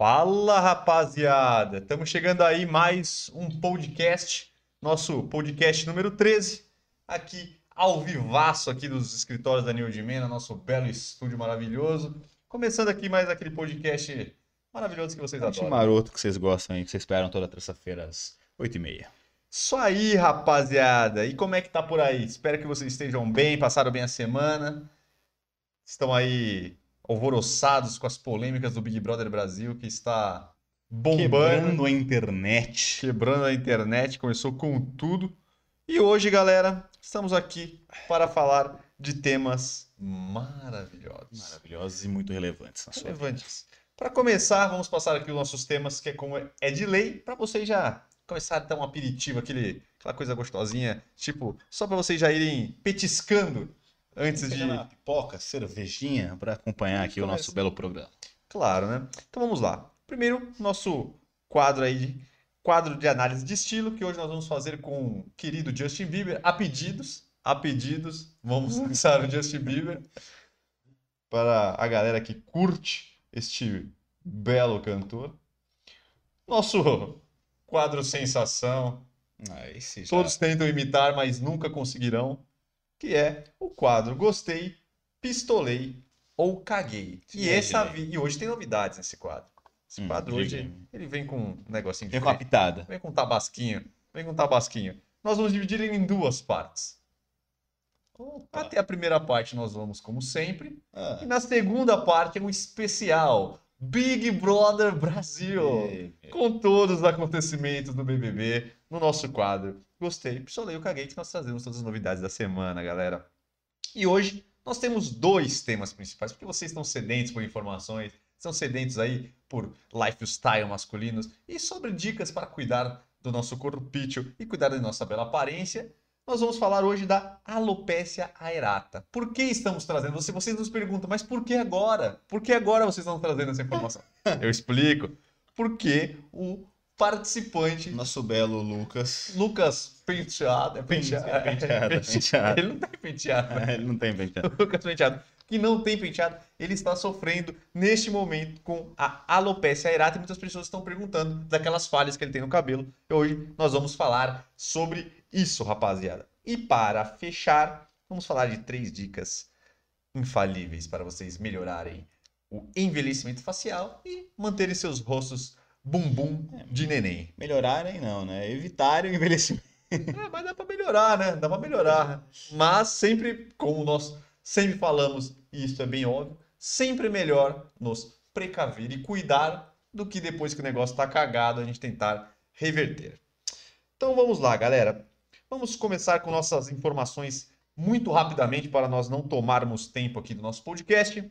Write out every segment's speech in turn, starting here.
Fala, rapaziada! Estamos chegando aí mais um podcast, nosso podcast número 13, aqui ao vivaço aqui dos escritórios da New Mena, nosso belo estúdio maravilhoso. Começando aqui mais aquele podcast maravilhoso que vocês adoram. maroto que vocês gostam aí, que vocês esperam toda terça-feira às 8h30. Isso aí, rapaziada! E como é que tá por aí? Espero que vocês estejam bem, passaram bem a semana. Estão aí alvoroçados com as polêmicas do Big Brother Brasil, que está bombando. Quebrando a internet. quebrando a internet, começou com tudo. E hoje, galera, estamos aqui para falar de temas maravilhosos. Maravilhosos e muito relevantes na. Relevantes. Para começar, vamos passar aqui os nossos temas, que é como é de lei, para vocês já começar a dar um aperitivo, aquele, aquela coisa gostosinha, tipo, só para vocês já irem petiscando antes de. Pipoca, cervejinha para acompanhar aqui o nosso belo programa. Claro, né? Então vamos lá. Primeiro, nosso quadro aí, de- quadro de análise de estilo, que hoje nós vamos fazer com o querido Justin Bieber, a pedidos, a pedidos, vamos lançar o Justin Bieber para a galera que curte este belo cantor. Nosso quadro sensação, Ah, esse já... todos tentam imitar, mas nunca conseguirão, que é o quadro gostei, pistolei ou caguei. E, essa, e hoje tem novidades nesse quadro. Esse Hum, quadro hoje, ele vem com um negocinho Vem com a pitada. Vem com um tabasquinho. Vem com um tabasquinho. Nós vamos dividir ele em duas partes. Opa. Até a primeira parte nós vamos como sempre. Ah, E na segunda parte é um especial. Big Brother Brasil. Com todos os acontecimentos do BBB no nosso quadro. Gostei, pistolei, eu caguei que nós trazemos todas as novidades da semana, galera. E hoje nós temos dois temas principais, porque vocês estão sedentos por informações, estão sedentos aí por lifestyle masculinos e sobre dicas para cuidar do nosso corpício e cuidar da nossa bela aparência. Nós vamos falar hoje da alopécia aerata. Por que estamos trazendo? Você, vocês nos perguntam, mas por que agora? Por que agora vocês estão trazendo essa informação? Eu explico. Porque o participante Nosso belo Lucas. Lucas Penteado, é penteado, É penteado, é penteado. Ele não tem penteado, né? Ele não tem penteado. Lucas Penteado, que não tem penteado, ele está sofrendo neste momento com a alopécia aerata e muitas pessoas estão perguntando daquelas falhas que ele tem no cabelo. E hoje nós vamos falar sobre isso, rapaziada. E para fechar, vamos falar de três dicas infalíveis para vocês melhorarem o envelhecimento facial e manterem seus rostos bumbum de neném. Melhorarem não, né? Evitarem o envelhecimento. É, mas dá pra melhorar, né? Dá pra melhorar. Mas sempre, como nós sempre falamos, e isso é bem óbvio, sempre é melhor nos precaver e cuidar do que depois que o negócio tá cagado a gente tentar reverter. Então vamos lá, galera. Vamos começar com nossas informações muito rapidamente para nós não tomarmos tempo aqui do nosso podcast.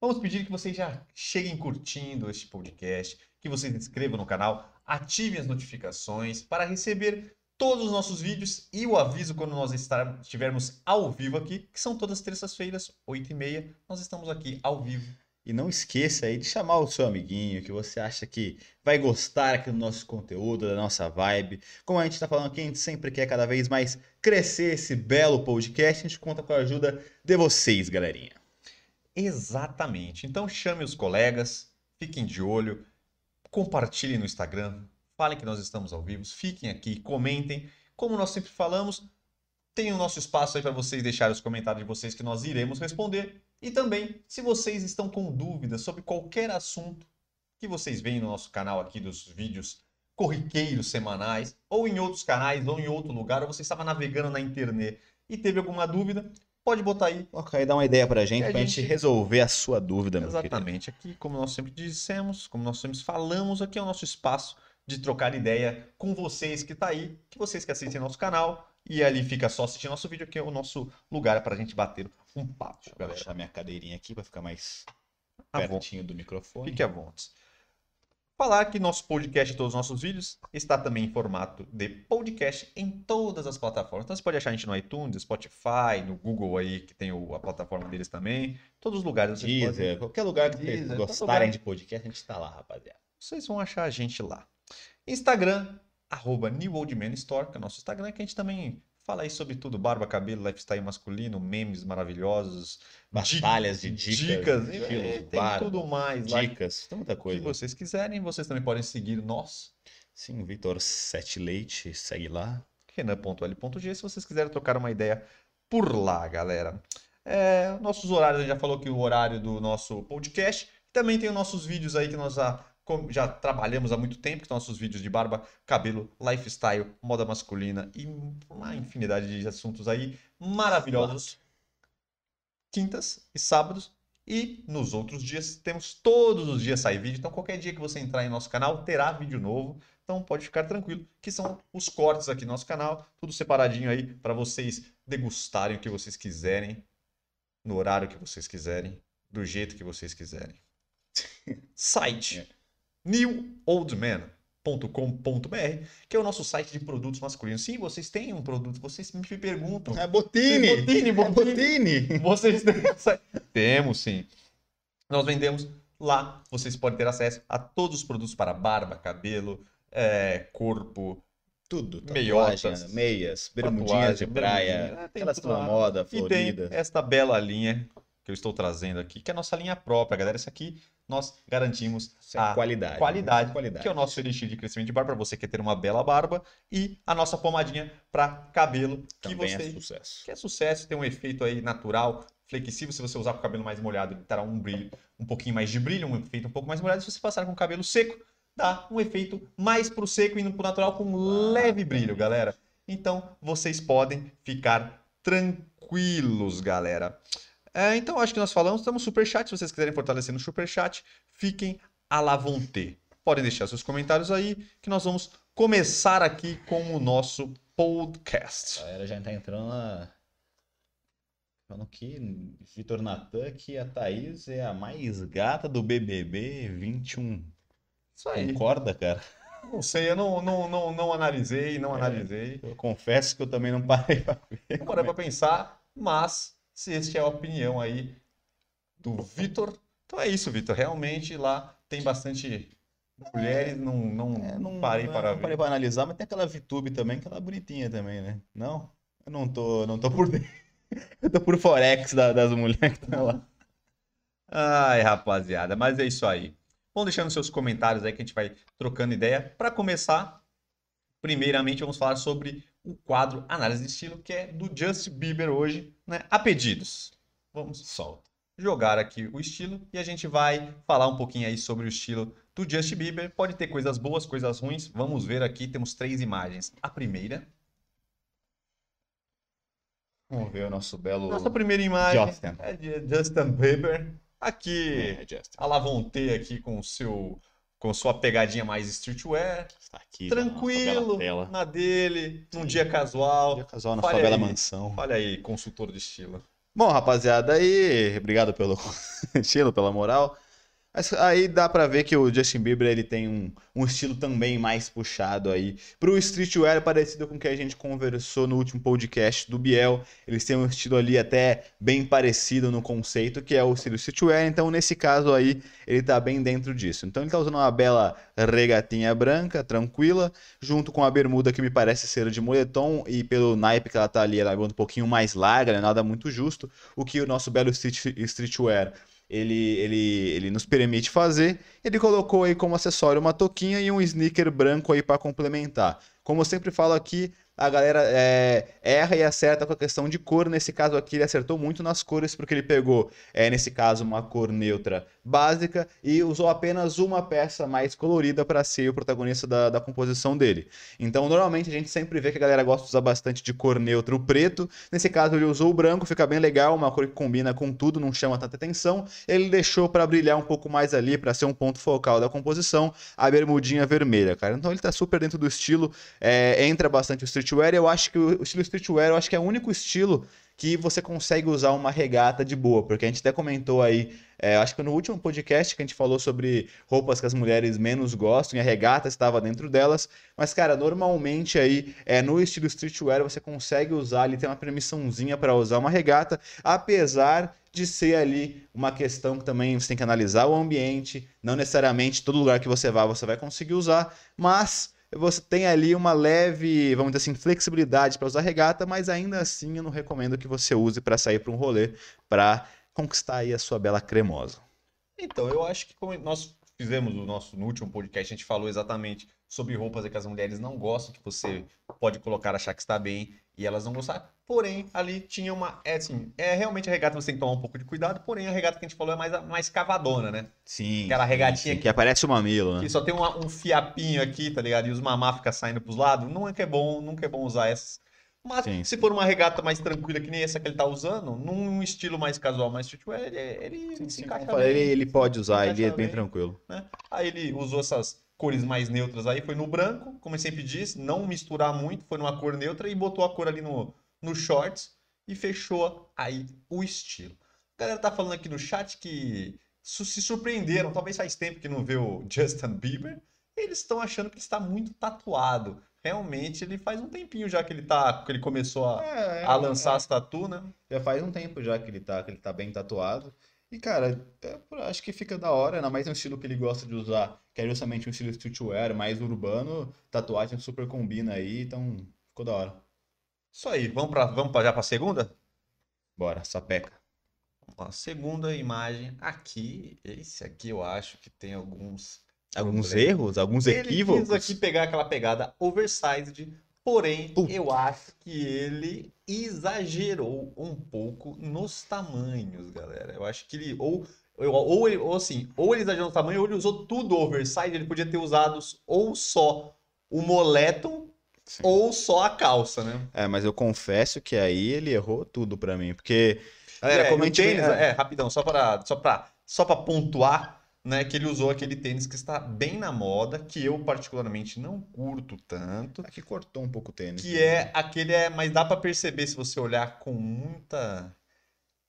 Vamos pedir que vocês já cheguem curtindo este podcast, que vocês se inscrevam no canal, ativem as notificações para receber todos os nossos vídeos e o aviso quando nós estivermos ao vivo aqui, que são todas terças-feiras, 8h30. Nós estamos aqui ao vivo. E não esqueça aí de chamar o seu amiguinho que você acha que vai gostar aqui do nosso conteúdo, da nossa vibe. Como a gente está falando aqui, a gente sempre quer cada vez mais crescer esse belo podcast. A gente conta com a ajuda de vocês, galerinha. Exatamente. Então chame os colegas, fiquem de olho, compartilhem no Instagram, falem que nós estamos ao vivo, fiquem aqui, comentem. Como nós sempre falamos, tem o nosso espaço aí para vocês deixarem os comentários de vocês que nós iremos responder. E também, se vocês estão com dúvidas sobre qualquer assunto que vocês veem no nosso canal aqui dos vídeos corriqueiros semanais, ou em outros canais, ou em outro lugar, ou você estava navegando na internet e teve alguma dúvida, pode botar aí aí, dá uma ideia pra gente, E a pra gente gente- resolver a sua dúvida, meu querido. Exatamente. Aqui, como nós sempre dissemos, como nós sempre falamos, aqui é o nosso espaço de trocar ideia com vocês que tá aí, que vocês que assistem nosso canal e ali fica só assistindo nosso vídeo, aqui é o nosso lugar para a gente bater um papo, Vou galera. deixar minha cadeirinha aqui pra ficar mais vontade. pertinho do microfone. Fique à vontade. Falar que nosso podcast e todos os nossos vídeos está também em formato de podcast em todas as plataformas. Então você pode achar a gente no iTunes, Spotify, no Google aí, que tem o- a plataforma deles também. Todos os lugares Deezer, qualquer lugar que vocês Deezer, gostarem lugar. de podcast, a gente tá lá, rapaziada. vocês vão achar a gente lá. Instagram, arroba New Old Man Store, que é o nosso Instagram, que a gente também Fala aí sobre tudo, barba, cabelo, lifestyle masculino, memes maravilhosos, Batalhas de dicas, dicas, estilos, é, tem barba, tudo mais lá Dicas, muita que coisa. vocês quiserem. Vocês também podem seguir nós, Sim, Vitor Sete Leite, segue lá. renan.l.g, se vocês quiserem trocar uma ideia por lá, galera. É, nossos horários, a gente já falou que o horário do nosso podcast. Também tem os nossos vídeos aí que nós já, já trabalhamos há muito tempo, que são nossos vídeos de barba, cabelo, lifestyle, moda masculina e uma infinidade de assuntos aí maravilhosos. Quintas e sábados. E nos outros dias, temos todos os dias sai vídeo. Então, qualquer dia que você entrar em nosso canal, terá vídeo novo. Então, pode ficar tranquilo, que são os cortes aqui no nosso canal, tudo separadinho aí para vocês degustarem o que vocês quiserem, no horário que vocês quiserem, do jeito que vocês quiserem. Site newoldman.com.br, que é o nosso site de produtos masculinos. Sim, vocês têm um produto, vocês me perguntam. É Botini! Botini, É Botini. Botini! Vocês têm Temos sim. Nós vendemos lá. Vocês podem ter acesso a todos os produtos para barba, cabelo, é, corpo. Tudo. Tatuagem, meias, bermudinhas de praia, bermudinha, é, tem aquelas lá. moda, E tem esta bela linha que eu estou trazendo aqui, que é a nossa linha própria, galera. Essa aqui nós garantimos Isso é a qualidade. qualidade, né? qualidade. que é o nosso elixir de crescimento de barba para você que quer ter uma bela barba e a nossa pomadinha para cabelo que Também você é sucesso. que é sucesso, tem um efeito aí natural, flexível. Se você usar com o cabelo mais molhado, ele terá um brilho, um pouquinho mais de brilho, um efeito um pouco mais molhado. Se você passar com o cabelo seco, dá um efeito mais pro seco e no pro natural com um leve brilho, galera. Então, vocês podem ficar tranquilos, galera. É, então, acho que nós falamos, estamos no superchat. Se vocês quiserem fortalecer no superchat, fiquem à la vontade. Podem deixar seus comentários aí, que nós vamos começar aqui com o nosso podcast. A galera já tá entrando na. Falando que Vitor Natan, que a Thaís é a mais gata do BBB 21. Isso aí. Concorda, cara? Não sei, eu não, não, não, não analisei, não É. analisei. Eu confesso que eu também não parei pra ver. Não parei pra pensar, mas se esta é a opinião aí do Vitor, então é isso, Vitor. Realmente lá tem bastante mulheres, não, não, É, não, parei não- para não parei pra analisar, mas tem aquela VTube também, que ela é bonitinha também, né? Não? Eu não tô, não tô por dentro. Eu tô por Forex da- das mulheres que estão lá. Ai, rapaziada, mas é isso aí. Vão deixando seus comentários aí que a gente vai trocando ideia. Para começar, primeiramente vamos falar sobre o quadro Análise de Estilo, que é do Justin Bieber hoje, né? A pedidos. Vamos Solta. jogar aqui o estilo e a gente vai falar um pouquinho aí sobre o estilo do Justin Bieber. Pode ter coisas boas, coisas ruins. Vamos ver aqui, temos três imagens. A primeira, Vamos ver o nosso belo. nossa primeira imagem Justin. é de Justin Bieber. Aqui, É, Justin. a Lavonte aqui com o seu com sua pegadinha mais streetwear, Está aqui. na tranquilo, tela. na dele, num Sim. dia casual. Dia casual na bela aí. mansão. Olha aí, consultor de estilo. Bom, rapaziada, aí, obrigado pelo estilo, pela moral. Mas aí dá pra ver que o Justin Bieber ele tem um, um estilo também mais puxado aí pro streetwear, parecido com o que a gente conversou no último podcast do Biel. Eles têm um estilo ali até bem parecido no conceito, que é o estilo streetwear. Então, nesse caso aí, ele tá bem dentro disso. Então, ele tá usando uma bela regatinha branca, tranquila, junto com a bermuda que me parece ser de moletom e pelo naipe que ela tá ali, ela é um pouquinho mais larga, né? nada muito justo, o que o nosso belo street, streetwear ele, ele, ele nos permite fazer. Ele colocou aí como acessório uma touquinha e um sneaker branco aí para complementar. Como eu sempre falo aqui, a galera é, erra e acerta com a questão de cor. Nesse caso aqui, ele acertou muito nas cores, porque ele pegou, é, nesse caso, uma cor neutra básica e usou apenas uma peça mais colorida para ser o protagonista da, da composição dele. Então, normalmente, a gente sempre vê que a galera gosta de usar bastante de cor neutra o preto. Nesse caso, ele usou o branco, fica bem legal, uma cor que combina com tudo, não chama tanta atenção. Ele deixou para brilhar um pouco mais ali, para ser um ponto focal da composição, a bermudinha vermelha, cara. Então, ele tá super dentro do estilo, é, entra bastante o streetwear. Eu acho que o estilo streetwear, eu acho que é o único estilo que você consegue usar uma regata de boa, porque a gente até comentou aí, é, acho que no último podcast que a gente falou sobre roupas que as mulheres menos gostam, e a regata estava dentro delas, mas cara, normalmente aí, é, no estilo streetwear você consegue usar, ali tem uma permissãozinha para usar uma regata, apesar de ser ali uma questão que também você tem que analisar o ambiente, não necessariamente todo lugar que você vá você vai conseguir usar, mas você tem ali uma leve, vamos dizer assim, flexibilidade para usar regata, mas ainda assim eu não recomendo que você use para sair para um rolê para conquistar aí a sua bela cremosa. Então, eu acho que nós fizemos o nosso no último podcast, a gente falou exatamente sobre roupas que as mulheres não gostam, que você pode colocar, achar que está bem e elas não gostar. Porém, ali tinha uma. É assim, é realmente a regata você tem que tomar um pouco de cuidado, porém a regata que a gente falou é mais, mais cavadona, né? Sim. Aquela regatinha sim, que- que aparece o mamilo, né? Que só tem uma- um fiapinho aqui, tá ligado? E os mamá ficam saindo pros lados. Não é que é bom, nunca é bom usar essas. Mas Sim, se for uma regata mais tranquila que nem essa que ele tá usando, num estilo mais casual, mais streetwear, ele, ele Sim, se encaixa bem. ele, ele pode usar, ele é bem bem. tranquilo. né? Aí ele usou essas cores mais neutras aí, foi no branco, como eu sempre disse, não misturar muito, foi numa cor neutra e botou a cor ali no, no shorts e fechou aí o estilo. A galera tá falando aqui no chat que se surpreenderam, talvez faz tempo que não vê o Justin Bieber, eles estão achando que ele está muito tatuado. Realmente, ele faz um tempinho já que ele tá, que ele começou a, É, a lançar as tatu, né? Já faz um tempo já que ele tá, que ele tá bem tatuado. E, cara, é, acho que fica da hora, ainda mais um estilo que ele gosta de usar, que é justamente um estilo streetwear, mais urbano. Tatuagem super combina aí, então ficou da hora. Isso aí, vamos, pra, vamos pra, já pra segunda? Bora, sapeca. A segunda imagem aqui, esse aqui eu acho que tem alguns Alguns problemas. erros, alguns Ele equívocos. quis aqui pegar aquela pegada oversized, porém Puta. eu acho que ele exagerou um pouco nos tamanhos, galera. Eu acho que ele ou ou, ou, ele, ou assim, ou ele exagerou no tamanho, ou ele usou tudo oversized, ele podia ter usado ou só o moletom Sim. ou só a calça, né? É, mas eu confesso que aí ele errou tudo pra mim, porque É, como a gente tênis, vê- é, rapidão, só para só para só para pontuar, né, que ele usou aquele tênis que está bem na moda, que eu particularmente não curto tanto, aqui cortou um pouco o tênis. que é aquele é, mas dá para perceber se você olhar com muita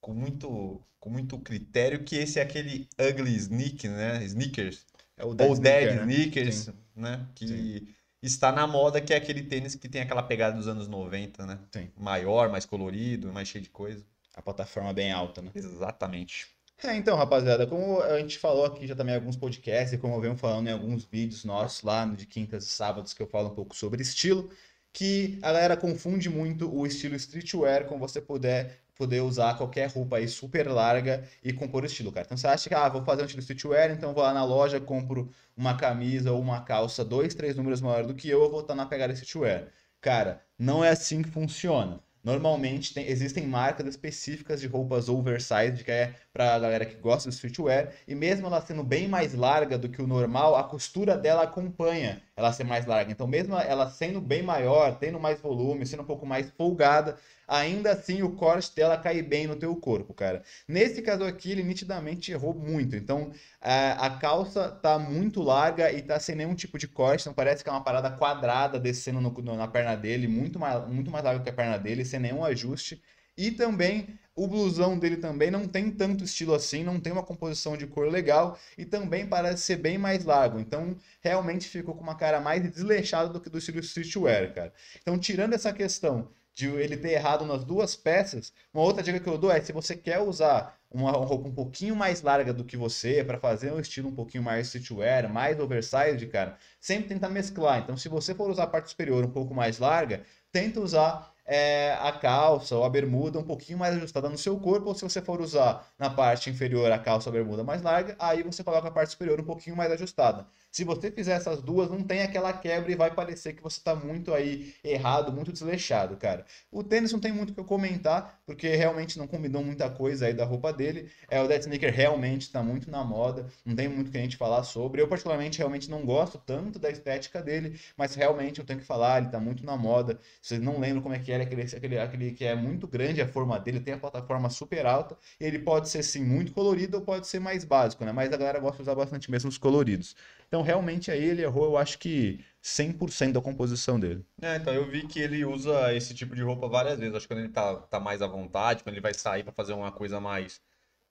com muito com muito critério que esse é aquele ugly sneak, né, sneakers, É o ou Dead dead Sneaker, né? sneakers, Sim. né, que está na moda, que é aquele tênis que tem aquela pegada dos anos 90, né? Sim. Maior, mais colorido, mais cheio de coisa. A plataforma bem alta, né? Exatamente. É, então, rapaziada, como a gente falou aqui já também em alguns podcasts, e como eu venho falando em alguns vídeos nossos lá de quintas e sábados que eu falo um pouco sobre estilo, que a galera confunde muito o estilo streetwear com você puder poder usar qualquer roupa aí super larga e compor estilo, cara. Então você acha que, ah, vou fazer um estilo streetwear, então vou lá na loja, compro uma camisa ou uma calça dois, três números maior do que eu, eu vou estar na pegada streetwear. Cara, não é assim que funciona. Normalmente tem- existem marcas específicas de roupas oversized, que é pra galera que gosta do streetwear, e mesmo ela sendo bem mais larga do que o normal, a costura dela acompanha ela ser mais larga. Então, mesmo ela sendo bem maior, tendo mais volume, sendo um pouco mais folgada, ainda assim o corte dela cai bem no teu corpo, cara. Nesse caso aqui, ele nitidamente errou muito. Então, a, a calça tá muito larga e tá sem nenhum tipo de corte, então parece que é uma parada quadrada descendo no- na perna dele, muito mais, muito mais larga que a perna dele, sem nenhum ajuste. E também o blusão dele também não tem tanto estilo assim, não tem uma composição de cor legal e também parece ser bem mais largo. Então, realmente ficou com uma cara mais desleixada do que do estilo streetwear, cara. Então, tirando essa questão de ele ter errado nas duas peças, uma outra dica que eu dou é se você quer usar uma roupa um pouquinho mais larga do que você para fazer um estilo um pouquinho mais streetwear, mais oversized, cara, sempre tentar mesclar. Então, se você for usar a parte superior um pouco mais larga, tenta usar é, a calça ou a bermuda um pouquinho mais ajustada no seu corpo, ou se você for usar na parte inferior a calça ou a bermuda mais larga, aí você coloca a parte superior um pouquinho mais ajustada. Se você fizer essas duas, não tem aquela quebra e vai parecer que você tá muito aí errado, muito desleixado, cara. O tênis não tem muito o que eu comentar, porque realmente não combinou muita coisa aí da roupa dele. É, o Dead Sneaker realmente tá muito na moda, não tem muito o que a gente falar sobre. Eu, particularmente, realmente não gosto tanto da estética dele, mas realmente eu tenho que falar, ele tá muito na moda. Vocês não lembram como é que era aquele, aquele, aquele que é muito grande a forma dele, tem a plataforma super alta. Ele pode ser sim muito colorido ou pode ser mais básico, né? Mas a galera gosta de usar bastante mesmo os coloridos. Então, realmente, aí ele errou, eu acho que 100% da composição dele. É, então eu vi que ele usa esse tipo de roupa várias vezes. Acho que quando ele tá, tá mais à vontade, quando ele vai sair pra fazer uma coisa mais,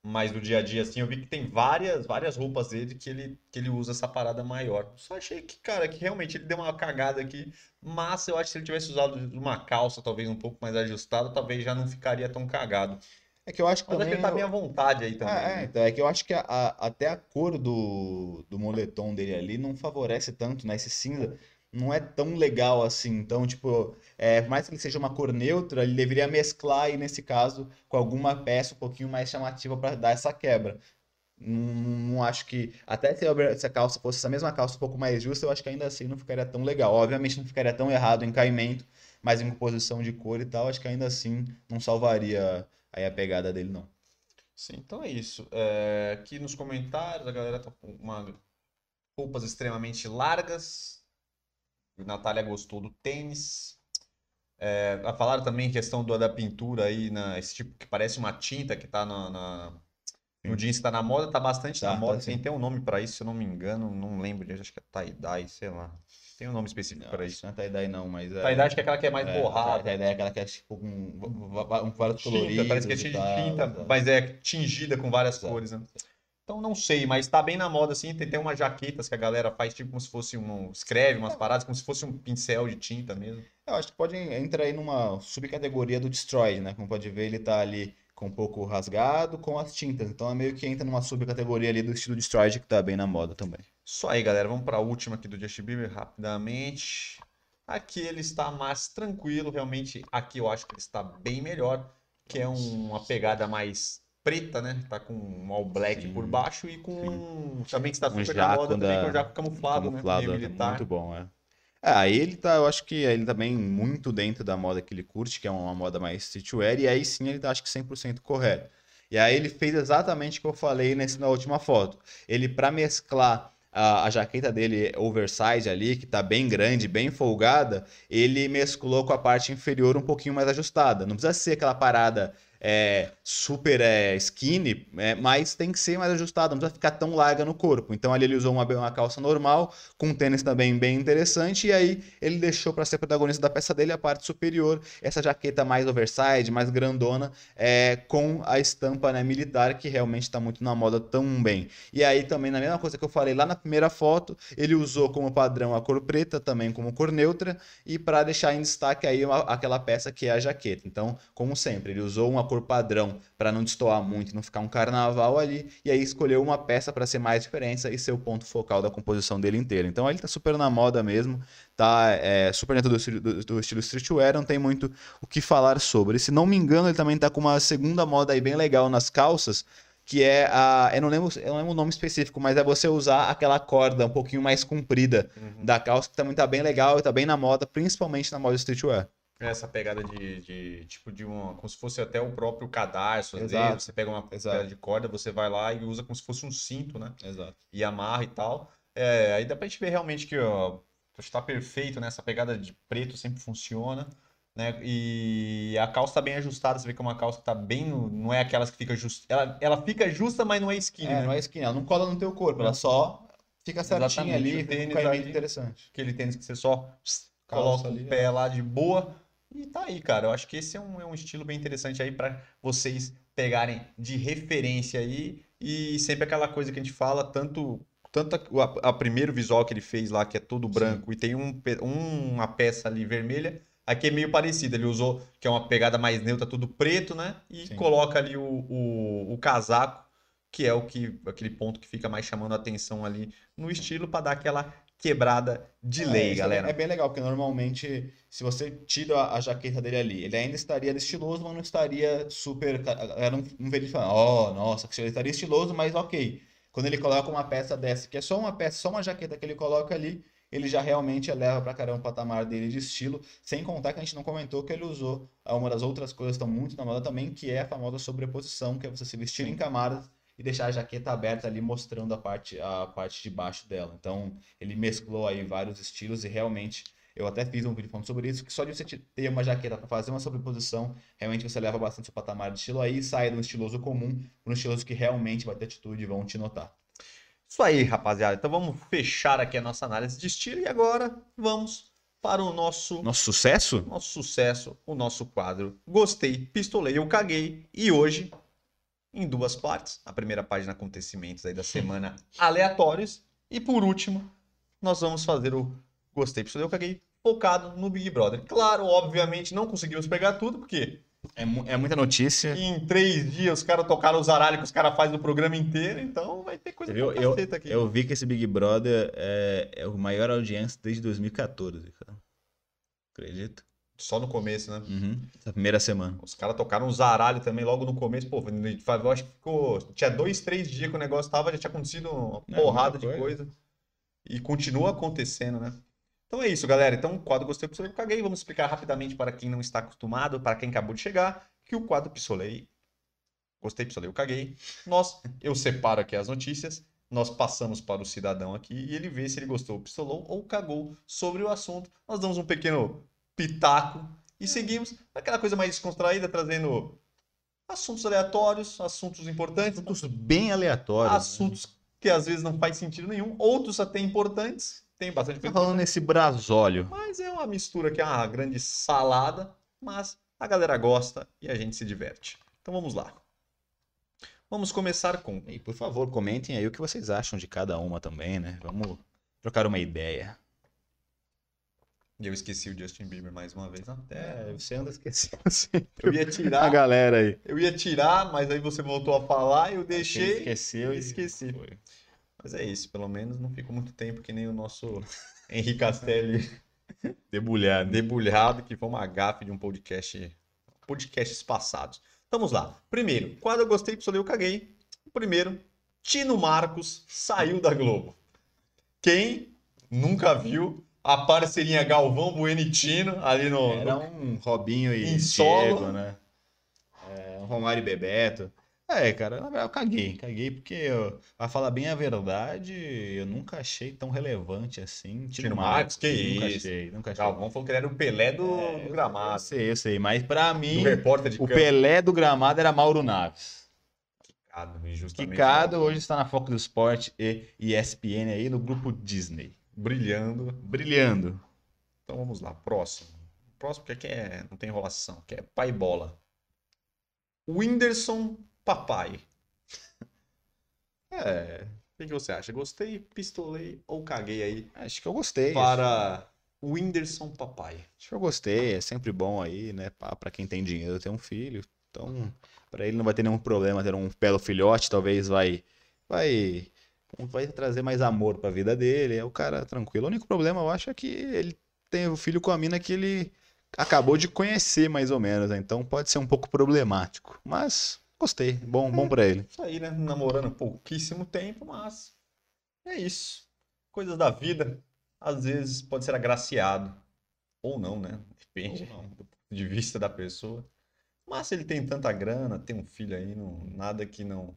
mais do dia a dia, assim, eu vi que tem várias, várias roupas dele que ele, que ele usa essa parada maior. Só achei que, cara, que realmente ele deu uma cagada aqui. Mas eu acho que se ele tivesse usado uma calça, talvez um pouco mais ajustada, talvez já não ficaria tão cagado. É que eu acho que Mas acho que também... ele tá bem à vontade aí também. Ah, é, né? então, é que eu acho que a- a- até a cor do, do moletom dele ali não favorece tanto, né? Esse cinza não é tão legal assim. Então, tipo, é, por mais que ele seja uma cor neutra, ele deveria mesclar aí, nesse caso, com alguma peça um pouquinho mais chamativa para dar essa quebra. Não, não acho que. Até se a, se a calça fosse essa mesma calça um pouco mais justa, eu acho que ainda assim não ficaria tão legal. Obviamente não ficaria tão errado em caimento, mas em composição de cor e tal, acho que ainda assim não salvaria aí a pegada dele, não. Sim, então é isso. É, aqui nos comentários a galera tá com uma roupas extremamente largas. Natália gostou do tênis. É, falaram também questão do, da pintura aí, na, esse tipo que parece uma tinta que tá na, na no jeans que tá na moda, tá bastante Tá, na tá moda. sim. Tem até um nome pra isso, se eu não me engano, não lembro, acho que é tie-dye, sei lá. Tem um nome específico Não, pra isso não é tie-dye não, mas é... Tie-dye acho que é aquela que é mais borrada. Tie-dye é aquela que é tipo com va- um vários Tinta, coloridos parece que é de tal, tinta, mas é tingida com várias Exato. cores, né? Então não sei, mas tá bem na moda assim. Tem, tem umas jaquetas que a galera faz tipo como se fosse um. Escreve umas paradas, como se fosse um pincel de tinta mesmo. Eu acho que pode entrar aí numa subcategoria do Destroyed, né? Como pode ver, ele tá ali com um pouco rasgado com as tintas. Então é meio que entra numa subcategoria ali do estilo Destroyed que tá bem na moda também. Só aí, galera. Vamos pra última aqui do Justin Bieber rapidamente. Aqui ele está mais tranquilo, realmente. Aqui eu acho que ele está bem melhor, que é um- uma pegada mais preta, né? Tá com um all black Sim, por baixo e com também que está Um super na jaco moda também, da- que é o jaco camuflado, Camuflado, né? Meio é militar. muito bom, é. É, aí ele tá, eu acho que ele também muito dentro da moda que ele curte, que é uma moda mais streetwear, e aí sim ele tá acho que 100% correto. E aí ele fez exatamente o que eu falei nesse, na última foto. Ele, para mesclar a, a jaqueta dele oversize ali, que tá bem grande, bem folgada, ele mesclou com a parte inferior um pouquinho mais ajustada. Não precisa ser aquela parada é, super é, skinny, é, mas tem que ser mais ajustada, não precisa ficar tão larga no corpo. Então ali ele usou uma, uma calça normal, com um tênis também bem interessante, e aí ele deixou para ser protagonista da peça dele a parte superior, essa jaqueta mais oversize, mais grandona, é, com a estampa né, militar, que realmente está muito na moda também. E aí também, na mesma coisa que eu falei lá na primeira foto, ele usou como padrão a cor preta, também como cor neutra, e para deixar em destaque aí uma- aquela peça que é a jaqueta. Então, como sempre, ele usou uma cor padrão para não destoar muito, não ficar um carnaval ali, e aí escolheu uma peça para ser mais diferença e ser o ponto focal da composição dele inteira. Então, ele tá super na moda mesmo, tá é, super dentro do, estilo- do- do estilo streetwear, não tem muito o que falar sobre. E, se não me engano, ele também tá com uma segunda moda aí bem legal nas calças, que é a. Eu não lembro, eu não lembro o nome específico, mas é você usar aquela corda um pouquinho mais comprida Uhum. da calça, que também tá bem legal e tá bem na moda, principalmente na moda streetwear. Essa pegada de, de, tipo de uma, como se fosse até o próprio cadarço, às Exato. vezes, você pega uma Exato. pedra de corda, você vai lá e usa como se fosse um cinto, né? Exato. E amarra e tal. É, aí dá pra gente ver realmente que ó, está perfeito, né? Essa pegada de preto sempre funciona, né? E a calça tá bem ajustada, você vê que é uma calça que tá bem, não é aquelas que fica justa, ela, ela fica justa, mas não é skinny, É, né? não é skin, ela não cola no teu corpo, ela só fica certinha Exatamente, ali, o um tênis caimento ali- interessante. Aquele tênis que você só coloca ali, o pé lá de boa. E tá aí, cara. Eu acho que esse é um, é um estilo bem interessante aí para vocês pegarem de referência aí. E sempre aquela coisa que a gente fala, tanto, tanto a, a- a primeiro visual que ele fez lá, que é todo branco, e tem um, pe- uma peça ali vermelha. Aqui é meio parecido. Ele usou, que é uma pegada mais neutra, tudo preto, né? E Sim. coloca ali o, o, o casaco, que é o que aquele ponto que fica mais chamando a atenção ali no estilo, para dar aquela quebrada de É, lei, é galera. É bem legal, porque normalmente, se você tira a, jaqueta dele ali, ele ainda estaria estiloso, mas não estaria super. ca- A galera não, não vê ele falando, oh, nossa, que ele estaria estiloso, mas ok. Quando ele coloca uma peça dessa, que é só uma peça, só uma jaqueta que ele coloca ali, ele já realmente eleva pra caramba o patamar dele de estilo. Sem contar que a gente não comentou que ele usou uma das outras coisas que estão muito na moda também, que é a famosa sobreposição, que é você se vestir em camadas e deixar a jaqueta aberta ali mostrando a parte, a parte de baixo dela. Então, ele mesclou aí vários estilos e realmente eu até fiz um vídeo falando sobre isso, que só de você te- ter uma jaqueta para fazer uma sobreposição, realmente você leva bastante seu patamar de estilo aí e sai de um estiloso comum para um estiloso que realmente vai ter atitude e vão te notar. Isso aí, rapaziada. Então vamos fechar aqui a nossa análise de estilo e agora vamos para o nosso Nosso sucesso? nosso sucesso, o nosso quadro Gostei, Pistolei, Eu Caguei. E hoje, em duas partes. A primeira página acontecimentos aí da semana aleatórios. E por último, nós vamos fazer o Gostei, Pistolei, Eu Caguei focado no Big Brother. Claro, obviamente, não conseguimos pegar tudo, porque É, mu- é muita notícia. Em três dias os caras tocaram os aralhos que os caras fazem no programa inteiro, então vai ter coisa viu? Eu, aqui. eu vi que esse Big Brother é, é o maior audiência desde 2014, cara. Acredito. Só no começo, né? Uhum. Essa primeira semana. Os caras tocaram os aralhos também logo no começo. Pô, eu acho que ficou. Tinha dois, três dias que o negócio tava, já tinha acontecido uma Não, porrada de coisa. coisa. E continua acontecendo, né? Então é isso, galera. Então, o quadro Gostei Pistolei, eu caguei. Vamos explicar rapidamente para quem não está acostumado, para quem acabou de chegar, que o quadro Pistolei. Gostei, Pistolei, eu caguei. Nós, eu separo aqui as notícias, nós passamos para o cidadão aqui e ele vê se ele gostou, pistolou ou cagou sobre o assunto. Nós damos um pequeno pitaco e seguimos aquela coisa mais descontraída, trazendo assuntos aleatórios, assuntos importantes, Assuntos bem aleatórios. né? assuntos que às vezes não faz sentido nenhum, outros até importantes, tem bastante Tá coisa falando importante, nesse brasólio. mas é uma mistura que é uma grande salada, mas a galera gosta e a gente se diverte. Então vamos lá. Vamos começar com E por favor, comentem aí o que vocês acham de cada uma também, né? Vamos trocar uma ideia. E eu esqueci o Justin Bieber mais uma vez na É, você anda esquecendo sempre Eu ia a tirar, galera aí. eu ia tirar, mas aí você voltou a falar, eu deixei. Esqueceu e e esqueci. Foi. Mas é isso, pelo menos não fico muito tempo que nem o nosso Henrique Castelli Debulhado. debulhado, que foi uma gafe de um podcast, podcasts passados. Vamos lá. Primeiro, quadro eu gostei, pistolei, eu caguei. Primeiro, Tino Marcos saiu da Globo. Quem nunca viu a parceria Galvão Bueno e Tino ali no, Era um Robinho e Em solo. Diego, né? É, um Romário e Bebeto. É, cara, na verdade eu caguei. Caguei porque, eu, pra falar bem a verdade, eu nunca achei tão relevante assim. Tino Marcos, que nunca isso. achei, nunca achei. Galvão falou que ele era o Pelé do, É, do eu- Eu gramado, sei, eu sei. Mas pra mim, o. Pelé do gramado era Mauro Naves. Quicado, injustamente. Kikado hoje está na Foco do Esporte e ESPN aí no grupo Disney. Brilhando. Brilhando. Então vamos lá, próximo. Próximo que aqui é, não tem enrolação, que é pai bola. Whindersson Papai. É, o que, que você acha? Gostei, pistolei ou caguei aí Acho que eu gostei. para Whindersson Papai? Acho que eu gostei, é sempre bom aí, né? Pra quem tem dinheiro ter um filho. Então, pra ele não vai ter nenhum problema ter um belo filhote, talvez vai vai vai trazer mais amor pra vida dele. É o cara tranquilo. O único problema, eu acho, é que ele tem o filho com a mina que ele acabou de conhecer, mais ou menos. né? Então pode ser um pouco problemático. Mas gostei, bom, bom pra ele. Isso aí, né? Namorando pouquíssimo tempo, mas é isso. Coisas da vida. Às vezes pode ser agraciado. Ou não, né? Depende não. do ponto de vista da pessoa. Mas se ele tem tanta grana, tem um filho aí, não, nada que não.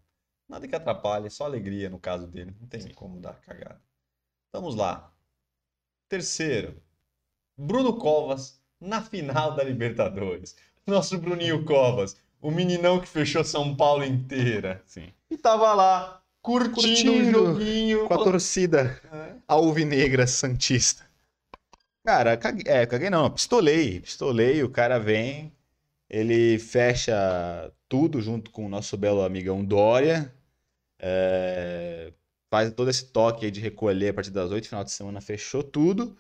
Nada que atrapalhe, só alegria no caso dele. Não tem como dar cagada. Vamos lá. Terceiro. Bruno Covas na final da Libertadores. Nosso Bruninho Covas, o meninão que fechou São Paulo inteira. Sim. E tava lá, curtindo, o Curtindo, joguinho. Com a torcida É. alvinegra santista. Cara, caguei, é, caguei não, pistolei, pistolei, o cara vem, ele fecha tudo junto com o nosso belo amigão Dória, é, faz todo esse toque de recolher a partir das 8 final de semana, fechou tudo,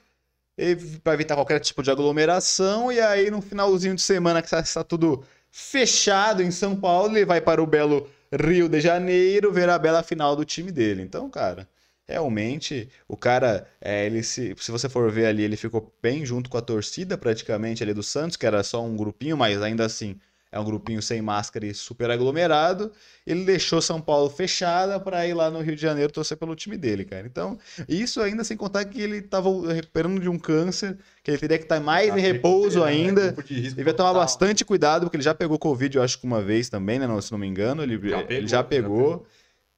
para evitar qualquer tipo de aglomeração, e aí no finalzinho de semana que está, está tudo fechado em São Paulo, ele vai para o belo Rio de Janeiro ver a bela final do time dele. Então, cara, realmente o cara, é, ele se, se você for ver ali, ele ficou bem junto com a torcida praticamente ali do Santos, que era só um grupinho, mas ainda assim é um grupinho sem máscara e super aglomerado. Ele deixou São Paulo fechada para ir lá no Rio de Janeiro torcer pelo time dele, cara. Então, isso ainda sem contar que ele estava recuperando de um câncer, que ele teria que estar mais Tá em repouso né? ainda. De risco Devia tomar bastante cuidado, porque ele já pegou Covid, eu acho que uma vez também, né? não- Se não me engano, ele Já ele pegou, já já pegou.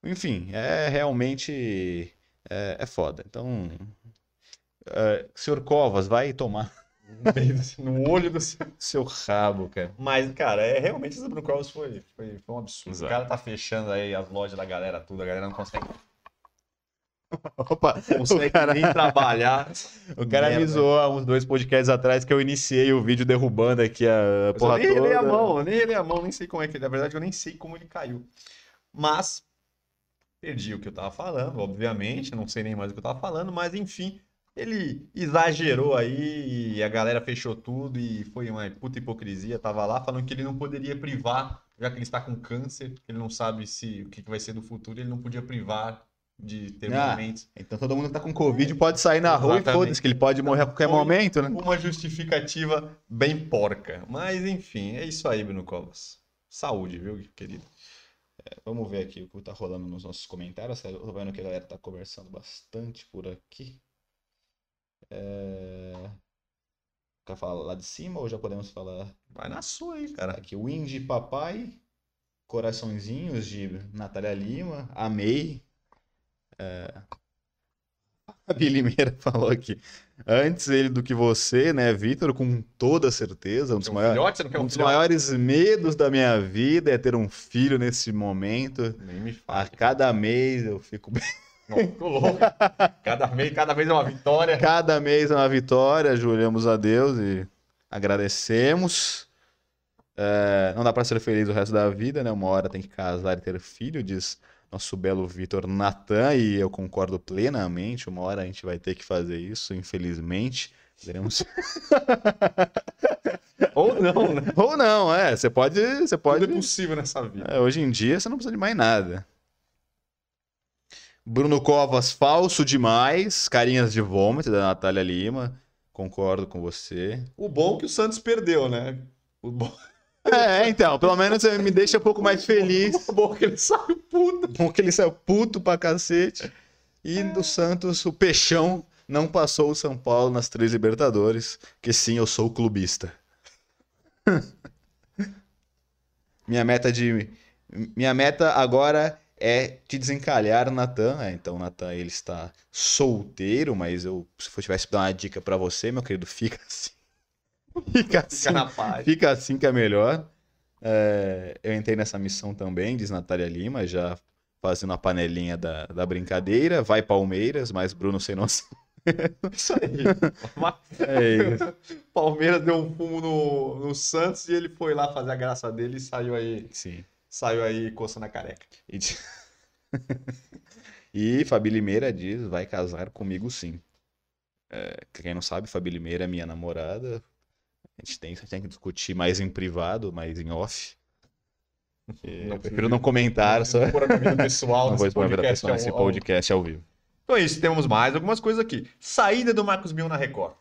Enfim, é realmente é, é foda. Então, é, senhor Covas, vai tomar No meio do- No olho do seu. seu rabo, cara. Mas, cara, é, realmente esse Bruno Covas foi, foi, foi um absurdo. Exato. O cara tá fechando aí as lojas da galera, tudo, a galera não consegue, Opa, consegue o cara, nem trabalhar. o cara me Merda. zoou há uns dois podcasts atrás que eu iniciei o vídeo derrubando aqui a Eu porra nem relei a toda. mão, eu nem relei a mão, nem sei como é que. Na verdade, eu nem sei como ele caiu. Mas, perdi o que eu tava falando, obviamente, não sei nem mais o que eu tava falando, mas enfim, Ele exagerou aí e a galera fechou tudo e foi uma puta hipocrisia. Tava lá falando que ele não poderia privar, já que ele está com câncer, ele não sabe se o que que vai ser do futuro, ele não podia privar de ter Ah, momentos. Então todo mundo que tá com Covid pode sair na rua e Exatamente. foda-se, que ele pode morrer a qualquer Foi momento, né? Uma justificativa bem porca. Mas enfim, é isso aí, Bruno Covas. Saúde, viu, querido? Vamos ver aqui o que tá rolando nos nossos comentários. Eu tô vendo que a galera tá conversando bastante por aqui. É... Quer falar lá de cima ou já podemos falar Vai na sua aí, cara. aqui? O Indy Papai, Coraçõezinhos de Natália Lima, amei. É... A Billy Meira falou aqui. Antes ele do que você, né, Vitor? Com toda certeza. Um dos um maiores. filhote? Um dos maiores medos da minha vida é ter um filho nesse momento. Nem me A fale. cada mês eu fico bem. Não, tô louco. Cada vez, cada vez é uma vitória. Cada mês é uma vitória, ajoelhamos a Deus e agradecemos. É, não dá para ser feliz o resto da vida, né? Uma hora tem que casar e ter filho, diz nosso belo Vitor Natan, e eu concordo plenamente. Uma hora a gente vai ter que fazer isso, infelizmente. Teremos... Ou não, né? Ou não, é. Você pode. Você pode... Tudo é possível nessa vida. É, hoje em dia você não precisa de mais nada. Bruno Covas, falso demais. Carinhas de vômito da Natália Lima. Concordo com você. O bom é que o Santos perdeu, né? O bom, É, então, pelo menos me deixa um pouco mais feliz. o bom é que ele saiu puto. Com que ele saiu puto pra cacete. E do Santos, o Peixão não passou o São Paulo nas três Libertadores. Que sim, eu sou clubista. Minha meta de. Minha meta agora é te desencalhar, Natan. É, então, Natan, ele está solteiro, mas eu, se eu tivesse dar uma dica pra você, meu querido, fica assim. Fica assim. Fica na paz. Fica assim que é melhor. É, eu entrei nessa missão também, diz Natália Lima, já fazendo a panelinha da, da brincadeira. Vai Palmeiras, mas Bruno sem noção. Isso aí. É isso. Palmeiras deu um fumo no, no Santos e ele foi lá fazer a graça dele e saiu aí, Sim. Saiu aí coçando a careca. E, e Fabi Limeira diz: vai casar comigo sim. É, quem não sabe, Fabi Limeira é minha namorada. A gente tem, tem que discutir mais em privado, mais em off. E Não eu prefiro não comentar, só. Não minha vida pessoal Não vou expor a vida podcast pessoal nesse ao- ao- podcast ao vivo. Então é isso, temos mais algumas coisas aqui. Saída do Marcos Mion na Record.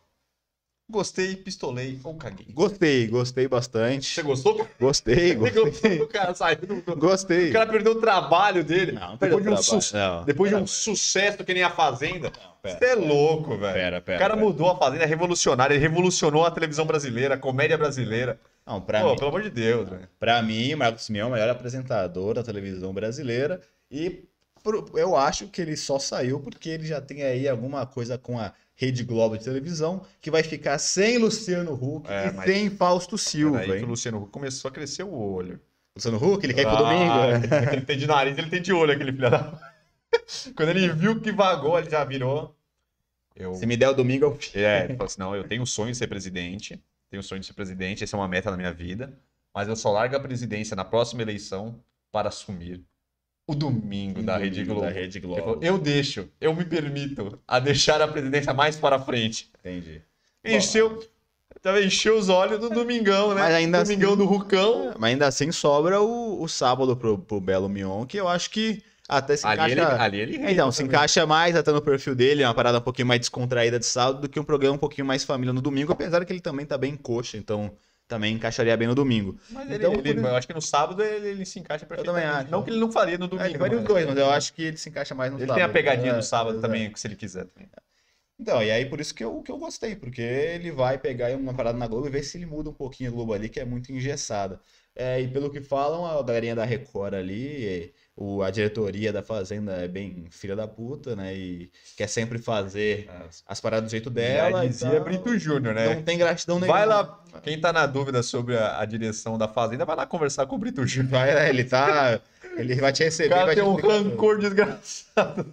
Gostei, pistolei ou caguei. Gostei, gostei bastante. Você gostou? Gostei, gostei. do cara sair do... Gostei. O cara perdeu o trabalho dele. Não, depois de um, trabalho. su- Não, depois de um sucesso que nem a Fazenda. Você é louco, velho. Pera, pera, O cara pera. mudou a Fazenda, é revolucionário. Ele revolucionou a televisão brasileira, a comédia brasileira. Não, pra, Pô, mim, pelo amor de Deus, velho. pra mim, Marcos Mion é o melhor apresentador da televisão brasileira. E eu acho que ele só saiu porque ele já tem aí alguma coisa com a Rede Globo de televisão que vai ficar sem Luciano Huck É, e sem Fausto Silva, Aí que o? Luciano Huck começou a crescer o olho. Luciano Huck, ele quer ir pro Ah, domingo. Ele, ele tem de nariz, ele tem de olho, aquele filho da... Quando ele viu que vagou, ele já virou... Eu... Se me der o domingo, eu. É, ele falou assim, não, eu tenho o sonho de ser presidente, tenho o sonho de ser presidente, essa é uma meta na minha vida, mas eu só largo a presidência na próxima eleição para assumir o domingo da Rede Globo. Da Rede Ele Globo. falou, eu deixo, eu me permito a deixar a presidência mais para frente. Entendi. Encheu, encheu os olhos do domingão, né? Mas ainda domingão assim- do Rucão. Mas ainda assim sobra o, o sábado pro, pro Belo Mion, que eu acho que até se Ali ele, encaixa. ali ele É, Então, se encaixa mais até no perfil dele, é uma parada um pouquinho mais descontraída de sábado do que um programa um pouquinho mais família no domingo, apesar que ele também tá bem coxa, então também encaixaria bem no domingo. Mas ele, Então, ele- por- eu acho que no sábado ele, ele se encaixa perfeitamente. também acho. Não que ele não faria no domingo. É, ele faria os dois, mas eu acho que ele se encaixa mais no Ele sábado. tem a pegadinha É, do sábado é. também, se ele quiser. também. Então, e aí por isso que eu, que eu gostei, porque ele vai pegar uma parada na Globo e ver se ele muda um pouquinho a Globo ali, que é muito engessada. É, e pelo que falam, a galerinha da Record ali, o, a diretoria da Fazenda é bem filha da puta, né? E quer sempre fazer as paradas do jeito dela. Já e dizia tal. Brito Júnior, né? Não tem gratidão nenhuma. Vai lá, quem tá na dúvida sobre a, a direção da Fazenda, vai lá conversar com o Brito Júnior. Vai, é, ele tá. Ele vai te O receber. cara vai te tem um rancor desgraçado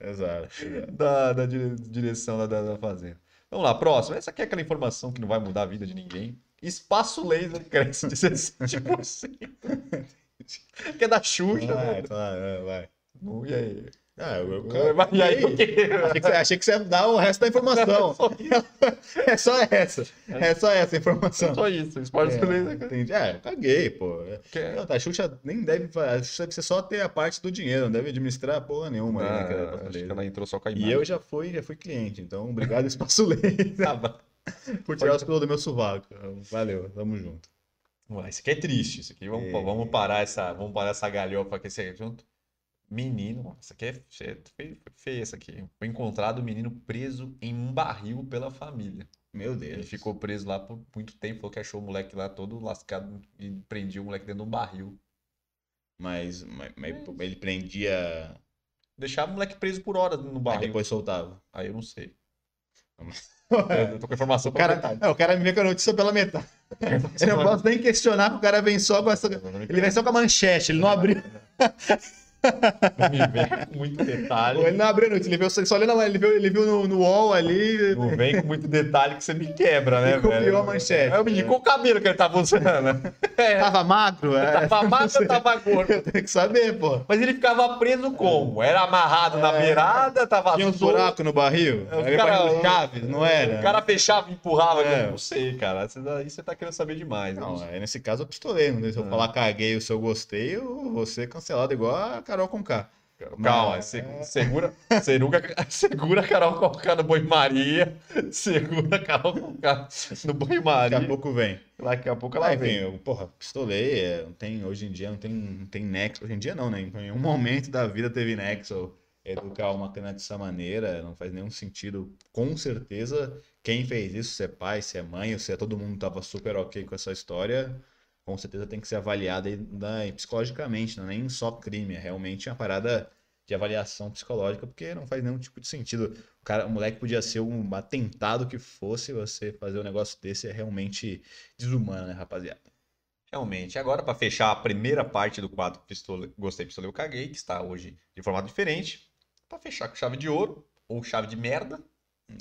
Exato. exato. da, da dire- direção da, da, da Fazenda. Vamos lá, próximo. Essa aqui é aquela informação que não vai mudar a vida de ninguém. Espaço laser cresce 17%. Que é da Xuxa, Vai, tá, é, vai. E aí? Ah, eu, eu, E aí, achei, que, você- achei que você ia dar o resto da informação. Isso, É só essa. É só essa a informação. só isso. Esporte É, inglês, né, cara? entendi. É, caguei, pô. Que é- Não, tá, a Xuxa nem deve. A Xuxa deve ser só ter a parte do dinheiro, não deve administrar porra nenhuma. aí, né, tá Ah, acho que ela entrou só com a E imagem. eu já fui, já fui cliente, então obrigado, Espaço Laser, Tava. por tirar os pelos do meu sovaco. Valeu, tamo junto. Ué, Isso aqui é triste. Isso aqui, vamos, É. vamos parar essa, vamos parar essa galhofa aqui esse junto. Menino, isso aqui é feio, feio, isso aqui. Foi encontrado o menino preso em um barril pela família. Meu Deus. Ele ficou preso lá por muito tempo, falou que achou o moleque lá todo lascado e prendia o moleque dentro de um barril. Mas, mas, mas ele prendia. Deixava o moleque preso por horas no Aí barril. depois soltava. Aí eu não sei. O Eu tô com a informação pela cara, metade. é, o cara me vê com a notícia pela metade. Eu não posso nem questionar que o cara vem só com essa. Ele vem só com a manchete, ele não abriu. Me vem com muito detalhe. Ele não abriu a ele viu, só lendo, a- ele viu, ele viu no, no wall ali. Não vem com muito detalhe que você me quebra, né, E copiou velho? a manchete. É o menino, qual o cabelo que ele tava usando? né? É, Tava magro? É. tava magro ou tava gordo? Eu tenho que saber, pô. Mas ele ficava preso como? Era amarrado na É. beirada, tava Tinha solto? buracos no barril? É, o Era cara- barril Chaves, não era? O cara fechava e empurrava. É. Eu não sei, cara. Isso daí você tá querendo saber demais. eu Não, aí nesse caso eu pistolei. Sei se eu Ah. falar caguei ou se eu gostei, eu vou ser cancelado igual a Carol com K. Calma, se- segura, segura, segura a Carol Conká no Boi Maria. Segura a Carol Conká no Boi Daqui Maria. a pouco vem. Daqui a pouco Ah, ela enfim, vem. eu, porra, pistolei. é, não tem, hoje em dia não tem, não tem nexo. Hoje em dia não, né? Em nenhum momento da vida teve nexo. Educar uma criança dessa maneira não faz nenhum sentido. Com certeza, quem fez isso, se é pai, se é mãe, ou se é todo mundo tava super ok com essa história, com certeza tem que ser avaliada aí, né, psicologicamente, não é nem só crime, é realmente uma parada de avaliação psicológica, porque não faz nenhum tipo de sentido. O cara, o moleque podia ser um atentado que fosse, você fazer um negócio desse é realmente desumano, né, rapaziada? Realmente. Agora, para fechar a primeira parte do quadro Pistole... Gostei, Pistolei, eu caguei, que está hoje de formato diferente, para fechar com chave de ouro ou chave de merda,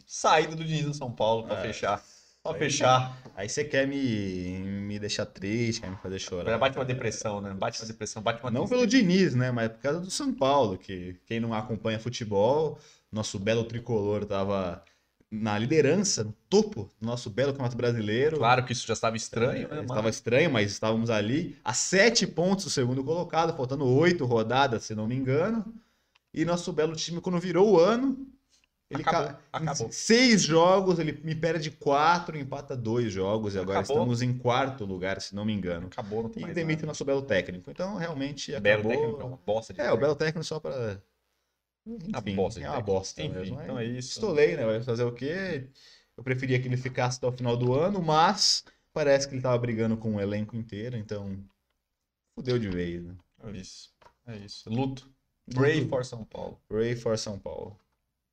saída do Diniz do São Paulo para É. fechar. Para Aí fechar. Aí você quer me, me deixar triste, quer me fazer chorar. Bate uma depressão, né? Bate uma depressão, bate uma Não pelo Diniz, né? Mas por causa do São Paulo, que quem não acompanha futebol, nosso belo tricolor tava na liderança, no topo do nosso belo campeonato brasileiro. Claro que isso já estava estranho, né? Estava estranho, mas estávamos ali a sete pontos do segundo colocado, faltando oito rodadas, se não me engano. E nosso belo time, quando virou o ano, ele Acabou, ca- acabou. seis jogos, ele me perde quatro, empata dois jogos, e agora Acabou. estamos em quarto lugar, se não me engano. Acabou, não tem E mais demite nada. nosso belo técnico. Então, realmente, Belo acabou. técnico é uma bosta de É, o belo técnico só para. Enfim, bosta de é uma técnico. bosta Enfim, mesmo. então é isso. Pistolei, né? Vai fazer o quê? Eu preferia que ele ficasse até o final do ano, mas parece que ele tava brigando com o elenco inteiro, então. Fudeu de vez, né? É isso. É isso. Luto. Pray for São Paulo. Ray for São Paulo.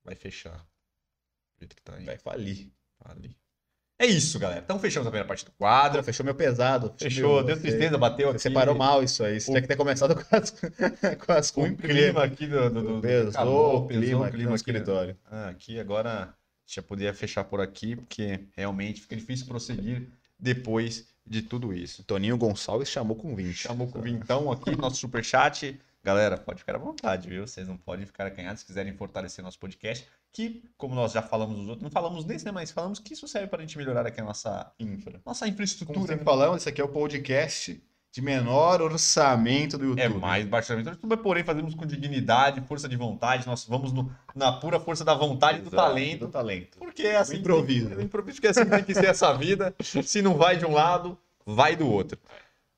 Vai fechar. Do jeito que tá aí. Vai falir. Ali. É isso, galera. Então fechamos a primeira parte do quadro. Fechou meu pesado. Fechou, meu- deu tristeza, bateu Você aqui. separou mal isso aí. Você O- tinha que ter começado com as, com as O ruins clima aqui do, do, do, Pesou acabou, o clima, pesou o clima aqui. né? escritório. Ah, aqui agora já podia fechar por aqui, porque realmente fica difícil prosseguir depois de tudo isso. Toninho Gonçalves chamou com 20. Chamou com o Vintão aqui, nosso superchat. Galera, pode ficar à vontade, viu? Vocês não podem ficar acanhados se quiserem fortalecer nosso podcast. Que, como nós já falamos nos outros, não falamos nesse, né? Mas falamos que isso serve para a gente melhorar aqui a nossa infra. Nossa Como infraestrutura. sempre né? falamos, esse aqui é o podcast de menor orçamento do YouTube. É mais baixamente do YouTube, porém fazemos com dignidade, força de vontade. Nós vamos no- na pura força da vontade e do talento. Do talento. Porque é assim. que improviso. Tem, é improviso, porque é assim que tem que ser essa vida. Se não vai de um lado, vai do outro.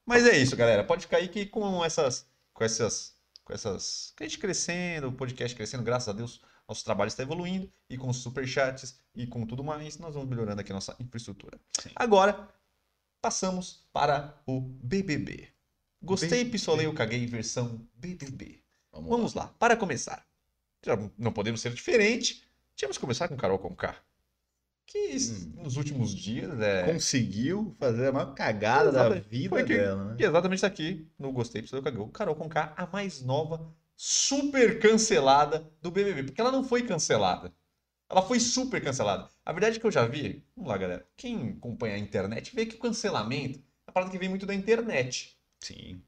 Mas é isso, galera. Pode ficar aí que com essas. Com essas. Com essas. A gente crescendo, o podcast crescendo, graças a Deus, nosso trabalho está evoluindo. E com os superchats e com tudo mais, nós vamos melhorando aqui a nossa infraestrutura. Sim. Agora, passamos para o BBB. Gostei, BBB. pisolei, eu caguei, versão BBB. Vamos, Vamos lá, para começar. Já não podemos ser diferente. Tínhamos que começar com Carol Conká. Que Hum. nos últimos dias é. Conseguiu fazer a maior cagada da vida Foi que- dela, né? que exatamente está aqui no Gostei Precisa Cagou. Carol Conká, a mais nova, super cancelada do BBB. Porque ela não foi cancelada. Ela foi super cancelada. A verdade é que eu já vi. Vamos lá, galera. Quem acompanha a internet vê que o cancelamento é uma parada que vem muito da internet. Sim.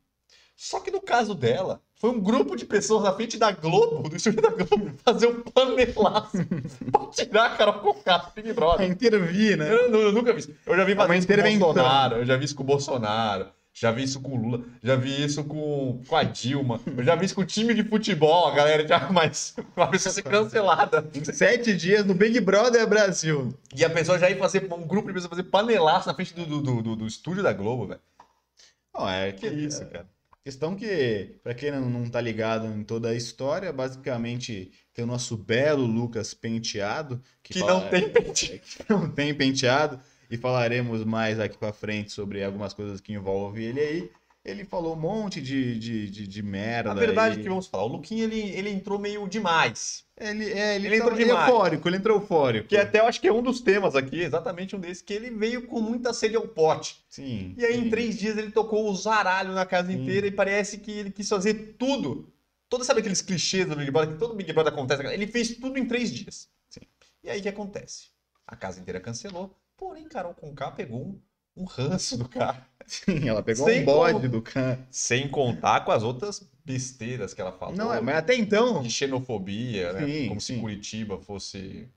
Só que no caso dela, foi um grupo de pessoas na frente da Globo, do estúdio da Globo, fazer um panelaço pra tirar a Carol Conká do Big Brother. intervir, né? Eu, eu nunca vi isso. Eu já vi É fazer isso com o. Bolsonaro, eu já vi isso com o Bolsonaro, já vi isso com o Lula, já vi isso com, com a Dilma, eu já vi isso com o time de futebol, a galera já mais uma pessoa ser cancelada. Sete dias no Big Brother Brasil. E a pessoa já ia fazer, um grupo de pessoas fazer panelaço na frente do, do, do, do- do estúdio da Globo, velho. Não, é Que isso, cara. Questão que, pra quem não, não tá ligado em toda a história, basicamente tem o nosso belo Lucas Penteado, Que fala- não tem pente. que não tem penteado, e falaremos mais aqui pra frente sobre algumas coisas que envolvem ele aí. Ele falou um monte de, de, de, de merda. A verdade é aí. que vamos falar, o Luquinha ele, ele entrou meio demais. Ele, é, ele, Ele entrou ele é demais. eufórico, ele entrou eufórico. Que até eu acho que é um dos temas aqui, exatamente um desses, que ele veio com muita sede ao pote. Sim. E aí, sim. em três dias, ele tocou o zaralho na casa Sim. inteira e parece que ele quis fazer tudo. Todo, sabe aqueles clichês do Big Brother, que todo Big Brother acontece? Ele fez tudo em três dias. Sim. E aí, o que acontece? A casa inteira cancelou, porém, Carol Conká pegou um, um ranço do cara. Sim, ela pegou Sem um bode como. do can. Sem contar com as outras besteiras que ela falou. Não, é, mas até então. de xenofobia, né? Sim, Como se sim. Curitiba fosse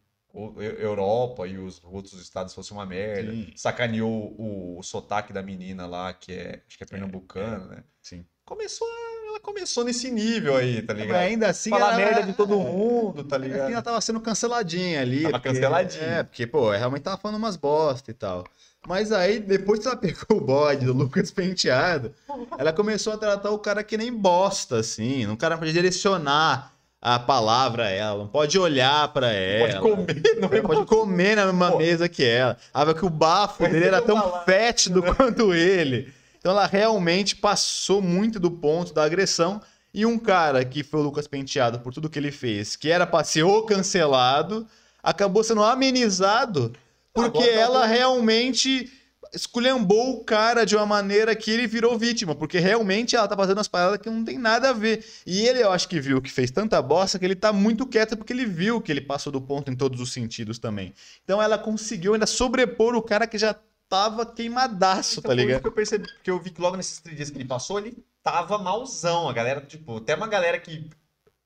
Europa e os outros estados fossem uma merda. Sim. Sacaneou o, o sotaque da menina lá, que é, acho que é pernambucana, né? Sim. Começou, a- ela começou nesse nível aí, tá Mas ligado? ainda assim. Falar ela- merda de todo mundo, tá Ainda assim, ela ligado? tava sendo canceladinha ali. Tava porque- canceladinha. É, porque, pô, realmente tava falando umas bosta e tal. Mas aí, depois que ela pegou o bode do Lucas Penteado, ela começou a tratar o cara que nem bosta, assim. O cara não pode direcionar a palavra a ela, não pode olhar pra ela. Pode comer, não é pode comer na mesma Pô. mesa que ela. Ela que o bafo dele era tão falar, fétido quanto ele. Então ela realmente passou muito do ponto da agressão. E um cara que foi o Lucas Penteado por tudo que ele fez, que era pra ser o cancelado, acabou sendo amenizado porque tá ela realmente esculhambou o cara de uma maneira que ele virou vítima, porque realmente ela tá fazendo umas paradas que não tem nada a ver. E ele, eu acho que viu que fez tanta bosta que ele tá muito quieto porque ele viu que ele passou do ponto em todos os sentidos também. Então ela conseguiu ainda sobrepor o cara que já tava queimadaço, Então, tá por ligado? que eu percebi, que eu vi que logo nesses três dias que ele passou, ele tava malzão. A galera, tipo, até uma galera que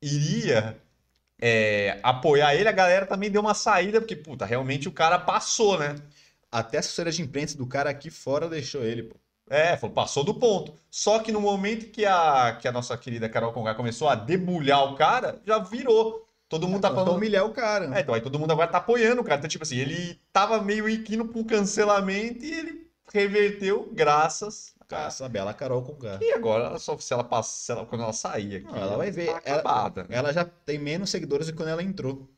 iria é, apoiar ele, a galera também deu uma saída, porque, puta, realmente o cara passou, né? Até a assessoria de imprensa do cara aqui fora deixou ele, pô. É, falou, passou do ponto. Só que no momento que a, que a nossa querida Carol Conká começou a debulhar o cara, já virou. Todo mundo tá Pra falando. humilhar o cara. É, então aí todo mundo agora tá apoiando o cara. Então, tipo assim, ele tava meio pra um cancelamento e ele reverteu graças a. Caça a bela Carol com cara. E agora, ela só, se ela passa, ela- quando ela sair aqui, Não, ela vai ver. Tá Ela- acabada. né? Ela já tem menos seguidores do que quando ela entrou.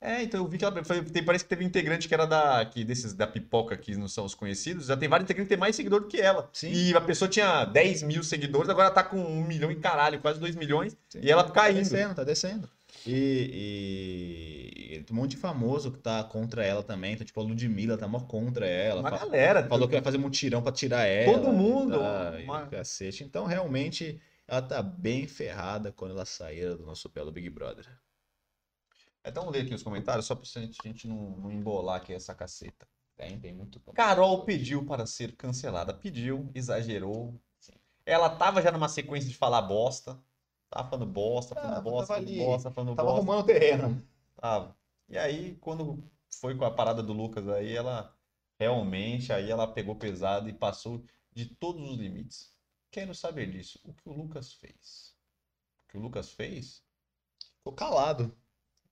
É, então eu vi que ela foi- tem- parece que teve um integrante que era da que desses da pipoca que não são os conhecidos, já tem vários integrantes que tem mais seguidor do que ela. Sim. E a pessoa tinha 10 mil seguidores, agora tá com um milhão e caralho, quase 2 milhões, Sim. e ela Tá caindo. descendo, tá descendo. E, e- e tem um monte de famoso que tá contra ela também. Então, tipo, a Ludmilla tá mó contra ela. Uma fa- galera. falou que vai fazer mutirão pra tirar ela. Todo mundo, E, tá, e uma- cacete. Então, realmente, ela tá bem ferrada quando ela sair do nosso belo Big Brother. Então ler aqui os comentários, só pra gente, a gente não, não embolar aqui essa caceta. Tem, tem muito. Carol pediu para ser cancelada. Pediu, exagerou. Ela tava já numa sequência de falar bosta. Tava falando bosta, falando Ah, bosta, tava falando ali. bosta, falando Tava bosta. arrumando o terreno. Tava. E aí, quando foi com a parada do Lucas aí, ela realmente, aí ela pegou pesado e passou de todos os limites. Quero saber disso. O que o Lucas fez? O que o Lucas fez Ficou calado.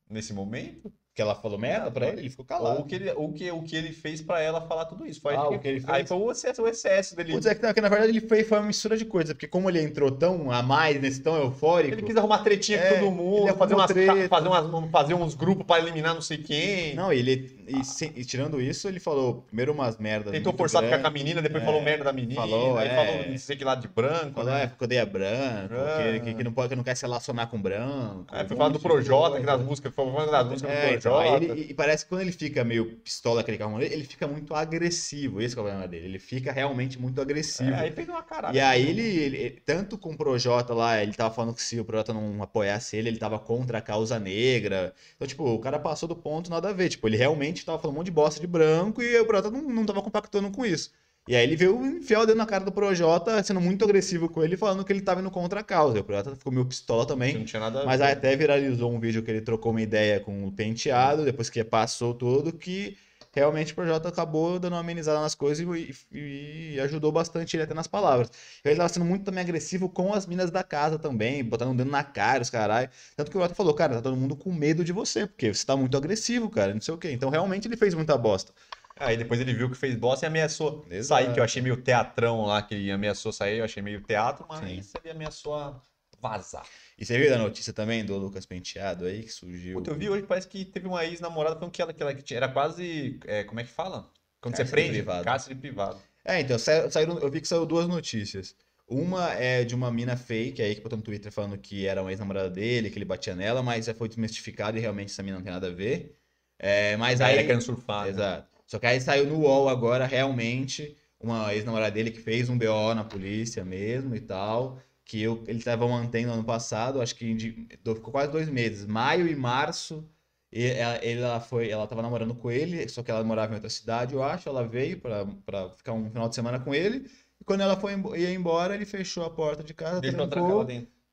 nesse momento? Que ela falou merda pra ele, ele ficou calado. Ou o que ele, ou que, o que ele fez pra ela falar tudo isso? Foi Ah, aí o que ele Aí fez? foi o excesso, o excesso dele. Putz, é que, não, que na verdade ele foi, foi uma mistura de coisas, porque como ele entrou tão a mais, nesse tão eufórico. Ele quis arrumar tretinha É, com todo mundo, fazer, umas, treta. fazer, umas, fazer uns grupos pra eliminar não sei quem. Não, ele. E, se- e tirando isso, ele falou primeiro umas merdas. Tentou forçar ficar com a menina, depois É, falou merda da menina, falou, aí é. falou não sei que lá de branco. Falou, né? é, porque odeia branco, que, que, Ah. que não pode, que não quer se relacionar com branco. Aí um foi falar do Projota, que nas músicas, foi falando das músicas É, então, Projota. ele, e parece que quando ele fica meio pistola, aquele carro, ele fica muito agressivo. Esse é o problema dele. Ele fica realmente muito agressivo. É, aí fez uma caralho. E aí ele, ele- ele- tanto com o Projota lá, ele tava falando que se o Projota não apoiasse ele, ele tava contra a causa negra. Então, tipo, o cara passou do ponto nada a ver. Tipo, ele realmente tava falando um monte de bosta de branco e o Projota não, não tava compactando com isso. E aí ele veio enfiar o dedo na cara do Projota, sendo muito agressivo com ele, falando que ele tava indo contra a causa. O Projota ficou meio pistola também. Não tinha nada Mas aí até viralizou um vídeo que ele trocou uma ideia com o penteado, depois que passou tudo, que realmente o Projota acabou dando uma amenizada nas coisas e, e- e ajudou bastante ele até nas palavras. Ele tava sendo muito também agressivo com as minas da casa também, botando um dedo na cara, os caralho. Tanto que o Projota falou, cara, tá todo mundo com medo de você, porque você tá muito agressivo, cara, não sei o quê. Então realmente ele fez muita bosta. Aí depois ele viu que fez bosta e ameaçou Exato. sair, que eu achei meio teatrão lá, que ele ameaçou sair, eu achei meio teatro, mas Sim. ele ameaçou a vazar. E você viu a notícia também do Lucas Penteado aí, que surgiu... Puta, eu vi hoje, parece que teve uma ex-namorada falando que ela, que ela que era quase. é, como é que fala? Quando você Cárcere prende? privado. Cárcere privado. É, então, sa- saíram, eu vi que saiu duas notícias. Uma é de uma mina fake aí que botou no Twitter falando que era uma ex-namorada dele, que ele batia nela, mas já foi desmistificado e realmente essa mina não tem nada a ver. É, mas Aí aí. ele querendo surfar. né? Só que aí saiu no UOL agora, realmente, uma ex-namorada dele que fez um BO na polícia mesmo e tal. Que eu, ele estava mantendo ano passado, acho que de- ficou quase dois meses. Maio e março, e ela, ela foi, ela tava namorando com ele, só que ela morava em outra cidade, eu acho. Ela veio pra, pra ficar um final de semana com ele. E quando ela foi, ia embora, ele fechou a porta de casa, trancar trancou,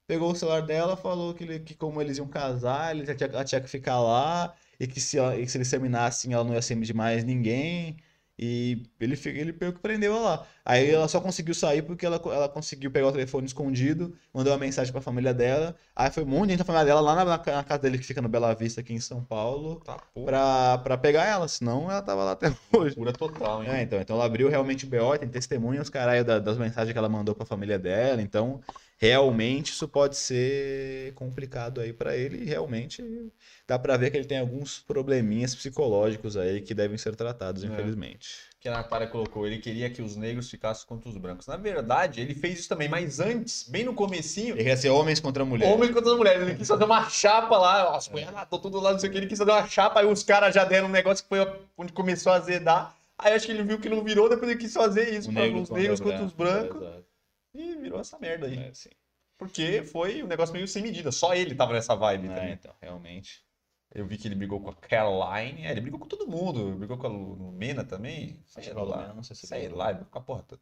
pegou o celular dela, falou que, ele- que como eles iam casar, ele ela tinha que ficar lá, e que se, ela- e que se eles terminassem, ela não ia ser de mais ninguém. E ele, ele pegou que prendeu ela lá. Aí ela só conseguiu sair porque ela, ela conseguiu pegar o telefone escondido, mandou uma mensagem pra família dela. Aí foi um monte de gente da família dela lá na, na ca- na casa dele que fica no Bela Vista, aqui em São Paulo, Tá, porra. pra, pra pegar ela, senão ela tava lá até hoje. Pura total, hein? É, então, então ela abriu realmente o BO, tem testemunhas, caralho, da- das mensagens que ela mandou pra família dela, então realmente isso pode ser complicado aí pra ele e realmente dá pra ver que ele tem alguns probleminhas psicológicos aí que devem ser tratados, É. infelizmente. que a Natália colocou, ele queria que os negros ficassem contra os brancos. Na verdade, ele fez isso também, mas antes, bem no comecinho, Ele queria ser homens contra mulheres. homem contra mulher, ele quis fazer uma chapa lá, as mulheres lá, tô tudo lá, não sei o que, ele quis fazer uma chapa, aí os caras já deram um negócio que foi onde começou a azedar, aí acho que ele viu que não virou, depois ele quis fazer isso para negro os negros contra os branco. brancos, Exato. E virou essa merda aí. É, sim. Porque foi um negócio meio sem medida, só ele tava nessa vibe É, também. então, realmente. Eu vi que ele brigou com a Caroline, é, ele brigou com todo mundo, brigou com a Lumena também, Acho sei que falou lá. mesmo, não sei se Sei falou. lá, ficou com a porra toda.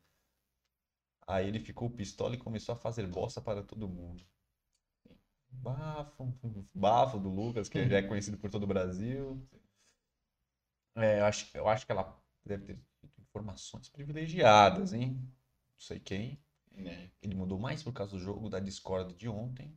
Aí ele ficou pistola e começou a fazer bosta para todo mundo. Bafo, bafo do Lucas, que já é conhecido por todo o Brasil. É, eu acho, eu acho que ela deve ter informações privilegiadas, hein? Não sei quem. É. Ele mudou mais por causa do jogo da Discord de ontem.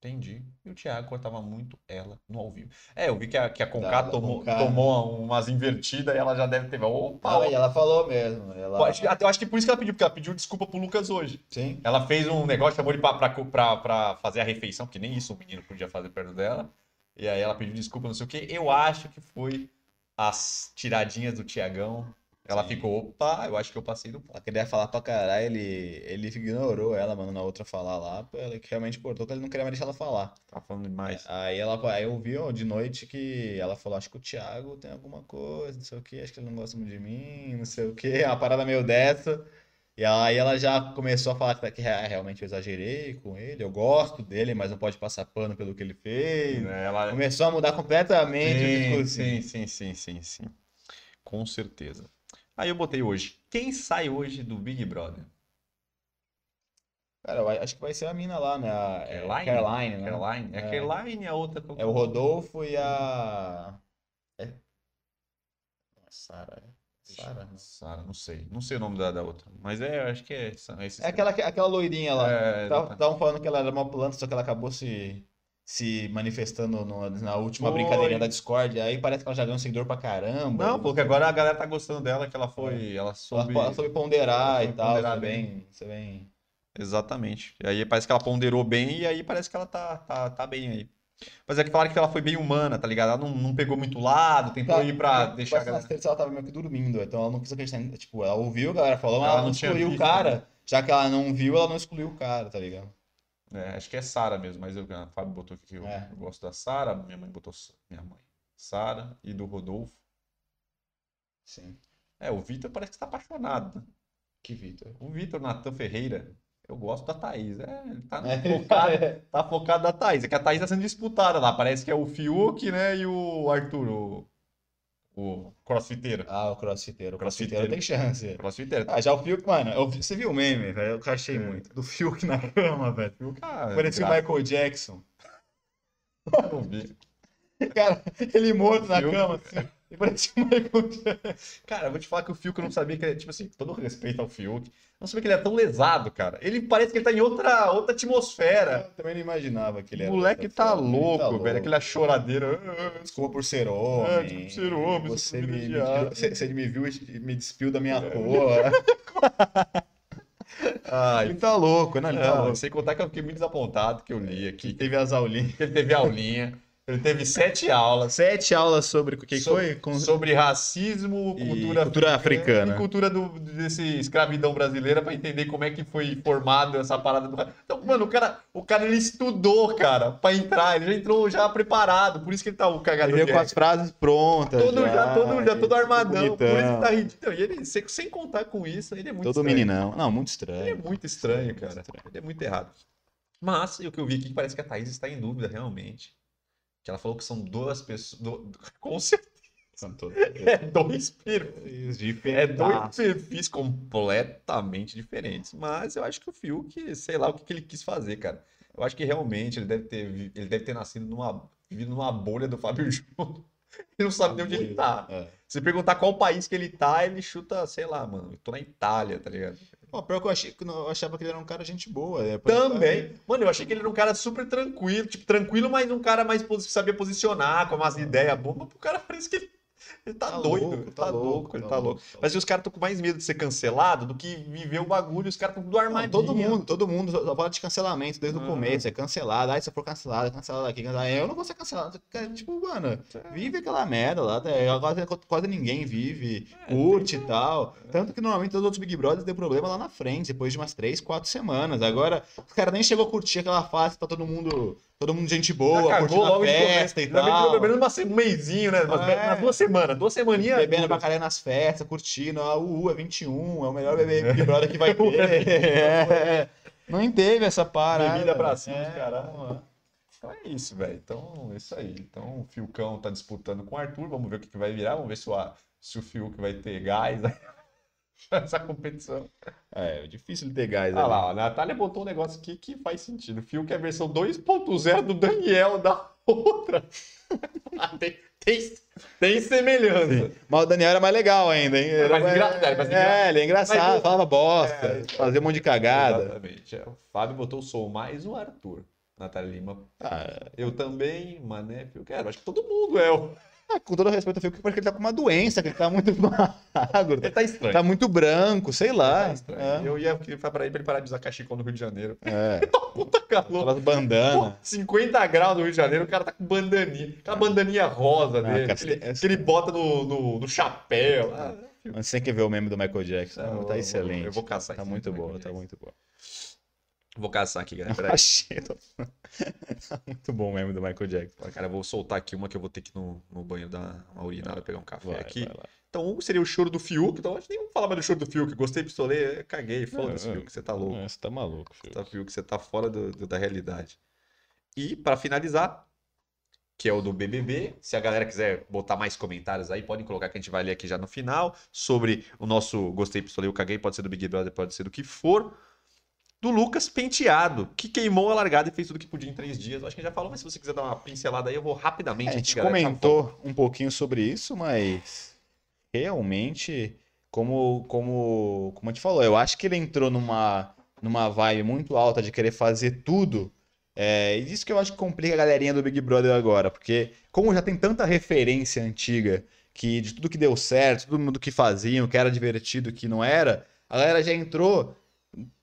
Entendi. E o Thiago cortava muito ela no ao vivo. É, eu vi que a, que a Conká da tomou, Conká. tomou umas invertidas e ela já deve ter. Opa! Ah, e ela falou mesmo. Ela... Eu acho, eu acho que por isso que ela pediu, porque ela pediu desculpa pro Lucas hoje. Sim. Ela fez um negócio, chamou ele pra, pra, pra, pra fazer a refeição, porque nem isso o menino podia fazer perto dela. E aí ela pediu desculpa, não sei o quê. Eu acho que foi as tiradinhas do Tiagão. Ela Sim. ficou, opa, eu acho que eu passei do ponto. Ela queria falar pra caralho, ele, ele ignorou ela, mandando a outra falar lá, ela que realmente cortou, que ele não queria mais deixar ela falar. Tá falando demais. Aí ela aí eu vi ó, de noite que ela falou, acho que o Thiago tem alguma coisa, não sei o que, acho que ele não gosta muito de mim, não sei o que, uma parada meio dessa. E aí ela já começou a falar que, que re- realmente eu exagerei com ele, eu gosto dele, mas não pode passar pano pelo que ele fez. Né, Ela... Começou a mudar completamente o Sim, discursinho. sim, sim, sim, sim, sim. Com certeza. Aí eu botei hoje. Quem sai hoje do Big Brother? Cara, eu acho que vai ser a mina lá, né? A, é, Caroline? Caroline, né? Caroline? É, É. Caroline e a outra. qual que É o Rodolfo e a. É. É Sara. é? Sara? não. Sara, não sei. Não sei o nome da, da outra. Mas é, eu acho que é esses É aquela, aquela loirinha lá. É, Estavam falando que ela era uma planta, só que ela acabou se, se manifestando no- na última Foi. brincadeirinha da Discord. Aí parece que ela já ganhou um seguidor pra caramba. Não, porque agora a galera tá gostando dela, que ela foi. Ela Ela, soube. ela soube ponderar ela e soube tal. ponderar Você bem. Você bem. Exatamente. E aí parece que ela ponderou bem e aí parece que ela tá, tá, tá bem aí. Mas é que falaram que ela foi bem humana, tá ligado? Ela não, não pegou muito lado, tentou Tá, ir pra Mas deixar a nas galera. ela tava meio que dormindo, então ela não quis acreditar. Tipo, ela ouviu, a galera falou, mas Ela ela não excluiu o visto, né? cara. Já que ela não viu, ela não excluiu o cara, tá ligado? É, acho que é Sara mesmo, mas eu, a Fábio botou aqui que eu, É. eu gosto da Sara, minha mãe botou minha mãe. Sara e do Rodolfo. Sim. É, o Vitor parece que tá apaixonado. né? Que Vitor. O Vitor Natan Ferreira, eu gosto da Thaís. É, ele tá É. focado, tá focado na Thaís. É que a Thaís tá sendo disputada lá. Parece que é o Fiuk, né? E o Arthur, o, O crossfiteiro. Ah, o crossfiteiro. O Crossfiteiro. crossfiteiro tem chance. Crossfiteiro. Ah, já o Fiuk, mano, eu você viu o meme, velho? Eu achei É. muito. Do Fiuk na cama, velho. Ah, Parecia o Michael Jackson. não vi. Cara, ele morto na Fiuk. cama, assim. E parecia o Michael Jackson. Cara, eu vou te falar que o Fiuk eu não sabia que ele, tipo assim, todo respeito ao Fiuk, eu não sabia que ele é tão lesado, cara. Ele parece que ele tá em outra, outra atmosfera. Eu também não imaginava que ele O era. moleque dessa tá forma, louco, tá velho. Aquela choradeira. Desculpa por ser homem. É, desculpa por ser homem, Você sou me, me, você, você me viu e me despiu da minha É. cor. Ai, Ele tá louco, né? Ele tá não, louco. sem contar que eu fiquei muito desapontado que eu li aqui. Teve as aulinhas. que Ele teve aulinha, ele teve sete aulas. Sete aulas sobre o que foi? Com... Sobre racismo, cultura, cultura africana. e cultura do, desse escravidão brasileira pra entender como é que foi formado essa parada do Então, mano, o cara, o cara ele estudou, cara, pra entrar, ele já entrou já preparado, por isso que ele tá o Ele cagador veio com as frases prontas. Todo já, todo, já todo armadão, por isso que bonitão. tá ridículo. E ele, sem, contar com isso, ele é muito Todo estranho. meninão. Não, muito Ele é estranho. muito estranho, Muito cara. estranho. Ele é muito errado. Mas, o que eu vi aqui, parece que a Thaís está em dúvida, realmente. Que ela falou que são duas pessoas. do- Com certeza. É dois perfis. É diferentes. dois perfis completamente diferentes. Mas eu acho que o Fiuk, sei lá o que, que ele quis fazer, cara. Eu acho que realmente ele deve ter, ele deve ter nascido numa, vivido numa bolha do Fábio Júnior. Ele não sabe nem onde ele tá. É. Se perguntar qual país que ele tá, ele chuta, sei lá, mano. Eu tô na Itália, tá ligado? Pô, pior que eu, achei, que eu achava que ele era um cara gente boa. né? Também. Mano, eu achei que ele era um cara super tranquilo. Tipo, tranquilo, mas um cara mais sabia posicionar, com umas ideias boas. Mas o cara parece que ele, ele tá, Tá doido. louco, ele tá tá, louco, louco, ele tá tá louco, louco. tá Mas os caras estão com mais medo de ser cancelado do que viver o bagulho. Os caras estão tudo Não, armadinho. todo mundo, todo mundo só fala de cancelamento desde o Ah. começo. É cancelado. Aí se eu for cancelado, é cancelado aqui, cancelado. Eu não vou ser cancelado. Tipo, mano, vive aquela merda lá. tá? Quase, quase ninguém vive, É, curte e tal. Tanto que normalmente os outros Big Brothers deu problema lá na frente, depois de umas 3, 4 semanas. Agora, os caras nem chegou a curtir aquela fase, tá todo mundo, todo mundo gente boa, curtindo a logo de festa e tal. Pelo menos um mêsinho, né? Umas- É. Duas semanas. Duas semaninhas. Bebendo pra caralho nas festas, curtindo, ah, uhul, é 21, é o melhor bebê Big Brother que vai ter. É. Não teve essa parada. Bebida pra cima, É, caralho. Então é isso, velho. Então, é isso aí. Então, o Fiucão tá disputando com o Arthur. Vamos ver o que, que vai virar. Vamos ver se o, A- se o Fiuk vai ter gás nessa competição. É, difícil de ter gás Ah lá, a Natália botou um negócio aqui que faz sentido. O Fiuk é a versão 2.0 do Daniel da outra. tem, tem, tem semelhança. Mas o Daniel era mais legal ainda, hein? Era mais engraçado, era mais engraçado. É, ele é engraçado, Mas falava bosta, É, fazia um monte de cagada. Exatamente. É, O Fábio botou o som mais o Arthur. Natália Lima. Ah, Eu também, Mané. É, eu acho que todo mundo é. o- ah, com todo respeito ao Fiuk, porque ele tá com uma doença, que ele tá muito magro, Ele tá estranho. tá muito branco, sei lá. Tá estranho. É. Eu ia falar pra ele pra ele parar de usar cachecol no Rio de Janeiro. É, Puta calor. aquelas bandanas. Pô, 50 graus no Rio de Janeiro, o cara tá com bandaninha. Aquela bandaninha rosa Ah, dele. cara, que, ele, que ele bota no, no, no chapéu. Ah, Você tem que ver o meme do Michael Jackson. Eu tá excelente. eu vou caçar Tá esse muito boa, tá muito boa. Vou caçar aqui, galera. Peraí. Achei. muito bom o meme do Michael Jackson. Cara, eu vou soltar aqui uma que eu vou ter que ir no, no banho dar uma urinada, pegar um café Vai, aqui. vai. Então, um seria o choro do Fiuk. Então, acho que nem vamos falar mais do choro do Fiuk. Gostei, pistolei, caguei. Foda-se, É. Fiuk, você tá louco. É, Você tá maluco, filho. Tá, Fiuk, você tá fora do- do- da realidade. E, pra finalizar, que é o do BBB, se a galera quiser botar mais comentários aí, podem colocar que a gente vai ler aqui já no final, sobre o nosso gostei, pistolei, eu caguei, pode ser do Big Brother, pode ser do que for. Do Lucas Penteado, que queimou a largada e fez tudo que podia em três dias. Acho que já falou, mas se você quiser dar uma pincelada aí, eu vou rapidamente. É, a aqui, gente galera, tá comentou um pouquinho sobre isso, mas realmente, como, como, como a gente falou, eu acho que ele entrou numa, numa vibe muito alta de querer fazer tudo. É, e isso que eu acho que complica a galerinha do Big Brother agora, porque como já tem tanta referência antiga que de tudo que deu certo, todo mundo que faziam, que era divertido, que não era, a galera já entrou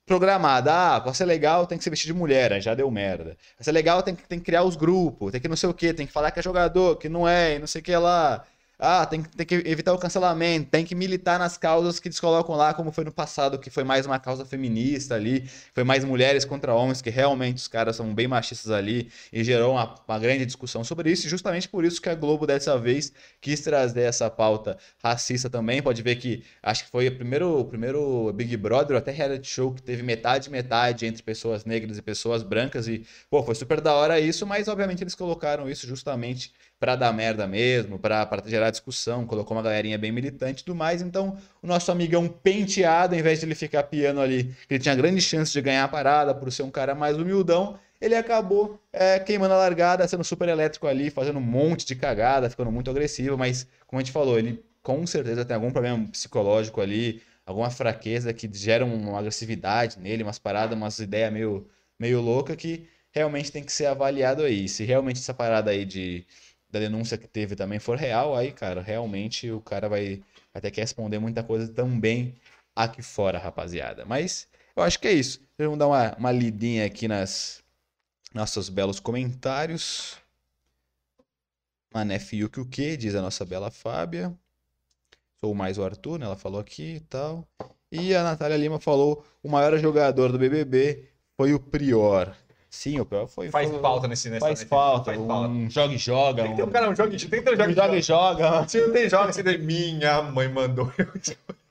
programada. Ah, pra ser legal tem que se vestir de mulher, aí já deu merda. Pra ser legal tem que, tem que criar os grupos, tem que não sei o que, tem que falar que é jogador, que não é, e não sei o que lá. Ah, tem, tem que evitar o cancelamento, tem que militar nas causas que eles colocam lá, como foi no passado, que foi mais uma causa feminista ali, foi mais mulheres contra homens, que realmente os caras são bem machistas ali, e gerou uma, uma grande discussão sobre isso, e justamente por isso que a Globo dessa vez quis trazer essa pauta racista também. Pode ver que acho que foi o primeiro, o primeiro Big Brother, até reality show, que teve metade metade entre pessoas negras e pessoas brancas, e pô, foi super da hora isso, mas obviamente eles colocaram isso justamente para dar merda mesmo, para gerar discussão, colocou uma galerinha bem militante e tudo mais. Então, o nosso amigão penteado, ao invés de ele ficar piano ali, que ele tinha grande chance de ganhar a parada por ser um cara mais humildão, ele acabou é, queimando a largada, sendo super elétrico ali, fazendo um monte de cagada, ficando muito agressivo, mas, como a gente falou, ele com certeza tem algum problema psicológico ali, alguma fraqueza que gera uma agressividade nele, umas paradas, umas ideias meio, meio loucas que realmente tem que ser avaliado aí. Se realmente essa parada aí de da denúncia que teve também for real, aí, cara, realmente o cara vai, vai ter que responder muita coisa também aqui fora, rapaziada. Mas eu acho que é isso. Vamos dar uma, uma lidinha aqui nas nossos belos comentários. Mané que o que, diz a nossa bela Fábia. Sou mais o Arthur, né? Ela falou aqui e tal. E a Natália Lima falou: o maior jogador do BBB foi o Prior. Sim, o pior foi. Faz foi, falta nesse nessa Faz falta. Faz falta. Um joga e joga. Tem que ter um cara, um joga e joga. Tem que ter um joga, um joga e joga. Se não tem joga, você tem. Minha mãe mandou.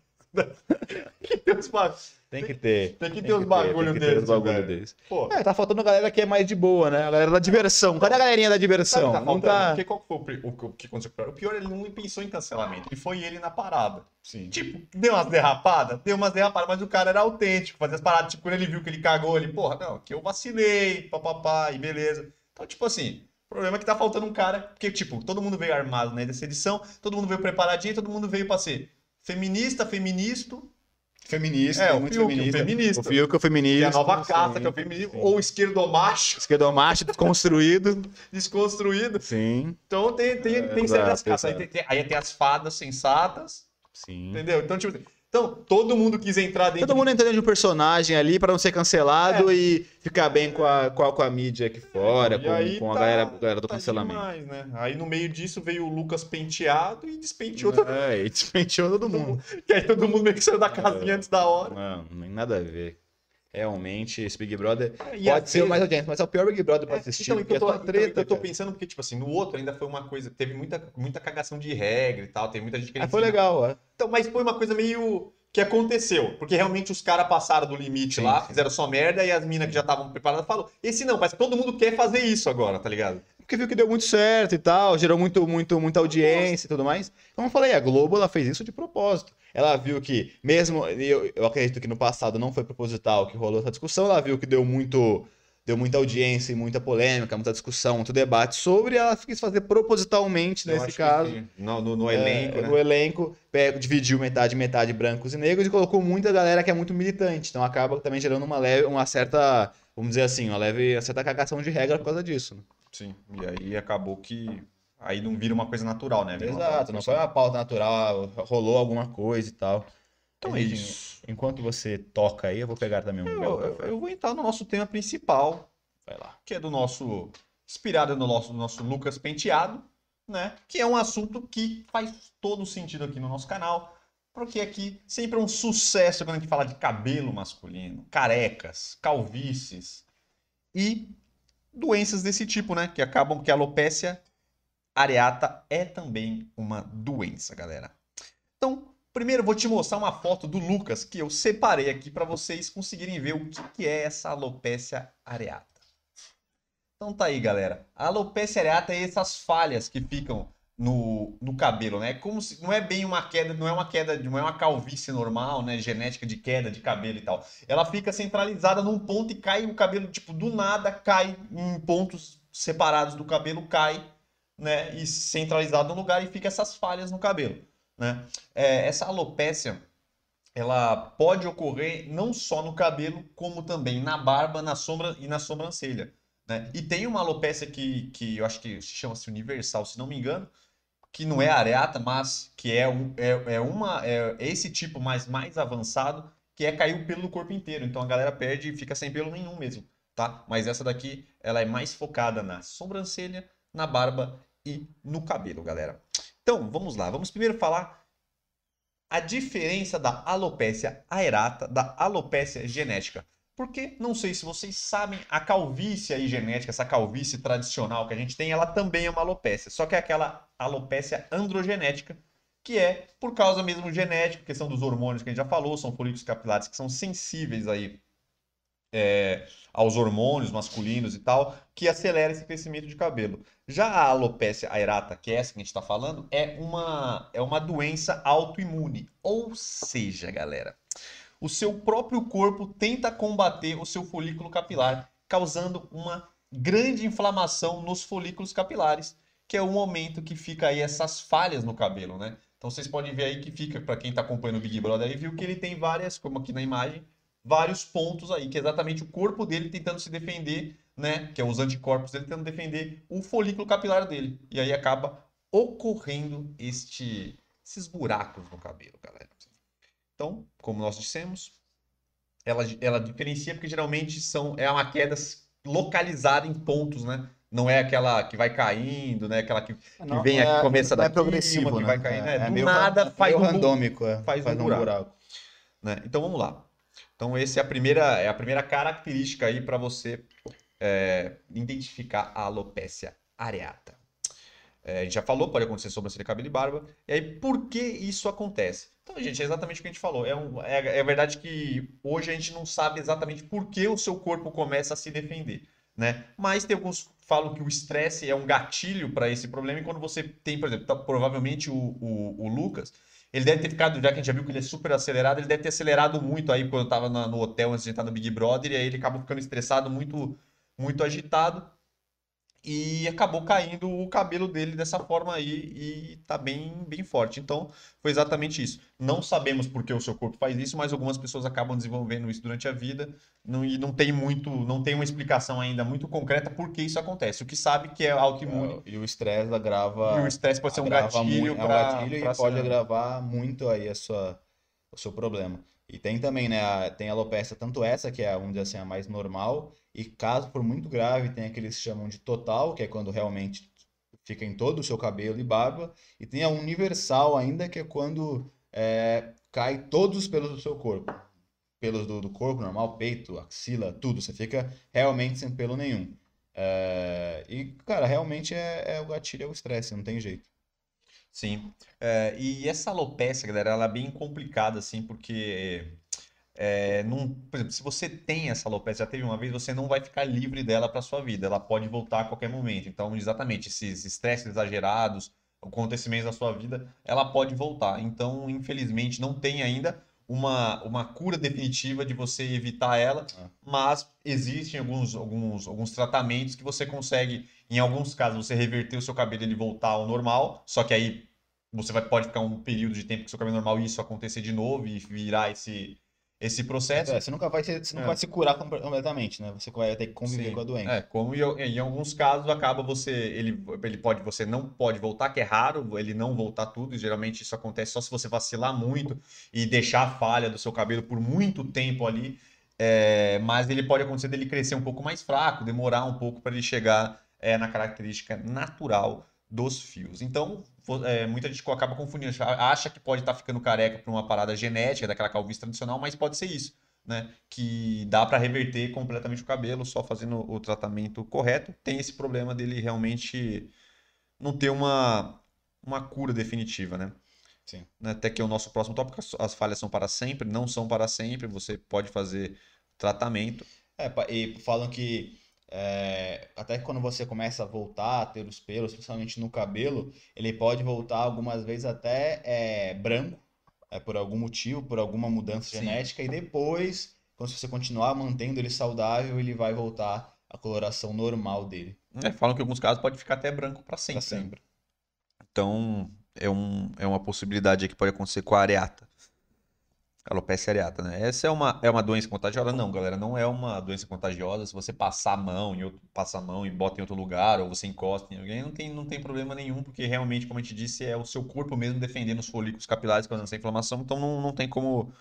que tem uns tem que ter. Tem que ter os bagulho deles. Bagulho deles. É, tá faltando a galera que é mais de boa, né? A galera da diversão. Cadê a galerinha da diversão? Tá não tá... Porque qual foi o, o, o que aconteceu com o pior? O pior, ele não pensou em cancelamento. E foi ele na parada. Sim. Tipo, deu umas derrapadas? Deu umas derrapadas, mas o cara era autêntico. Fazia as paradas. Tipo, quando ele viu que ele cagou, ele, porra, não, que eu vacilei, papapá, e beleza. Então, tipo assim, o problema é que tá faltando um cara. Porque, tipo, todo mundo veio armado né, dessa edição, todo mundo veio preparadinho, todo mundo veio pra ser feminista, feministo Feminista, é, o muito Fiuk, feminista. O feminista. O Fiuk é o feminista. Que é a nova caça, que é o feminismo. Ou esquerdomacho. Esquerdomacho desconstruído. desconstruído. Sim. Então tem, tem, é, tem certas caças. Aí tem, aí tem as fadas sensatas. Sim. Entendeu? Então, tipo então, todo mundo quis entrar dentro. Todo mundo entrando de um personagem ali para não ser cancelado é. e ficar bem com a, com a, com a mídia aqui fora, com, com tá, a galera, galera do tá cancelamento. Demais, né? Aí no meio disso veio o Lucas penteado e despenteou todo mundo. É, e despenteou todo mundo. e aí todo mundo meio que saiu da casinha é. antes da hora. Não, nem nada a ver realmente esse Big Brother é, pode ser o mais audiente, mas é o pior Big Brother pra é, assistir. Então, porque eu tô, é treta, então, eu tô pensando porque, tipo assim, no outro ainda foi uma coisa, teve muita, muita cagação de regra e tal, teve muita gente que... Ah, foi legal, é. Então, mas foi uma coisa meio que aconteceu. Porque realmente os caras passaram do limite sim, lá, sim. fizeram só merda, e as minas que já estavam preparadas falaram: esse não, que todo mundo quer fazer isso agora, tá ligado? Porque viu que deu muito certo e tal, gerou muito, muito, muita audiência e tudo mais. Como eu falei, a Globo ela fez isso de propósito. Ela viu que, mesmo, eu, eu acredito que no passado não foi proposital que rolou essa discussão, ela viu que deu muito deu muita audiência e muita polêmica, muita discussão, muito debate sobre, ela quis fazer propositalmente nesse caso. No, no, no, elenco. É, né? No elenco, dividiu metade, metade brancos e negros e colocou muita galera que é muito militante. Então acaba também gerando uma leve, uma certa, vamos dizer assim, uma leve, uma certa cagação de regra por causa disso. Né? Sim, e aí acabou que. Aí não vira uma coisa natural, né? Exato, não foi uma pauta natural, rolou alguma coisa e tal. Então é isso. Enquanto você toca aí, eu vou pegar também um eu, eu, eu, vou entrar no nosso tema principal. Vai lá. Que é do nosso. Inspirado no nosso, no nosso Lucas Penteado, né? Que é um assunto que faz todo sentido aqui no nosso canal. Porque aqui sempre é um sucesso quando a gente fala de cabelo masculino, carecas, calvícies e doenças desse tipo, né? Que acabam que a alopecia areata é também uma doença, galera. Então, Primeiro, eu vou te mostrar uma foto do Lucas que eu separei aqui para vocês conseguirem ver o que é essa alopecia areata. Então tá aí, galera. A alopecia areata é essas falhas que ficam no, no cabelo, né? Como se não é bem uma queda, não é uma queda, não é uma calvície normal, né? Genética de queda de cabelo e tal. Ela fica centralizada num ponto e cai o cabelo, tipo, do nada cai em pontos separados do cabelo, cai, né? E centralizado no lugar e fica essas falhas no cabelo. Né? É, essa alopécia ela pode ocorrer não só no cabelo, como também na barba, na sombra e na sobrancelha. Né? E tem uma alopécia que, que eu acho que chama-se universal, se não me engano, que não é areata, mas que é, é, é, uma, é esse tipo mais, mais avançado, que é cair o pelo do corpo inteiro. Então a galera perde e fica sem pelo nenhum mesmo. Tá? Mas essa daqui ela é mais focada na sobrancelha, na barba e no cabelo, galera. Então, vamos lá. Vamos primeiro falar a diferença da alopécia aerata da alopécia genética. Porque, não sei se vocês sabem, a calvície aí genética, essa calvície tradicional que a gente tem, ela também é uma alopécia. Só que é aquela alopécia androgenética, que é por causa mesmo genética, questão dos hormônios que a gente já falou, são folículos capilares que são sensíveis aí é, aos hormônios masculinos e tal, que acelera esse crescimento de cabelo. Já a alopecia aerata, que é essa que a gente está falando, é uma, é uma doença autoimune. Ou seja, galera, o seu próprio corpo tenta combater o seu folículo capilar, causando uma grande inflamação nos folículos capilares, que é o momento que fica aí essas falhas no cabelo, né? Então vocês podem ver aí que fica, para quem está acompanhando o Big Brother aí, viu que ele tem várias, como aqui na imagem, vários pontos aí, que é exatamente o corpo dele tentando se defender, né? Que é os anticorpos dele tentando defender o folículo capilar dele. E aí acaba ocorrendo este, esses buracos no cabelo, galera. Então, como nós dissemos, ela, ela diferencia porque geralmente são, é uma queda localizada em pontos, né? Não é aquela que vai caindo, né? Aquela que, que Não, vem é- aqui, começa não é daqui, progressivo, uma que né? vai caindo. É- né? é Do meio nada faz meio um, randômico, é. faz um buraco. né? Então vamos lá. Então essa é a primeira, é a primeira característica aí para você é, identificar a alopecia areata. É, a gente já falou, pode acontecer sobrancelha, cabelo e barba. E aí, por que isso acontece? Então, gente, é exatamente o que a gente falou. É, um- é, é verdade que hoje a gente não sabe exatamente por que o seu corpo começa a se defender, né? Mas tem alguns falam que o estresse é um gatilho para esse problema. E quando você tem, por exemplo, tá- provavelmente o, o, o Lucas, ele deve ter ficado, já que a gente já viu que ele é super acelerado, ele deve ter acelerado muito aí quando eu tava na- no hotel antes de entrar no Big Brother, e aí ele acabou ficando estressado, muito, muito agitado, e acabou caindo o cabelo dele dessa forma aí, e tá bem, bem forte. Então, foi exatamente isso. Não sabemos por que o seu corpo faz isso, mas algumas pessoas acabam desenvolvendo isso durante a vida, não, e não tem muito, não tem uma explicação ainda muito concreta por que isso acontece. O que sabe que é autoimune, É, E o estresse agrava. e o estresse pode ser um gatilho muito- é um gatilho e pode agravar muito aí a sua, o seu problema. E tem também, né, a, tem a alopecia, tanto essa, que é, vamos dizer assim, a mais normal, e caso for muito grave, tem aqueles que chamam de total, que é quando realmente fica em todo o seu cabelo e barba, e tem a universal ainda, que é quando é, cai todos os pelos do seu corpo. Pelos do, do corpo normal, peito, axila, tudo. Você fica realmente sem pelo nenhum. É, e, cara, realmente é, é o gatilho, é o estresse, não tem jeito. Sim. É, e essa alopecia, galera, ela é bem complicada, assim, porque, é, não, por exemplo, se você tem essa alopecia, já teve uma vez, você não vai ficar livre dela para sua vida. Ela pode voltar a qualquer momento. Então, exatamente, esses estresses exagerados, acontecimentos da sua vida, ela pode voltar. Então, infelizmente, não tem ainda uma, uma cura definitiva de você evitar ela, Ah. mas existem alguns, alguns, alguns tratamentos que você consegue, em alguns casos, você reverter o seu cabelo e ele voltar ao normal, só que aí você vai, pode ficar um período de tempo que seu cabelo é normal e isso acontecer de novo e virar esse, esse processo. É, você nunca vai se, você não É. vai se curar comple- completamente, né? Você vai ter que conviver Sim. com a doença. É, como em, em alguns casos acaba você, ele, ele pode, você não pode voltar, que é raro ele não voltar tudo, e geralmente isso acontece só se você vacilar muito e deixar a falha do seu cabelo por muito tempo ali, é, mas ele pode acontecer dele crescer um pouco mais fraco, demorar um pouco para ele chegar é, na característica natural dos fios. Então, é, muita gente acaba confundindo, acha- acha que pode estar ficando careca por uma parada genética, daquela calvície tradicional, mas pode ser isso né? Que dá para reverter completamente o cabelo só fazendo o tratamento correto. Tem esse problema dele realmente não ter uma, uma cura definitiva, né? Sim. Né, Até que é o nosso próximo tópico, as- as falhas são para sempre, não são para sempre, você pode fazer tratamento. É, e falam que é, até que quando você começa a voltar a ter os pelos, principalmente no cabelo, ele pode voltar algumas vezes até é, branco, é, por algum motivo, por alguma mudança Sim. genética, e depois, quando você continuar mantendo ele saudável, ele vai voltar à coloração normal dele, É, falam que em alguns casos pode ficar até branco para sempre. né? sempre. Então, é, um, é uma possibilidade que pode acontecer com a areata. Alopecia areata, né? Essa é uma, é uma doença contagiosa? Não, galera, não é uma doença contagiosa. Se você passar a mão em outro, passa a mão e bota em outro lugar, ou você encosta em alguém, não tem, não tem problema nenhum, porque realmente, como a gente disse, é o seu corpo mesmo defendendo os folículos capilares causando essa inflamação, então não, não tem como,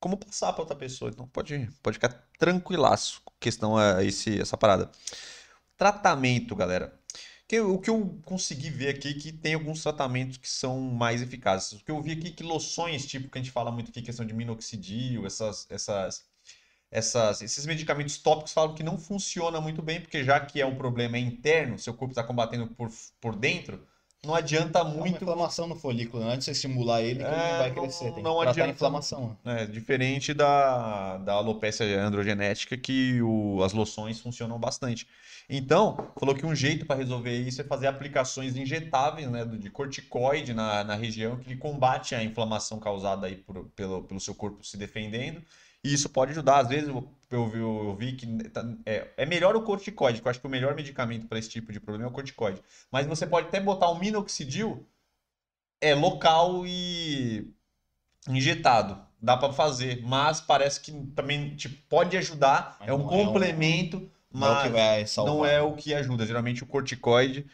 como passar para outra pessoa. Então pode, pode ficar tranquilaço com questão a esse, essa parada. Tratamento, galera. Que, o que eu consegui ver aqui é que tem alguns tratamentos que são mais eficazes. O que eu vi aqui é que loções, tipo, que a gente fala muito aqui, questão de minoxidil, essas, essas, essas, esses medicamentos tópicos falam que não funciona muito bem, porque já que é um problema interno, seu corpo está combatendo por, por dentro, não adianta É uma muito. inflamação no folículo, não é de você estimular ele que ele É, não vai não- crescer. Tem que não tratar adianta. a inflamação. É, diferente da, da alopecia androgenética, que o- as loções funcionam bastante. Então, falou que um jeito para resolver isso é fazer aplicações injetáveis, né, de corticoide na, na região, que ele combate a inflamação causada aí por- pelo, pelo seu corpo se defendendo. E isso pode ajudar. Às vezes eu, eu vi, eu vi que tá- é, é melhor o corticoide, que eu acho que o melhor medicamento para esse tipo de problema é o corticoide. Mas você pode até botar o minoxidil é local e injetado. Dá pra fazer, mas parece que também tipo, pode ajudar, Mas é um não é um- complemento, Não é mas que vai salvar. não é o que ajuda. Geralmente o corticoide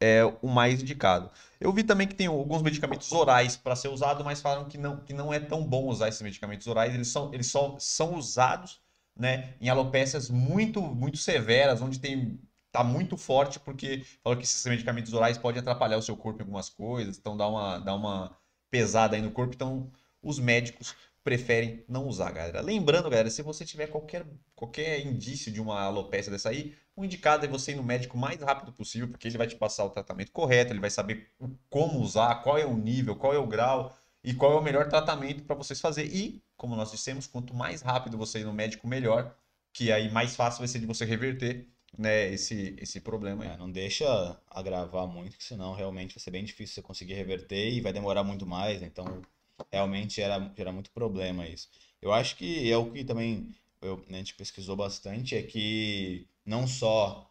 é o mais indicado. Eu vi também que tem alguns medicamentos orais para ser usado, mas falaram que não, que não é tão bom usar esses medicamentos orais. Eles são, eles só são usados, né, em alopécias muito, muito severas, onde tem tá muito forte, porque falou que esses medicamentos orais podem atrapalhar o seu corpo em algumas coisas, então dá uma, dá uma pesada aí no corpo. Então os médicos preferem não usar, galera. Lembrando, galera, se você tiver qualquer, qualquer indício de uma alopecia dessa aí, o indicado é você ir no médico o mais rápido possível, porque ele vai te passar o tratamento correto, ele vai saber como usar, qual é o nível, qual é o grau e qual é o melhor tratamento para vocês fazer. E, como nós dissemos, quanto mais rápido você ir no médico, melhor, que aí mais fácil vai ser de você reverter, né, esse, esse problema. É, não deixa agravar muito, senão realmente vai ser bem difícil você conseguir reverter e vai demorar muito mais. Então, realmente gera, gera muito problema isso. Eu acho que é o que também eu, né, a gente pesquisou bastante, é que não só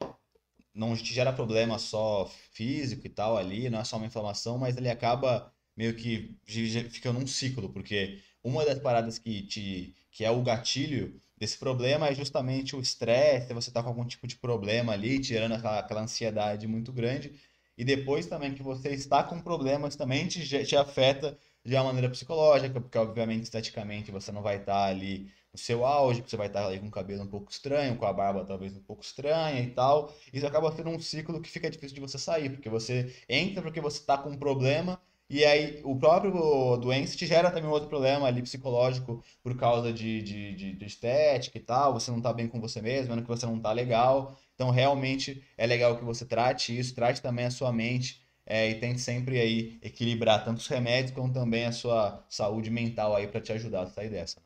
não te gera problema só físico e tal ali, não é só uma inflamação, mas ele acaba meio que gi- gi- fica num ciclo, porque uma das paradas que te que é o gatilho desse problema é justamente o estresse, você tá com algum tipo de problema ali, te gerando aquela, aquela ansiedade muito grande, e depois também que você está com problemas também te, te afeta de uma maneira psicológica, porque obviamente esteticamente você não vai estar ali no seu auge, você vai estar ali com o cabelo um pouco estranho, com a barba talvez um pouco estranha e tal. Isso acaba sendo um ciclo que fica difícil de você sair, porque você entra porque você está com um problema e aí o próprio doença te gera também outro problema ali psicológico por causa de, de, de, de estética e tal, você não tá bem com você mesmo, vendo que você não tá legal. Então realmente é legal que você trate isso, trate também a sua mente é, e tente sempre aí equilibrar tanto os remédios como também a sua saúde mental aí para te ajudar a sair dessa.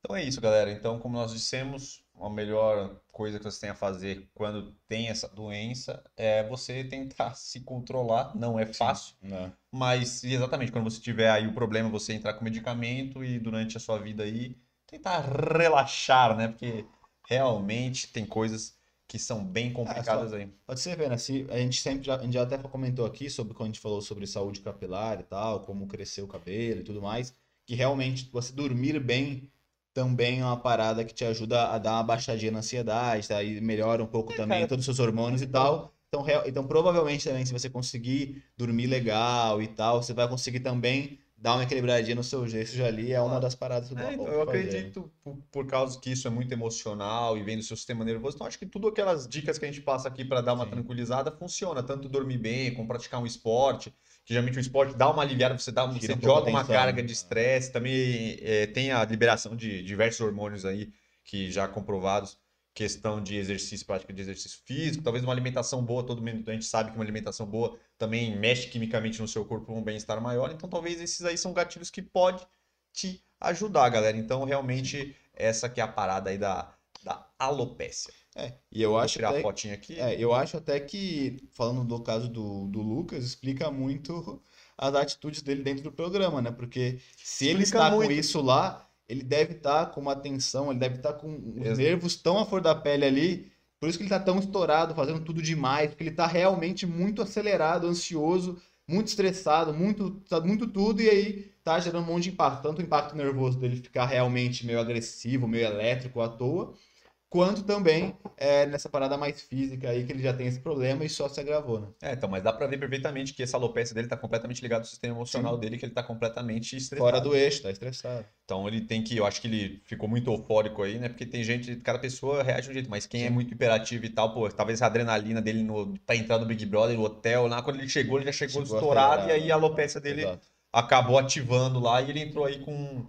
Então é isso, galera. Então, como nós dissemos, a melhor coisa que você tem a fazer quando tem essa doença é você tentar se controlar. Não é fácil, Né? mas exatamente quando você tiver aí o problema, você entrar com medicamento e durante a sua vida aí tentar relaxar, né? Porque realmente tem coisas que são bem complicadas aí. Pode ser, né? Se a gente sempre já, a gente já até comentou aqui sobre quando a gente falou sobre saúde capilar e tal, como crescer o cabelo e tudo mais, que realmente você dormir bem também é uma parada que te ajuda a dar uma baixadinha na ansiedade, tá? E melhora um pouco também cara. todos os seus hormônios e tal. Então, real- então, provavelmente também, se você conseguir dormir legal e tal, você vai conseguir também dar uma equilibradinha no seu gesto ali. É uma das paradas que É, dá então, eu acredito, por, por causa que isso é muito emocional e vem do seu sistema nervoso, então acho que tudo aquelas dicas que a gente passa aqui para dar uma Sim. tranquilizada funciona, tanto dormir bem, como praticar um esporte, que geralmente o esporte dá uma aliviada, você, dá, Tira você um joga uma carga né? de estresse, também é, tem a liberação de diversos hormônios aí, que já comprovados, questão de exercício, prática de exercício físico, talvez uma alimentação boa, todo mundo, a gente sabe que uma alimentação boa também mexe quimicamente no seu corpo para um bem-estar maior, então talvez esses aí são gatilhos que pode te ajudar, galera. Então, realmente, essa que é a parada aí da, da alopécia. É, e eu Vou acho tirar até a fotinha aqui. É, eu acho até que, falando do caso do, do Lucas, explica muito as atitudes dele dentro do programa, né? Porque se ele Explica está com muito. isso lá, ele deve estar com uma tensão, ele deve estar com os Ex- nervos tão à flor da pele ali, por isso que ele está tão estourado, fazendo tudo demais, porque ele está realmente muito acelerado, ansioso, muito estressado, muito, sabe, muito tudo, e aí tá gerando um monte de impacto. Tanto o impacto nervoso dele ficar realmente meio agressivo, meio elétrico à toa, quanto também é, nessa parada mais física aí que ele já tem esse problema e só se agravou, né? É, então, mas dá pra ver perfeitamente que essa alopécia dele tá completamente ligada ao sistema emocional Sim. dele, que ele tá completamente estressado. Fora do eixo, tá estressado. Então ele tem que, eu acho que ele ficou muito eufórico aí, né? Porque tem gente, cada pessoa reage de um jeito, mas quem é Sim. muito hiperativo e tal, pô, talvez a adrenalina dele no, pra entrar no Big Brother, no hotel, lá quando ele chegou, ele já chegou, Chegou estourado, e aí a alopécia dele Exato. acabou ativando lá e ele entrou aí com,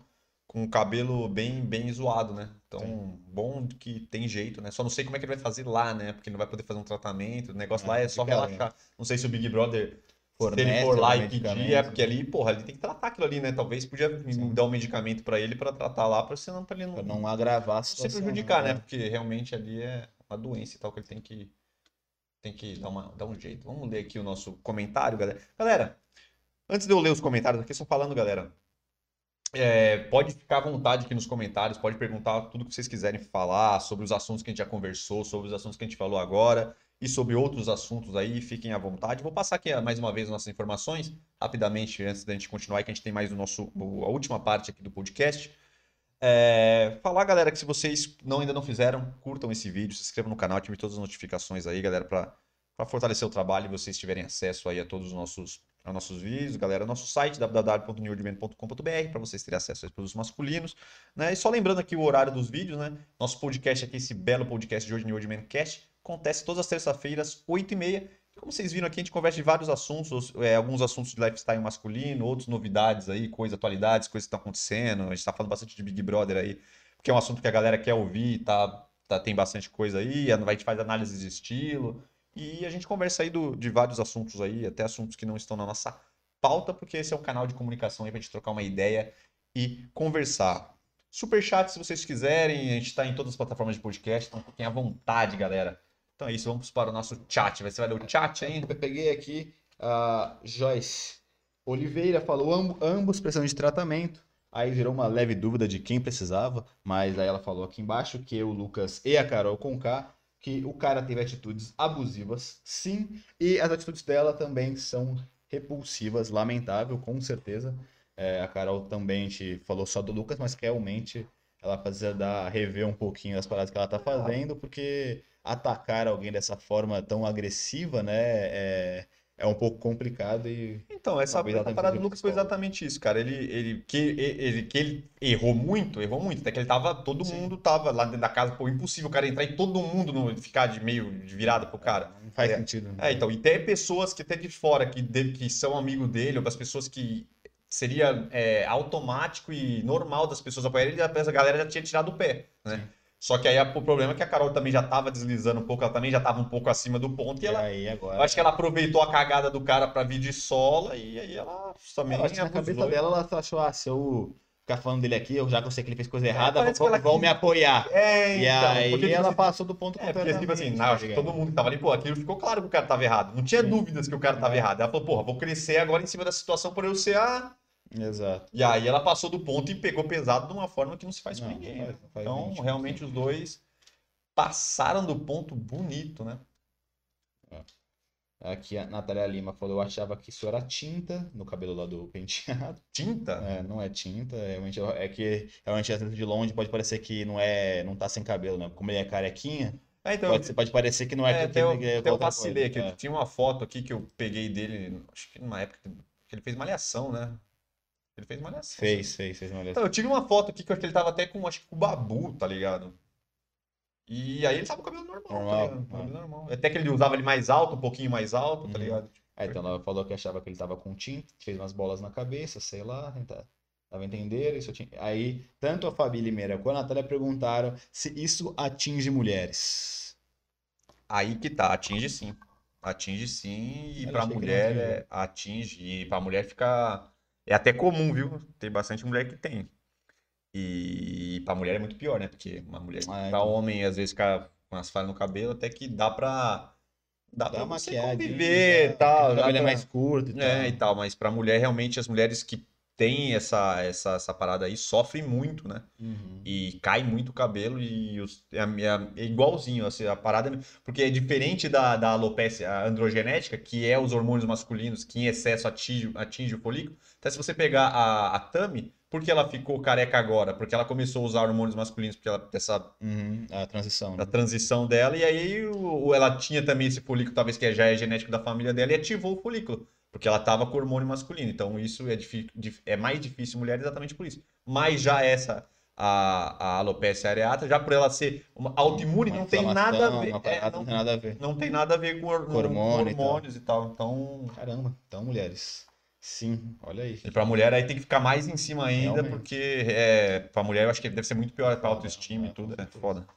com o cabelo bem, bem zoado, né? Então, Sim. bom que tem jeito, né? Só não sei como é que ele vai fazer lá, né? Porque não vai poder fazer um tratamento, o negócio É, lá é só relaxar. Não sei se o Big Brother se ele for lá e pedir, é porque ali, porra, ele tem que tratar aquilo ali, né? Talvez podia Sim. dar um medicamento para ele para tratar lá, para senão para ele não, pra não agravar a situação, se prejudicar, né? né? Porque realmente ali é uma doença e tal que ele tem que tem que dar, uma, dar um jeito. Vamos ler aqui o nosso comentário, galera. Galera, antes de eu ler os comentários aqui, só falando, galera, é, pode ficar à vontade aqui nos comentários, pode perguntar tudo que vocês quiserem falar sobre os assuntos que a gente já conversou, sobre os assuntos que a gente falou agora e sobre outros assuntos aí, fiquem à vontade. Vou passar aqui mais uma vez nossas informações, rapidamente, antes da gente continuar, que a gente tem mais o nosso, a última parte aqui do podcast. É, falar, galera, que se vocês não, ainda não fizeram, curtam esse vídeo, se inscrevam no canal, ativem todas as notificações aí, galera, para fortalecer o trabalho e vocês tiverem acesso aí a todos os nossos, a nossos vídeos, galera. Nosso site, www.newordman.com.br, para vocês terem acesso aos produtos masculinos. Né? E só lembrando aqui o horário dos vídeos, né? Nosso podcast aqui, esse belo podcast de hoje, New Old Cast, acontece todas as terças-feiras, 8h30. Como vocês viram aqui, a gente conversa de vários assuntos, é, alguns assuntos de lifestyle masculino, outros novidades aí, coisas, atualidades, coisas que estão acontecendo. A gente está falando bastante de Big Brother aí, porque é um assunto que a galera quer ouvir, tá, tá, tem bastante coisa aí, a gente faz análise de estilo. E a gente conversa aí do, de vários assuntos aí, até assuntos que não estão na nossa pauta, porque esse é um canal de comunicação aí pra gente trocar uma ideia e conversar. Superchat, se vocês quiserem, a gente está em todas as plataformas de podcast, então fiquem à vontade, galera. Então é isso, vamos para o nosso chat. Você vai ler o chat ainda? Eu peguei aqui a Joyce Oliveira, falou ambos precisam de tratamento. Aí gerou uma leve dúvida de quem precisava, mas aí ela falou aqui embaixo que o Lucas e a Carol com K, que o cara teve atitudes abusivas, sim, e as atitudes dela também são repulsivas, lamentável, com certeza. É, a Carol também te falou só do Lucas, mas realmente ela precisa dar, rever um pouquinho as paradas que ela tá fazendo, porque atacar alguém dessa forma tão agressiva, né? É, é um pouco complicado e. Então, essa, essa parada do Lucas foi exatamente isso, cara. Ele, ele, que, ele, que ele errou muito, errou muito. Até que ele tava. Todo Sim. mundo tava lá dentro da casa, pô, impossível o cara entrar e todo mundo no, ficar de meio de virada pro cara. Não faz é, sentido. Né? É, então, e tem pessoas que até de fora que, de, que são amigo dele, ou das pessoas que seria é, automático e normal das pessoas apoiarem ele, a galera já tinha tirado o pé, né? Sim. Só que aí o problema é que a Carol também já estava deslizando um pouco, ela também já estava um pouco acima do ponto. E, e ela. Aí, agora... Eu acho que ela aproveitou a cagada do cara para vir de sola e aí ela também. Eu acho que na cabeça dela ela achou, ah, se eu ficar falando dele aqui, eu já que eu sei que ele fez coisa é, errada, é, vão, vão me apoiar. É, e então, aí porque, ela tipo, passou do ponto é, porque, tipo assim, não, acho que todo mundo que tava ali, pô, aquilo ficou claro que o cara tava errado. Não tinha Sim. dúvidas que o cara tava é. errado. Ela falou, porra, vou crescer agora em cima da situação por eu ser a Exato. E aí ela passou do ponto e pegou pesado de uma forma que não se faz não, com ninguém. Faz, faz então, realmente, os dois passaram do ponto bonito, né? É. Aqui a Natália Lima falou, eu achava que isso era tinta no cabelo lá do penteado. Tinta? É, não é tinta, realmente é que realmente de longe pode parecer que não é, não tá sem cabelo, né? Como ele é carequinha, é, então, pode, pode, parecer que não é, é que, até eu, é eu vacilei aqui, é. tinha uma foto aqui que eu peguei dele, acho que numa época que ele fez malhação, né? Ele fez malhação. Fez, fez, fez malhação. Então, eu tive uma foto aqui que eu acho que ele tava até com, acho que com o babu, tá ligado? E aí ele tava com o cabelo normal, tá normal tá ligado? Cabelo normal. Até que ele usava ele mais alto, um pouquinho mais alto, tá uhum. ligado? É, então ela falou que achava que ele tava com tinta, fez umas bolas na cabeça, sei lá, tentar. Tava entender isso tinha... Aí, tanto a Fabi Limeira quanto a Natália perguntaram se isso atinge mulheres. Aí que tá, atinge sim. Atinge sim, e pra mulher é, atinge, e pra mulher fica. É até comum, viu? Tem bastante mulher que tem. E pra mulher é muito pior, né? Porque uma mulher, ah, pra homem, às vezes fica com as falhas no cabelo, até que dá pra. Dá, dá pra você conviver e tal. O cabelo é mais curto e é, tal. É, e tal, mas pra mulher, realmente, as mulheres que tem essa, essa, essa parada aí, sofre muito, né? Uhum. E cai muito o cabelo e os, é, é, é, igualzinho, assim, a parada. Porque é diferente da, da alopecia androgenética, que é os hormônios masculinos que em excesso atinge, atinge o folículo. Então, se você pegar a, a Tami, por que ela ficou careca agora? Porque ela começou a usar hormônios masculinos, porque ela essa uhum, a transição, a né? transição dela e aí o, ela tinha também esse folículo, talvez que já é genético da família dela e ativou o folículo. Porque ela estava com hormônio masculino. Então, isso é, é mais difícil em mulher exatamente por isso. Mas já essa, a, a alopecia areata, já por ela ser uma autoimune, não tem nada a ver. É, não, tem nada a ver. Não tem nada a ver com, com hormônio hormônios e tal. e tal. Então. Caramba, então, mulheres. Sim, olha aí. E pra mulher aí tem que ficar mais em cima ainda, Realmente. porque é, pra mulher eu acho que deve ser muito pior pra autoestima é, e tudo. É foda.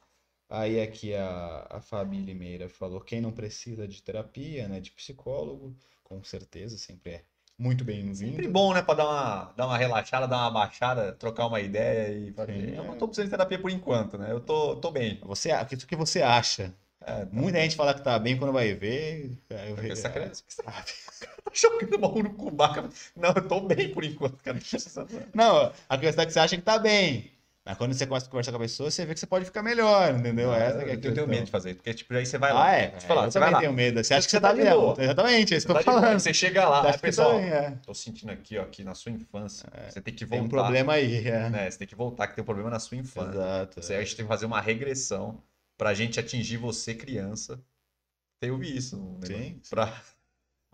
Aí aqui a, a Fabi Limeira falou: quem não precisa de terapia, né, de psicólogo, com certeza, sempre é muito bem-vindo. Sempre bom, né? Pra dar uma, dar uma relaxada, dar uma baixada, trocar uma ideia e fazer. Sim, eu é. não tô precisando de terapia por enquanto, né? Eu tô, tô bem. Você, o que você acha? É, tá. Muita gente fala que tá bem quando vai ver. aí eu vejo- essa cara- essa cara tá jogando mal no cubaca. Não, eu tô bem por enquanto, cara. Não a questão é que você acha que tá bem. Mas quando você começa a conversar com a pessoa, você vê que você pode ficar melhor, entendeu? Essa que é eu tenho medo de fazer, porque tipo, aí você vai lá. Ah, é. Eu falar, eu você vai também lá. tenho medo. Você acha que Você você tá tá bem? boa. Exatamente, é isso que eu Tá tô boa, falando. Você chega lá, que pessoal, também, é. tô sentindo aqui, ó, que na sua infância, você tem que Tem voltar. um problema aí, é. Né? Você tem que voltar, que tem um problema na sua infância. Exato. Você, a gente tem que fazer uma regressão pra gente atingir você, criança. Eu vi isso. Um Sim. Pra,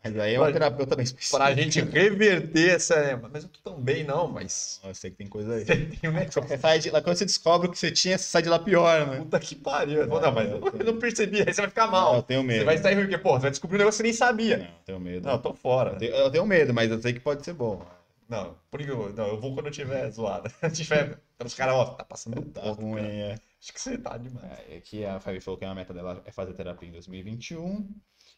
Mas aí é um terapeuta bem específico. pra gente reverter essa. Mas eu tô tão bem, não, mas. Eu sei que tem coisa aí. Tem um. Você sai de quando você descobre o que você tinha, você sai de lá pior, né? Puta que pariu. Eu falo, não, mas eu não percebi, aí você vai ficar Não, mal. eu tenho medo. Você vai sair porque, pô, você vai descobrir um negócio que você nem sabia. Não, eu tenho medo. Não, eu tô fora. Eu tenho, eu tenho medo, mas eu sei que pode ser bom. Não, por que eu, não, eu vou quando eu tiver zoado. Quando tiver. Os caras, ó, tá passando Tá ponto, ruim, cara. é. Acho que você tá demais. É, Aqui a Fabi falou que a meta dela é fazer terapia em 2021.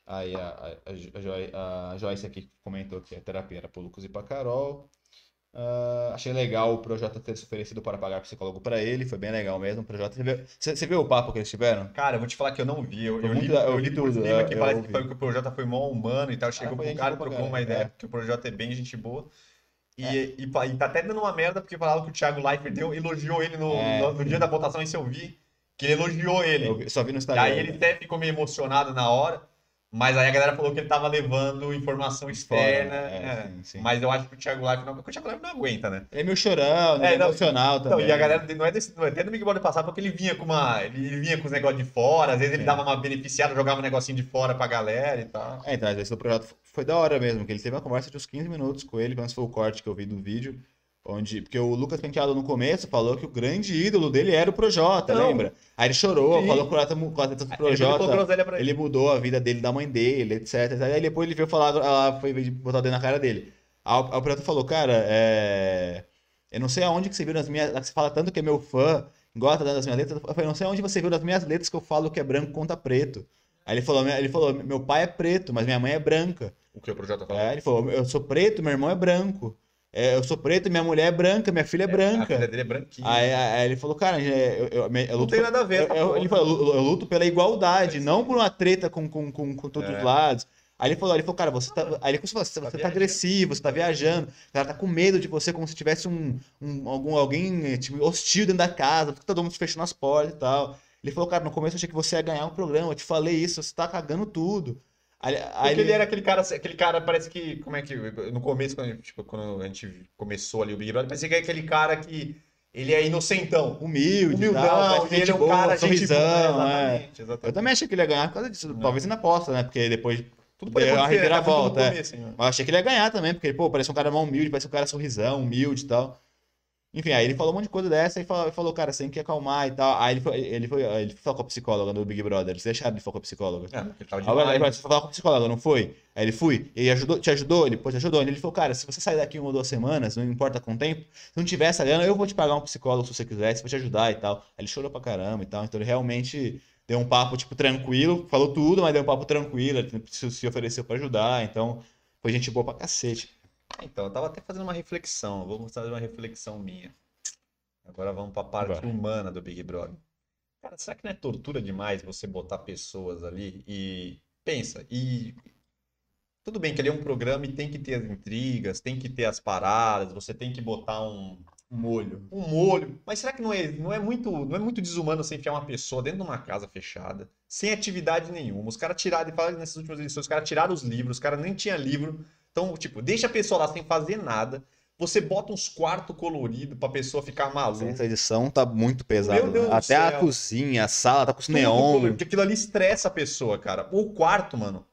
Aí a, a, a, Joy- a Joyce aqui comentou que a terapia era pro Lucas e pra Carol. Ah, achei legal o Projota ter se oferecido para pagar psicólogo para ele, foi bem legal mesmo. O Projota, você, viu, você, você viu o papo que eles tiveram? Cara, eu vou te falar que eu não vi. Eu, eu li, da- eu eu li tudo, eu- que parece ouvi. que, foi, que o Projota foi mó humano e tal. Chegou foi pro cara, trocou uma ideia, é. porque o Projota é bem gente boa. E, e, pa- e tá até dando uma merda, porque falaram que o Thiago Leifert deu, elogiou ele no, É. no, no dia da votação, isso eu vi. Que ele elogiou ele. Eu só vi no E Instagram. aí ele até ficou meio emocionado na hora. Mas aí a galera falou que ele tava levando informação externa. É, é. sim, sim. Mas eu acho que o Thiago Leifert não, porque o Thiago Leifert não aguenta, né? Ele é meio chorão, né? É, é não, emocional Então, também. e a galera dele não é desse, não é até no Big Brother passado, porque ele vinha com uma. Ele, vinha com os negócios de fora, às vezes ele Sim. dava uma beneficiada, jogava um negocinho de fora pra galera e tal. É, então, esse do projeto foi da hora mesmo, que ele teve uma conversa de uns 15 minutos com ele, quando foi o corte que eu vi do vídeo, onde, porque o Lucas Penteado no começo falou que o grande ídolo dele era o Projota, Não. lembra? Aí ele chorou, Sim. falou com o atleta do Projota, ele. ele mudou a vida dele, da mãe dele, etc. Aí depois ele veio falar, ela foi botar o dedo na cara dele. Aí o Projota falou, cara, é... eu não sei aonde que você viu nas minhas, você fala tanto que é meu fã, gosta das minhas letras, eu falei, não sei onde você viu nas minhas letras que eu falo que é branco contra preto. Aí ele falou, ele falou, meu pai é preto, mas minha mãe é branca. O que o Projota falou? É, ele falou, eu sou preto, meu irmão é branco. É, eu sou preto, minha mulher é branca, minha filha é A branca. filha dele é branquinha. Aí, aí ele falou, cara, é, eu, eu, eu, eu não luto tem nada a ver. eu, porra. ele falou, eu, luto pela igualdade, É, não por uma treta com, com, com, com todos É. os lados. Aí ele falou, ele falou, cara, você tá. Aí ele falou, você, Tá você tá agressivo, você tá viajando, o cara tá com medo de você como se tivesse um, um algum, alguém tipo, hostil dentro da casa, porque todo mundo te fechando as portas e tal. Ele falou, cara, no começo eu achei que você ia ganhar um programa, eu te falei isso, você tá cagando tudo. Aí Porque ele era aquele cara, aquele cara, parece que, como é que, no começo, quando, tipo, quando a gente começou ali o Big Brother, parecia que é aquele cara que, ele é inocentão. humilde, Humildão, tal, e ele é um boa, cara, gente sorrisão, boa, é. exatamente, exatamente. Eu também achei que ele ia ganhar por causa disso. Não. Talvez ainda aposta, né? Porque depois Tudo pode uma acontecer, né? Tá no reviravolta. é. começo, hein, Eu achei que ele ia ganhar também, porque, pô, parece um cara mal humilde, parece um cara sorrisão, humilde e tal. Enfim, aí ele falou um monte de coisa dessa e falou, falou cara, você tem que acalmar e tal. Aí ele foi, ele foi, ele foi falar com a psicóloga no Big Brother. Eles deixaram de falar com a psicóloga. É, porque ele tava Agora ele falou, você foi falar com a psicóloga, não foi? Aí ele fui. E ajudou, te ajudou? Ele, pô, te ajudou. Ele falou, cara, se você sair daqui uma ou duas semanas, não importa com o tempo, se não tiver essa grana, eu vou te pagar um psicólogo se você quiser, se vou te ajudar e tal. Aí ele chorou pra caramba e tal. Então ele realmente deu um papo, tipo, tranquilo, falou tudo, mas deu um papo tranquilo, ele se ofereceu pra ajudar. Então foi gente boa pra cacete. Então, eu tava até fazendo uma reflexão, vou mostrar uma reflexão minha. Agora vamos pra parte Vai. humana do Big Brother. Cara, será que não é tortura demais você botar pessoas ali e pensa, e tudo bem que ele é um programa e tem que ter as intrigas, tem que ter as paradas, você tem que botar um, Um molho. um molho. Mas será que não é, não é muito, não é muito desumano você enfiar uma pessoa dentro de uma casa fechada, sem atividade nenhuma? Os caras tiraram, e falaram nessas últimas edições, os caras tiraram os livros, os caras nem tinham livro. Então, tipo, deixa a pessoa lá sem fazer nada. Você bota uns quartos coloridos pra pessoa ficar maluca. Essa edição tá muito pesada. Né? Até a cozinha, a sala tá com os Tudo neon. colorido, Porque aquilo ali estressa a pessoa, cara. O quarto, mano.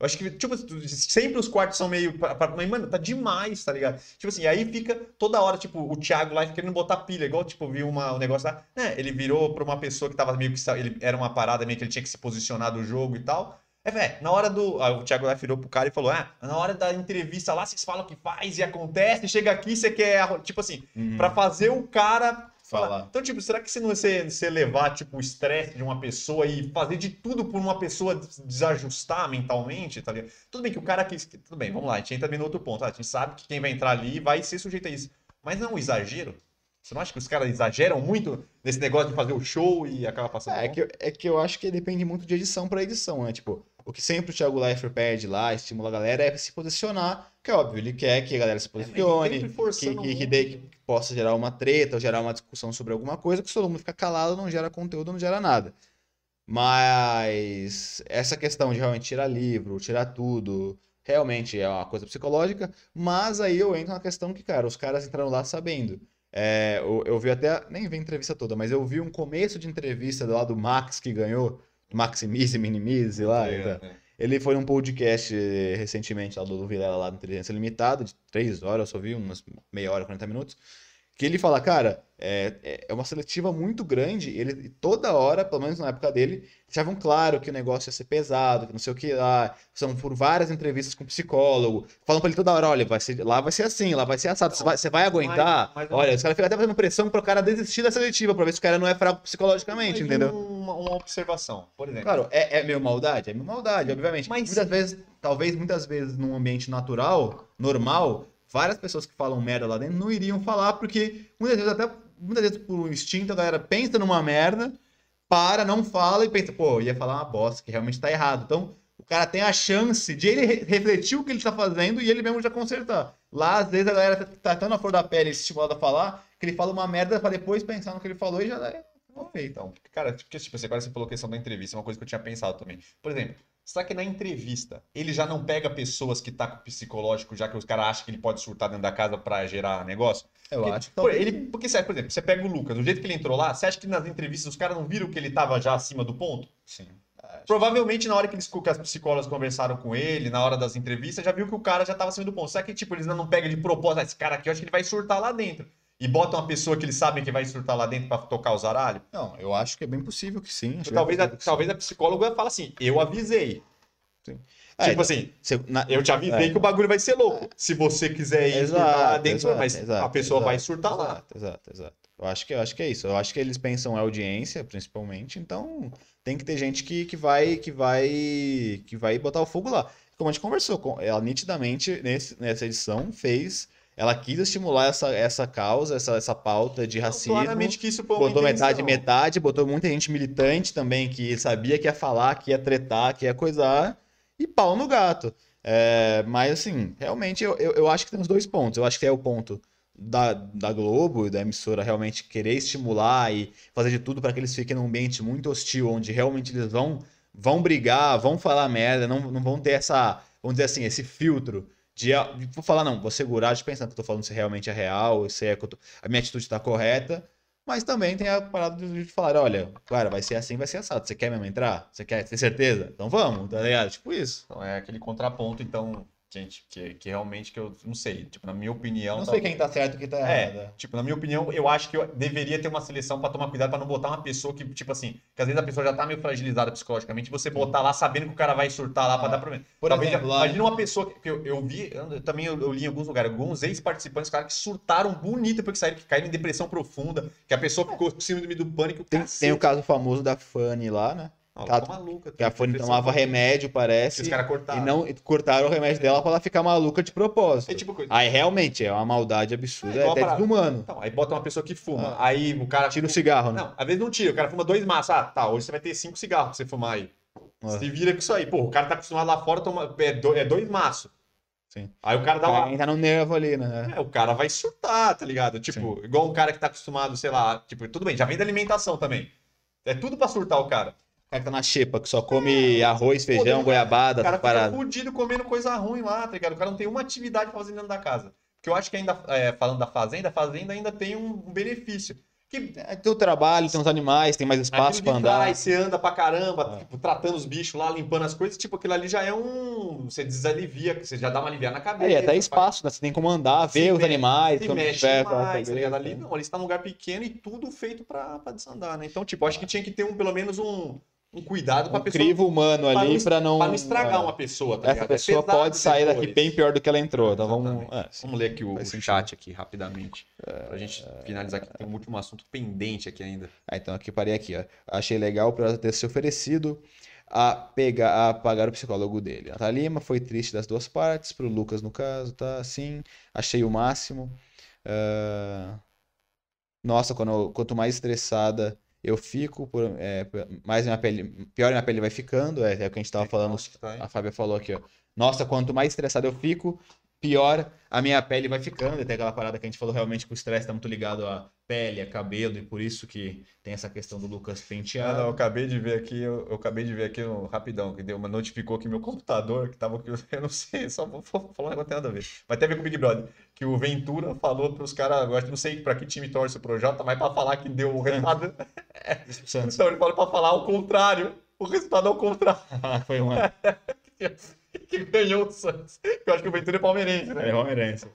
Eu acho que, tipo, sempre os quartos são meio. pra- pra- Mas, mano, tá demais, tá ligado? Tipo assim, aí fica toda hora, tipo, o Thiago lá querendo botar pilha, igual, tipo, viu uma, um negócio lá. né, ele virou pra uma pessoa que tava meio que. Ele, era uma parada meio que ele tinha que se posicionar do jogo e tal. É, velho, na hora do. ah, o Thiago lá virou pro cara e falou: Ah, na hora da entrevista lá, vocês falam o que faz e acontece, chega aqui, você quer. arro-" Tipo assim, Uhum. Pra fazer o cara falar. Então, tipo, será que se não você, você levar, tipo, o estresse de uma pessoa e fazer de tudo por uma pessoa des- desajustar mentalmente, tá ligado? Tudo bem que o cara quis. Tudo bem, vamos lá, a gente entra no outro ponto. Ah, a gente sabe que quem vai entrar ali vai ser sujeito a isso. Mas não é um exagero? Você não acha que os caras exageram muito nesse negócio de fazer o show e acaba passando É, é que, eu- é que eu acho que depende muito de edição pra edição, né? Tipo, o que sempre o Thiago Leifert pede lá, estimula a galera, é se posicionar, que é óbvio, ele quer que a galera se posicione, sempre que, que, que, dê- que possa gerar uma treta, ou gerar uma discussão sobre alguma coisa, que se todo mundo fica calado, não gera conteúdo, não gera nada. Mas essa questão de realmente tirar livro, tirar tudo, realmente é uma coisa psicológica, mas aí eu entro na questão que, cara, os caras entraram lá sabendo. É, eu, eu vi até, nem vi a entrevista toda, mas eu vi um começo de entrevista lá do Max que ganhou, Maximize, Minimize lá. É, tá? é. Ele foi num podcast recentemente lá do do Vilela, lá no Inteligência Limitada, de três horas, eu só vi umas meia hora, 40 minutos. Que ele fala, cara, é, é- uma seletiva muito grande. Ele toda hora, pelo menos na época dele, deixavam claro que o negócio ia ser pesado, que não sei o que lá. São por várias entrevistas com psicológo. Falam pra ele toda hora: olha, vai ser, lá vai ser assim, lá vai ser assado. Você vai, você vai aguentar? mas- olha, os caras ficam até fazendo pressão pro cara desistir da seletiva, pra ver se o cara não é fraco psicologicamente, Mas entendeu? Uma, uma observação, por exemplo. Claro, é, é meio maldade? É meio maldade, obviamente. Mas- muitas vezes, talvez muitas vezes num ambiente natural, normal, várias pessoas que falam merda lá dentro não iriam falar, porque muitas vezes, até muitas vezes por instinto, a galera pensa numa merda, para, não fala e pensa, pô, ia falar uma bosta, que realmente tá errado. Então, o cara tem a chance de ele re- refletir o que ele tá fazendo e ele mesmo já consertar. Lá, às vezes, a galera tá, tá tão na flor da pele estimulada a falar, que ele fala uma merda pra depois pensar no que ele falou e já é feito. Então, cara, porque, tipo, assim, agora você falou questão da entrevista, é uma coisa que eu tinha pensado também. Por exemplo, será que na entrevista ele já não pega pessoas que tá com psicológico, já que os caras acham que ele pode surtar dentro da casa pra gerar negócio? Eu Porque, acho que pô, talvez- ele, porque, sério, por exemplo, você pega o Lucas, do jeito que ele entrou lá, você acha que nas entrevistas os caras não viram que ele tava já acima do ponto? Sim. Provavelmente na hora que, eles, que as psicólogas conversaram com ele, na hora das entrevistas, já viu que o cara já tava acima do ponto. Será que, tipo, eles não pegam de propósito, "Ah, esse cara aqui, eu acho que ele vai surtar lá dentro. E botam uma pessoa que eles sabem que vai surtar lá dentro pra tocar os aralhos? Não, eu acho que é bem possível que sim. Talvez a, que talvez a psicóloga fale assim, eu avisei. sim. É, tipo assim, você- na- eu te avisei é. que o bagulho vai ser louco. Se você quiser ir Exato, surtar lá dentro, exato, mas exato, a pessoa vai surtar lá. Exato, exato. Eu acho que, eu acho que é isso. Eu acho que eles pensam em audiência, principalmente, então tem que ter gente que, que vai que vai que vai botar o fogo lá. Como a gente conversou, ela nitidamente nesse, nessa edição fez, ela quis estimular essa, essa causa, essa, essa pauta de racismo. Claramente que isso foi uma Botou metade intenção. metade, botou muita gente militante também que sabia que ia falar, que ia tretar, que ia coisar, e pau no gato. É, mas assim, realmente eu, eu, eu acho que tem os dois pontos. Eu acho que é o ponto da, da Globo e da emissora realmente querer estimular e fazer de tudo para que eles fiquem num ambiente muito hostil, onde realmente eles vão, vão brigar, vão falar merda, não, não vão ter essa, vamos dizer assim, esse filtro. De, vou falar, não, vou segurar de pensar que eu tô falando se realmente é real, se é tô- a minha atitude tá correta. Mas também tem a parada de de falar, olha, cara, vai ser assim, vai ser assado. Você quer mesmo entrar? Você quer ter certeza? Então vamos, tá ligado? Tipo isso. Então é aquele contraponto, então, gente, que, que realmente que eu não sei. Tipo, na minha opinião. Não tá- sei quem tá certo e quem tá errado. É, tipo, na minha opinião, eu acho que eu deveria ter uma seleção pra tomar cuidado pra não botar uma pessoa que, tipo assim, que às vezes a pessoa já tá meio fragilizada psicologicamente, você botar lá sabendo que o cara vai surtar lá pra Ah, dar problema. por Talvez, exemplo, lá- imagina uma pessoa que, eu, eu vi, eu, também eu, eu li em alguns lugares, alguns ex-participantes, caras que surtaram bonito porque saíram, que caíram em depressão profunda, que a pessoa ficou com síndrome do pânico. Tem, tem o caso famoso da Fanny lá, né? Não, ela- ficou maluca. Que a Fanny tomava remédio, que parece. os caras E cortaram. não e cortaram o remédio dela pra ela ficar maluca de propósito. É tipo. Aí realmente é uma maldade absurda, É, é, até desumano. Então, aí bota uma pessoa que fuma, Ah. aí o cara Tira o cigarro, né? Não, às vezes não tira, o cara fuma dois maços. Ah, tá, hoje você vai ter cinco cigarros pra você fumar aí. Ah. Se vira com isso aí. Pô, o cara tá acostumado lá fora, toma, é, é dois maços. Sim. Aí o cara dá O uma. cara entra no nervo ali, né? É, o cara vai surtar, tá ligado? Tipo, igual um cara que tá acostumado, sei lá, tipo, tudo bem, já vem da alimentação também. É tudo pra surtar o cara. O cara que tá na xepa, que só come arroz, Pô, feijão, o goiabada, O cara fica parada. fudido comendo coisa ruim lá, tá ligado? O cara não tem uma atividade pra fazer dentro da casa. Porque eu acho que ainda, é, falando da fazenda, a fazenda ainda tem um benefício. Que É, Tem o trabalho, tem os animais, tem mais espaço de andar. trás, você anda pra caramba, É. tipo, tratando os bichos lá, limpando as coisas, tipo, aquilo ali já é um. Você desalivia, você já dá uma aliviada na cabeça. É, e até espaço, né? Você tem como andar, Se ver os mexe- animais, Se mexe tiver, mais, tá ligado? né? Ali não, ali está num lugar pequeno e tudo feito pra, pra desandar, né? Então, tipo, acho que tinha que ter um, pelo menos um, um cuidado um pessoa. crivo humano pra ali pra não. Pra não estragar é, uma pessoa, tá Essa ligado? É pessoa pesado pode sair daqui bem pior do que ela entrou. Então vamos. É. Vamos ler aqui o, o chat aqui rapidamente. Pra gente finalizar aqui. Tem um último assunto pendente aqui ainda. Ah, então aqui parei aqui, ó. Achei legal por ela ter se oferecido a pegar, a pagar o psicólogo dele. A Thalima foi triste das duas partes, pro Lucas no caso, tá? Sim, achei o máximo. Ah, Nossa, quando quanto mais estressada eu fico, por- é, mais minha pele, pior minha pele vai ficando. É, é o que a gente tava falando. A Fábia falou aqui, ó. Nossa, quanto mais estressado eu fico, pior a minha pele vai ficando. Tem aquela parada que a gente falou realmente que o estresse tá muito ligado à pele, a cabelo, e por isso que tem essa questão do Lucas Ah, penteado. não, eu acabei de ver aqui, eu, eu acabei de ver aqui no, rapidão, que deu uma notificou que meu computador, que tava aqui, eu não sei, só vou vou falar um não tem nada a ver. Mas tem a ver com o Big Brother, que o Ventura falou pros caras, eu acho que não sei pra que time torce o Projota, mas pra falar que deu o resultado. Santos. Então ele falou pra falar o contrário, o resultado é o contrário, Foi uma. que ganhou o Santos. Eu acho que o Ventura é palmeirense, né? É palmeirense.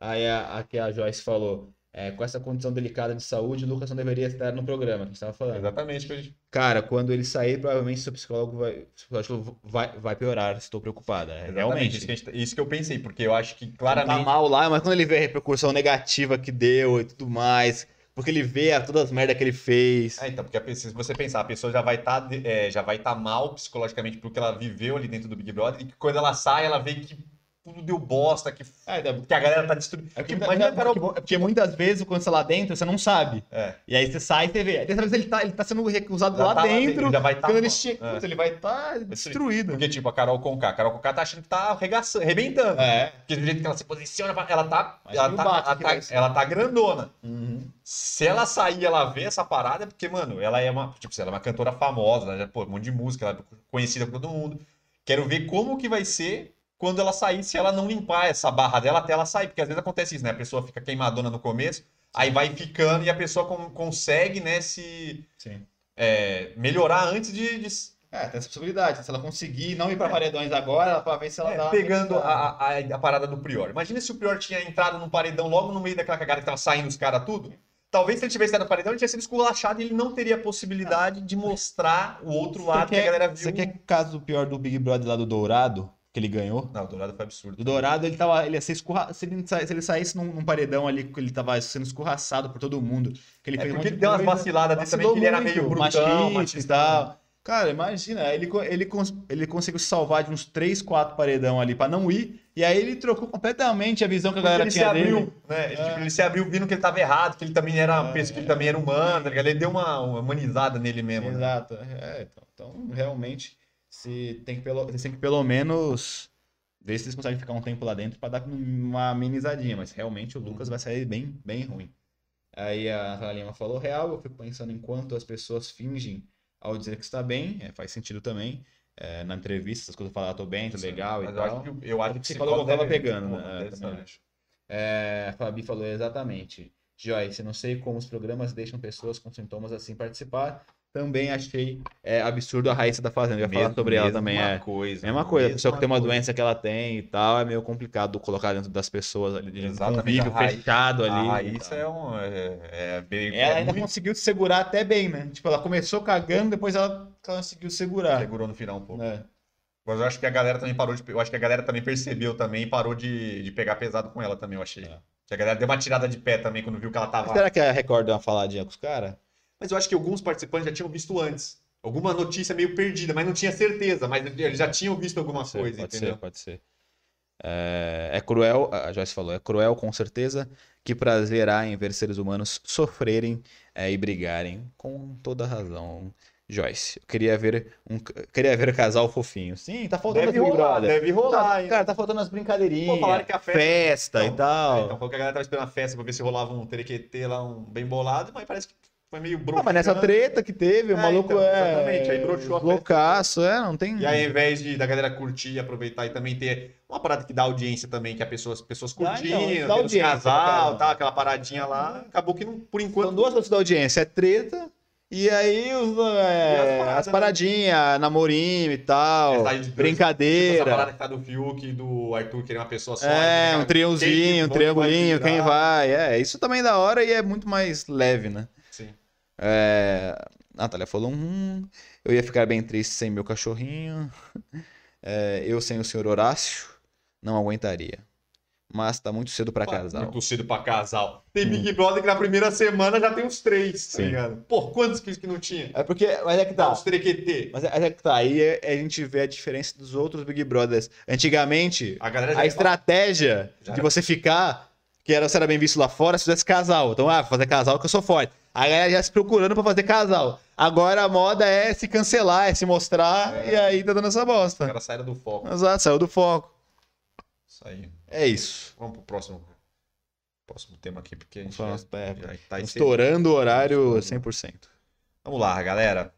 Aí a, aqui a Joyce falou. é, com essa condição delicada de saúde, o Lucas não deveria estar no programa, que estava falando. Exatamente, que a gente- Cara, quando ele sair, provavelmente seu psicólogo vai, psicológico vai, vai piorar. Estou preocupada. É, exatamente, Realmente. Isso que, gente- isso que eu pensei, porque eu acho que Ele tá claramente. mal lá, mas quando ele vê a repercussão negativa que deu e tudo mais, porque ele vê todas as merdas que ele fez. É, então, porque se você pensar, a pessoa já vai estar já vai tá mal psicologicamente porque ela viveu ali dentro do Big Brother e quando ela sai, ela vê que tudo deu bosta, que, É, é que a galera tá destruindo. porque, Tipo, imagina, imagina, Carol. porque, porque muitas vezes, quando você tá lá dentro, você não sabe. É, E aí você sai e você vê. Aí Dessa vez ele tá, ele tá sendo recusado lá tá dentro. já vai tá quando ele chega, É. ele vai estar destruído. Porque, tipo, a Carol Conká. A Carol Conká tá achando que tá arregaçando, arrebentando. É. Porque do jeito que ela se posiciona, ela tá. Mas Ela tá, ela, tá, ela tá grandona. Uhum. Se ela sair e ela ver essa parada, é porque, mano, ela é uma. Tipo, ela é uma cantora famosa, ela já, pô, um monte de música, ela é conhecida por todo mundo. Quero ver como que vai ser quando ela sair, se ela não limpar essa barra dela até ela sair. Porque às vezes acontece isso, né? A pessoa fica queimadona no começo, aí vai ficando e a pessoa con- consegue, né, se Sim. é, melhorar antes de. de É, tem essa possibilidade. Se ela conseguir não ir pra paredões agora, ela vai ver se ela é, dá pegando a, a, a parada do Prior. Imagina se o Prior tinha entrado num paredão logo no meio daquela cagada que tava saindo os caras tudo. Talvez se ele tivesse entrado no paredão, ele tinha sido esculachado e ele não teria a possibilidade de mostrar o outro lado que a galera viu. Você quer caso pior do Big Brother lá do Dourado, que ele ganhou? Não, o Dourado foi absurdo. Do Dourado, ele tava. Ele ia ser escurra... se, ele, se ele saísse num, num paredão ali, que ele tava sendo escorraçado por todo mundo. Que ele É fez porque ele de deu umas vaciladas dele também, que ele era meio brutão, machista e tal. Cara, imagina, ele, ele, ele conseguiu se salvar de uns 3, 4 paredão ali pra não ir. E aí ele trocou completamente a visão que a galera ele se tinha abriu, dele. né? Ele, É. tipo, ele se abriu vindo que ele tava errado, que ele também era É. pessoa, que ele também era humano, tá? Ele deu uma, uma humanizada nele mesmo. né? Exato. É, então, então, realmente, se tem que pelo, têm que pelo menos ver se eles conseguem ficar um tempo lá dentro pra dar uma amenizadinha. Mas realmente o Lucas vai sair bem, bem ruim. Aí a Natália Lima falou real, eu fico pensando em quanto as pessoas fingem ao dizer que está bem, é, faz sentido também. É, na entrevista, as coisas falam, ah, tô bem, tô legal e Mas tal. eu acho que, eu acho que psicólogo psicólogo tava deve- pegando, né? É, a Fabi falou exatamente. Joyce, não sei como os programas deixam pessoas com sintomas assim participar. Também achei é, absurdo a Raíssa da Fazenda. Eu ia falar sobre ela também. É. coisa. Mesma coisa, a pessoa que tem uma coisa. doença que ela tem e tal, é meio complicado colocar dentro das pessoas ali, de um convívio fechado ali. A Raíssa é um. É, é bem, Ela é ainda muito- conseguiu se segurar até bem, né? Tipo, ela começou cagando, depois ela conseguiu segurar. segurou no final um pouco. né? Mas eu acho que a galera também parou de. Eu acho que a galera também percebeu também e parou de, de pegar pesado com ela também, eu achei. É. Que a galera deu uma tirada de pé também quando viu que ela tava. Será que a Record deu uma faladinha com os caras? Mas eu acho que alguns participantes já tinham visto antes. Alguma notícia meio perdida, mas não tinha certeza. Mas eles já tinham visto alguma Pode ser, coisa, pode entendeu? ser, pode ser. É, é cruel, a Joyce falou, é cruel com certeza. Que prazer há em ver seres humanos sofrerem é, e brigarem. Com toda razão. Joyce, eu queria ver um, queria ver casal fofinho. Sim, tá faltando Deve as rolar, deve rolar, Tá- hein? cara, tá faltando as brincadeirinhas. Pô, que a festa- festa e Então, tal. É, então falou que a galera tava esperando a festa pra ver se rolava um terequetê lá, um bem bolado, mas parece que foi meio Ah, broxante. mas nessa treta que teve, o É, maluco então, é. exatamente, aí broxou a. Loucaço, é, não tem. E aí, ao invés de, da galera curtir aproveitar e também ter uma parada que dá audiência também, que as pessoas, pessoas então, curtindo, audiência pra casal, tá, aquela paradinha lá, acabou que não, por enquanto. São duas coisas da audiência, é treta e aí os, é, E as as, paradas, né? paradinhas, namorinho e tal, Essa aí de- Essa parada brincadeira. que tá do Fiuk e do Arthur querer uma pessoa só. É, né? um triângulozinho, um que triangulinho, quem vai. É, isso também é da hora e é muito mais leve, né? É, Natália falou: hum, eu ia ficar bem triste sem meu cachorrinho. É, eu sem o senhor Horácio não aguentaria. Mas tá muito cedo pra casal. Muito cedo pra casal. Tem Big Brother que na primeira semana já tem uns três, tá Sim. Pô, quantos que não tinha? É porque. Mas é que Tá. Os trequetê. Mas é, é que tá. Aí é- a gente vê a diferença dos outros Big Brothers. Antigamente, A a estratégia de você ficar, que era, você era bem visto lá fora, se fizesse casal. Então, ah, fazer casal que eu sou forte. A galera já se procurando pra fazer casal. Agora a moda é se cancelar, é se mostrar, É. e aí tá dando essa O bosta. cara saíram do foco. Exato, saiu do foco. Isso aí. É isso. Vamos pro próximo, próximo tema aqui, porque a gente já, é, já tá Estourando o horário Estourando. 100%. Vamos lá, galera.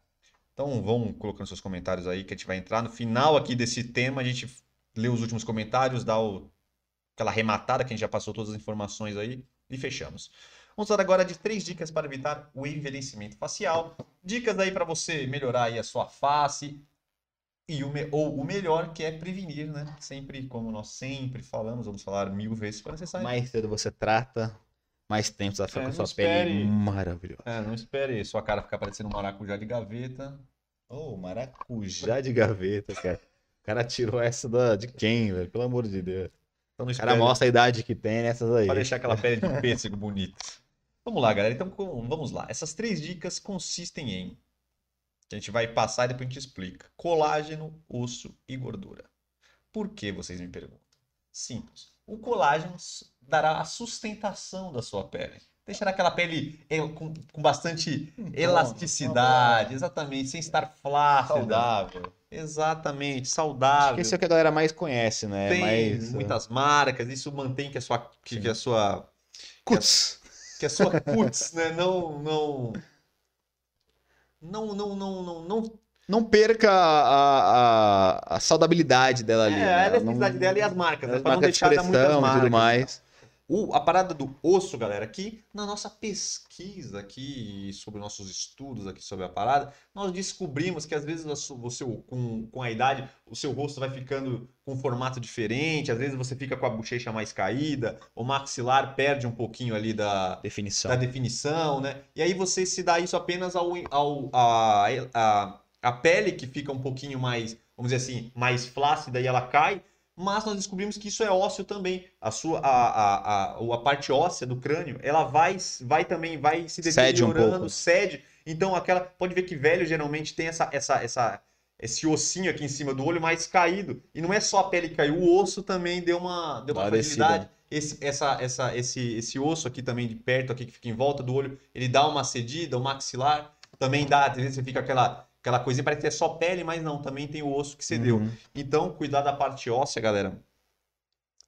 Então vão colocando seus comentários aí que a gente vai entrar no final aqui desse tema. A gente lê os últimos comentários, dá o- aquela rematada que a gente já passou todas as informações aí e fechamos. Vamos falar agora de três dicas para evitar o envelhecimento facial. Dicas aí para você melhorar aí a sua face e o ou o melhor que é prevenir, né? Sempre, como nós sempre falamos, vamos falar mil vezes para necessário. Mais cedo você trata, mais tempo você vai ficar É, com a sua espere. pele maravilhosa. É, não espere sua cara ficar parecendo um maracujá de gaveta. Ô, maracujá de gaveta, cara. O cara tirou essa da, de quem, velho? Pelo amor de Deus. Então O cara mostra a idade que tem nessas aí. Pra deixar aquela pele de pêssego bonita. Vamos lá, galera. Então, vamos lá. Essas três dicas consistem em. A gente vai passar e depois a gente explica: colágeno, osso e gordura. Por que vocês me perguntam? Simples. O colágeno dará a sustentação da sua pele. Deixará aquela pele el- com, com bastante elasticidade, exatamente, sem estar flácida. Saudável. Exatamente, saudável que esse é o que a galera mais conhece, né? tem mais, muitas marcas, isso mantém que a sua, que, que a sua, Cuts. que a sua cutis, né, não, não, não, não, não, não, não, Não perca a, a, a saudabilidade dela ali. é, né? a Ela elasticidade não- dela e as marcas, né, as não marcas de deixar muitas expressão e tudo mais. O, a parada do osso, galera, aqui na nossa pesquisa aqui sobre nossos estudos aqui sobre a parada, nós descobrimos que às vezes você com, com a idade o seu rosto vai ficando com um formato diferente, às vezes você fica com a bochecha mais caída, o maxilar perde um pouquinho ali da, Definição. da definição, né? E aí você se dá isso apenas ao, ao a, a, a pele que fica um pouquinho mais, vamos dizer assim, mais flácida e ela cai, mas nós descobrimos que isso é ósseo também. A sua a, a, a, a parte óssea do crânio, ela vai vai também vai se Cede um deteriorando, cede. Então aquela pode ver que velho geralmente tem essa essa essa esse ossinho aqui em cima do olho mais caído. E não é só a pele que caiu, o osso também deu uma deu uma uma fragilidade esse, essa, essa, esse, esse osso aqui também de perto, aqui que fica em volta do olho, ele dá uma cedida, o maxilar também dá, às vezes você fica aquela, aquela coisinha, parece que é só pele, mas não, também tem o osso que cedeu. Uhum. Então, cuidar da parte óssea, galera,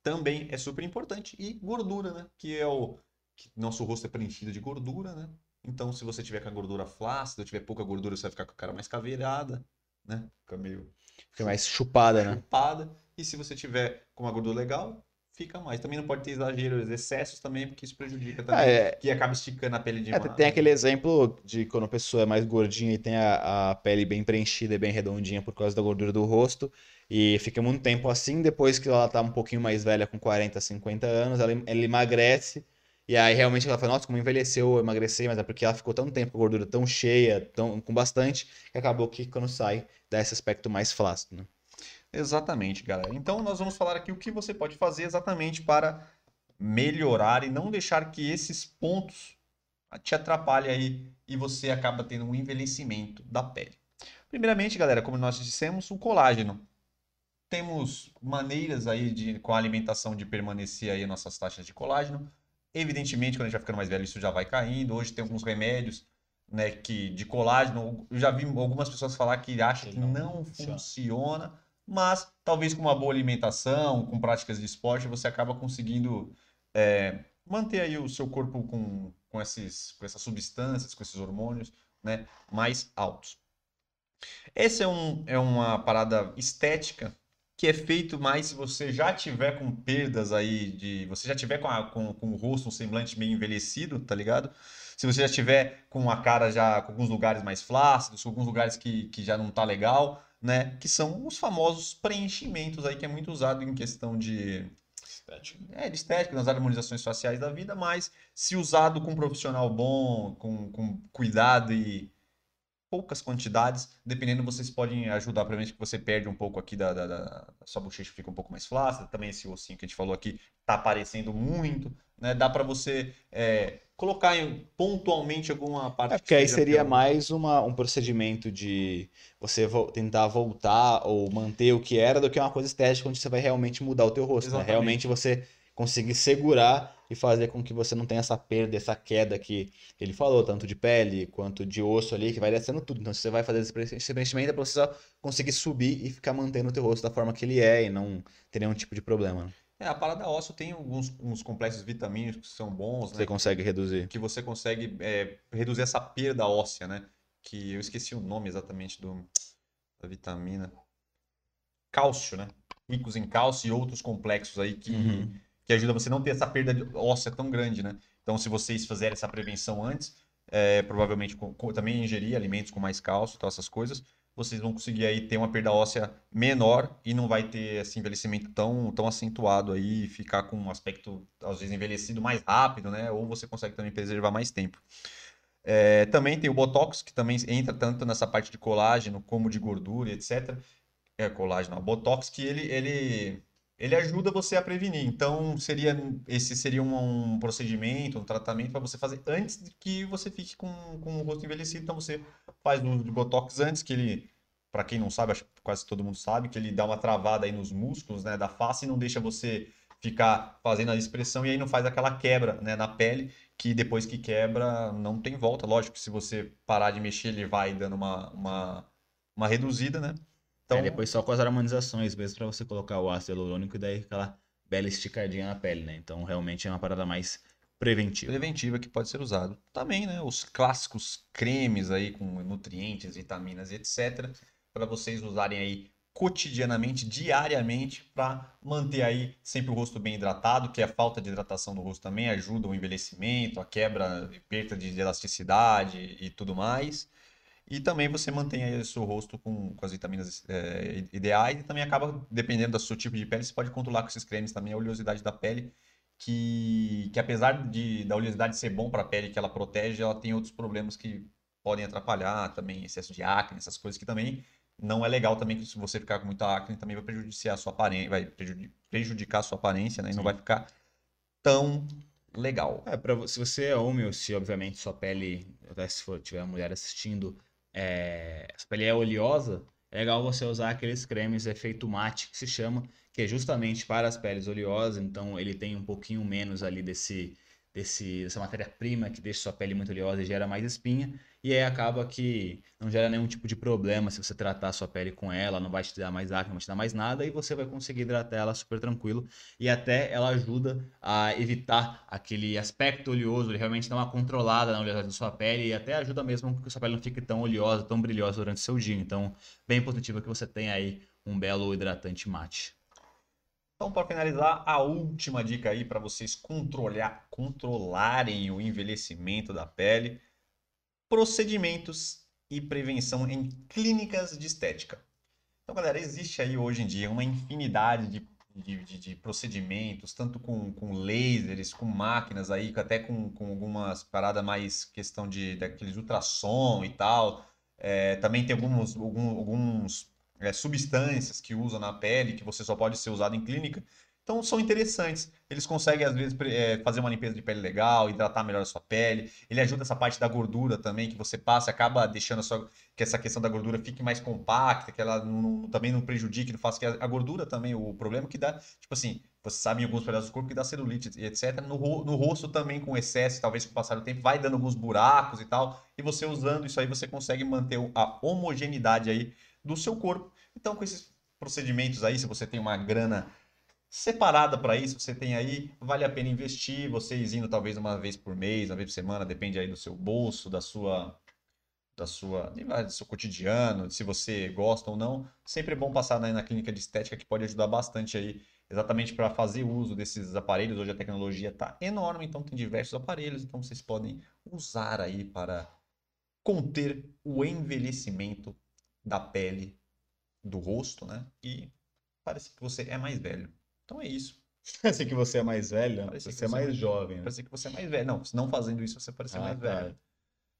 também é super importante. E gordura, né? Que é o. Que nosso rosto é preenchido de gordura, né? Então, se você tiver com a gordura flácida, tiver pouca gordura, você vai ficar com a cara mais caveirada, né? Fica meio Fica mais chupada, né? chupada. E se você tiver com uma gordura legal, fica mais. Também não pode ter exageros, excessos também, porque isso prejudica também. Ah, é, Que acaba esticando a pele é, demais. tem aquele exemplo de quando a pessoa é mais gordinha e tem a, a pele bem preenchida e bem redondinha por causa da gordura do rosto. E fica muito tempo assim, depois que ela tá um pouquinho mais velha, com 40, 50 anos, ela, ela emagrece. E aí realmente ela fala, nossa, como envelheceu, eu emagreci, mas é porque ela ficou tanto tempo com a gordura tão cheia, tão, com bastante, que acabou que quando sai, dá esse aspecto mais flácido, né? Exatamente, galera. Então nós vamos falar aqui o que você pode fazer exatamente para melhorar e não deixar que esses pontos te atrapalhem aí e você acaba tendo um envelhecimento da pele. Primeiramente, galera, como nós dissemos, o colágeno. Temos maneiras aí de, com a alimentação de permanecer aí nossas taxas de colágeno. Evidentemente, quando a gente vai ficando mais velho, isso já vai caindo. Hoje tem alguns remédios, né, que de colágeno. Eu já vi algumas pessoas falar que acham que Não não funciona. Mas talvez com uma boa alimentação, com práticas de esporte, você acaba conseguindo é, manter aí o seu corpo com, com, esses, com essas substâncias, com esses hormônios, né, mais altos. Essa é, um, é uma parada estética que é feito mais se você já tiver com perdas aí de. Você já tiver com, a- com, com o rosto, um semblante meio envelhecido, tá ligado? Se você já tiver com a cara já com alguns lugares mais flácidos, com alguns lugares que, que já não tá legal, né? Que são os famosos preenchimentos aí que é muito usado em questão de é, de estética, nas harmonizações faciais da vida, mas se usado com um profissional bom, com, com cuidado e, poucas quantidades, dependendo vocês podem ajudar, provavelmente que você perde um pouco aqui da, da, da, sua bochecha fica um pouco mais flácida, também esse ossinho que a gente falou aqui tá aparecendo muito, né? Dá para você é, colocar em, pontualmente alguma parte. É porque aí seria pior. mais uma, um procedimento de você vo- tentar voltar ou manter o que era do que uma coisa estética onde você vai realmente mudar o teu rosto, né? Realmente você conseguir segurar e fazer com que você não tenha essa perda, essa queda que ele falou, tanto de pele quanto de osso ali, que vai descendo tudo. Então, se você vai fazer esse pre- esse preenchimento, é pra você só conseguir subir e ficar mantendo o teu rosto da forma que ele é e não ter nenhum tipo de problema. né? É, a parada óssea tem alguns uns complexos vitamínicos que são bons, né? Você consegue reduzir. que você consegue é, reduzir essa perda óssea, né? Que eu esqueci o nome exatamente do, da vitamina. Cálcio, né? Ricos em cálcio e outros complexos aí que, Uhum. Que ajuda você não ter essa perda óssea tão grande, né? Então, se vocês fizerem essa prevenção antes, é, provavelmente com- com- também ingerir alimentos com mais cálcio, e tal, essas coisas, vocês vão conseguir aí ter uma perda óssea menor e não vai ter esse envelhecimento tão, tão acentuado aí ficar com um aspecto, às vezes, envelhecido mais rápido, né? Ou você consegue também preservar mais tempo. É, também tem o Botox, que também entra tanto nessa parte de colágeno como de gordura, etc. É, colágeno, não, Botox, que ele, ele, ele ajuda você a prevenir. Então, seria, esse seria um, um procedimento, um tratamento para você fazer antes de que você fique com, com o rosto envelhecido. Então, você faz o Botox antes, que ele, para quem não sabe, acho que quase todo mundo sabe, que ele dá uma travada aí nos músculos, né, da face e não deixa você ficar fazendo a expressão e aí não faz aquela quebra, né, na pele, que depois que quebra não tem volta. Lógico que se você parar de mexer, ele vai dando uma, uma, uma reduzida, né? Então, Aí depois só com as harmonizações mesmo pra você colocar o ácido hialurônico e daí aquela bela esticadinha na pele, né? Então realmente é uma parada mais preventiva. preventiva que pode ser usado. Também, né, os clássicos cremes aí com nutrientes, vitaminas e etc, para vocês usarem aí cotidianamente, diariamente, para manter aí sempre o rosto bem hidratado, que a falta de hidratação do rosto também ajuda o envelhecimento, a quebra perda de elasticidade e tudo mais. E também você mantém aí o seu rosto com, com as vitaminas é, ideais e também acaba, dependendo do seu tipo de pele, você pode controlar com esses cremes também a oleosidade da pele, que, que apesar de, da oleosidade ser bom para a pele, que ela protege, ela tem outros problemas que podem atrapalhar também, excesso de acne, essas coisas que também não é legal também, que se você ficar com muita acne, também vai prejudicar a sua aparência, vai prejudi- prejudicar a sua aparência, né? E não Sim. vai ficar tão legal. É, pra, se você é homem ou se obviamente sua pele, até se for tiver uma mulher assistindo, é, sua pele é oleosa, é legal você usar aqueles cremes efeito mate que se chama, que é justamente para as peles oleosas, então ele tem um pouquinho menos ali desse, desse dessa matéria-prima que deixa sua pele muito oleosa e gera mais espinha, e aí acaba que não gera nenhum tipo de problema se você tratar a sua pele com ela, não vai te dar mais acne, não vai te dar mais nada, e você vai conseguir hidratar ela super tranquilo, e até ela ajuda a evitar aquele aspecto oleoso, ele realmente dá uma controlada na oleosidade da sua pele e até ajuda mesmo que a sua pele não fique tão oleosa, tão brilhosa durante o seu dia. Então, bem positivo que você tenha aí um belo hidratante mate. Então, para finalizar, a última dica aí para vocês controlar, controlarem o envelhecimento da pele: procedimentos e prevenção em clínicas de estética. Então, galera, existe aí hoje em dia uma infinidade de, de, de- de procedimentos, tanto com, com lasers, com máquinas aí, até com, com algumas paradas mais questão de daqueles ultrassom e tal. É, também tem alguns, algum- alguns é, substâncias que usa na pele, que você só pode ser usado em clínica. Então são interessantes. Eles conseguem, às vezes, é, fazer uma limpeza de pele legal, hidratar melhor a sua pele. Ele ajuda essa parte da gordura também, que você passa, acaba deixando sua, que essa questão da gordura fique mais compacta, que ela não- também não prejudique, não faça que a, gordura também, o problema que dá, tipo assim, você sabe em alguns pedaços do corpo que dá celulite etc. No, no rosto também com excesso, talvez com o passar do tempo, vai dando alguns buracos e tal. E você usando isso aí, você consegue manter a homogeneidade aí do seu corpo. Então, com esses procedimentos aí, se você tem uma grana separada para isso, você tem aí, vale a pena investir, vocês indo talvez uma vez por mês, uma vez por semana, depende aí do seu bolso, da sua da sua, do seu cotidiano, se você gosta ou não. Sempre é bom passar né, na clínica de estética que pode ajudar bastante aí, exatamente para fazer uso desses aparelhos. Hoje a tecnologia está enorme, então tem diversos aparelhos, então vocês podem usar aí para conter o envelhecimento da pele, do rosto, né? E parece que você é mais velho. Então é isso. Assim que você é mais velho, Parece que você é mais é- jovem. né? Parece que você é mais velho. Não, se não fazendo isso, você parece Ah, mais tá. velho.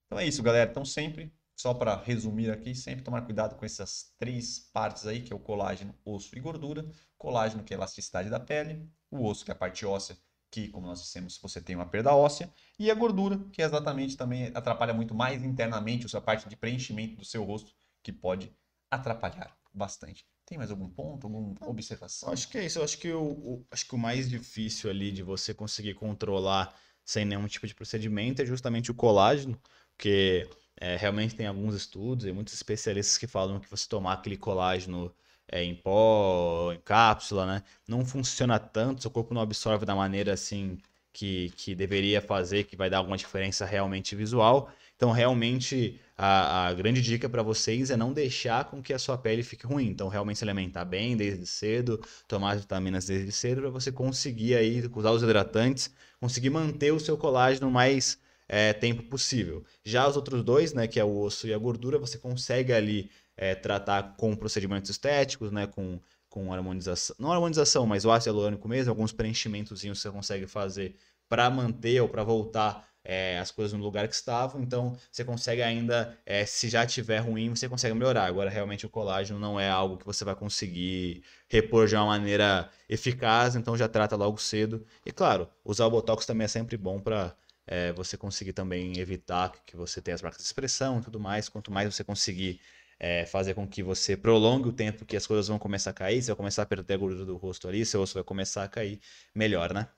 Então é isso, galera. Então sempre só para resumir aqui, sempre tomar cuidado com essas três partes aí, que é o colágeno, osso e gordura. Colágeno, que é a elasticidade da pele, o osso, que é a parte óssea, que, como nós dissemos, você tem uma perda óssea, e a gordura, que é exatamente também atrapalha muito mais internamente a sua parte de preenchimento do seu rosto, que pode atrapalhar bastante. Tem mais algum ponto, alguma observação? Acho que é isso. Eu acho que o, o- acho que o mais difícil ali de você conseguir controlar sem nenhum tipo de procedimento é justamente o colágeno, porque é, realmente tem alguns estudos e muitos especialistas que falam que você tomar aquele colágeno é, em pó, em cápsula, né, não funciona tanto, seu corpo não absorve da maneira assim que, que deveria fazer, que vai dar alguma diferença realmente visual. Então, realmente, a, a grande dica para vocês é não deixar com que a sua pele fique ruim. Então, realmente se alimentar bem desde cedo, tomar as vitaminas desde cedo, para você conseguir aí, usar os hidratantes, conseguir manter o seu colágeno mais é, tempo possível. Já os outros dois, né, que é o osso e a gordura, você consegue ali é, tratar com procedimentos estéticos, né, com, com harmonização, não harmonização, mas o ácido hialurônico mesmo, alguns preenchimentozinhos você consegue fazer para manter ou para voltar é, as coisas no lugar que estavam, então você consegue ainda, é, se já tiver ruim, você consegue melhorar. Agora, realmente, o colágeno não é algo que você vai conseguir repor de uma maneira eficaz, então já trata logo cedo. E claro, usar o Botox também é sempre bom para é, você conseguir também evitar que você tenha as marcas de expressão e tudo mais. Quanto mais você conseguir é, fazer com que você prolongue o tempo que as coisas vão começar a cair, você vai começar a perder a gordura do rosto ali, seu osso vai começar a cair, melhor, né?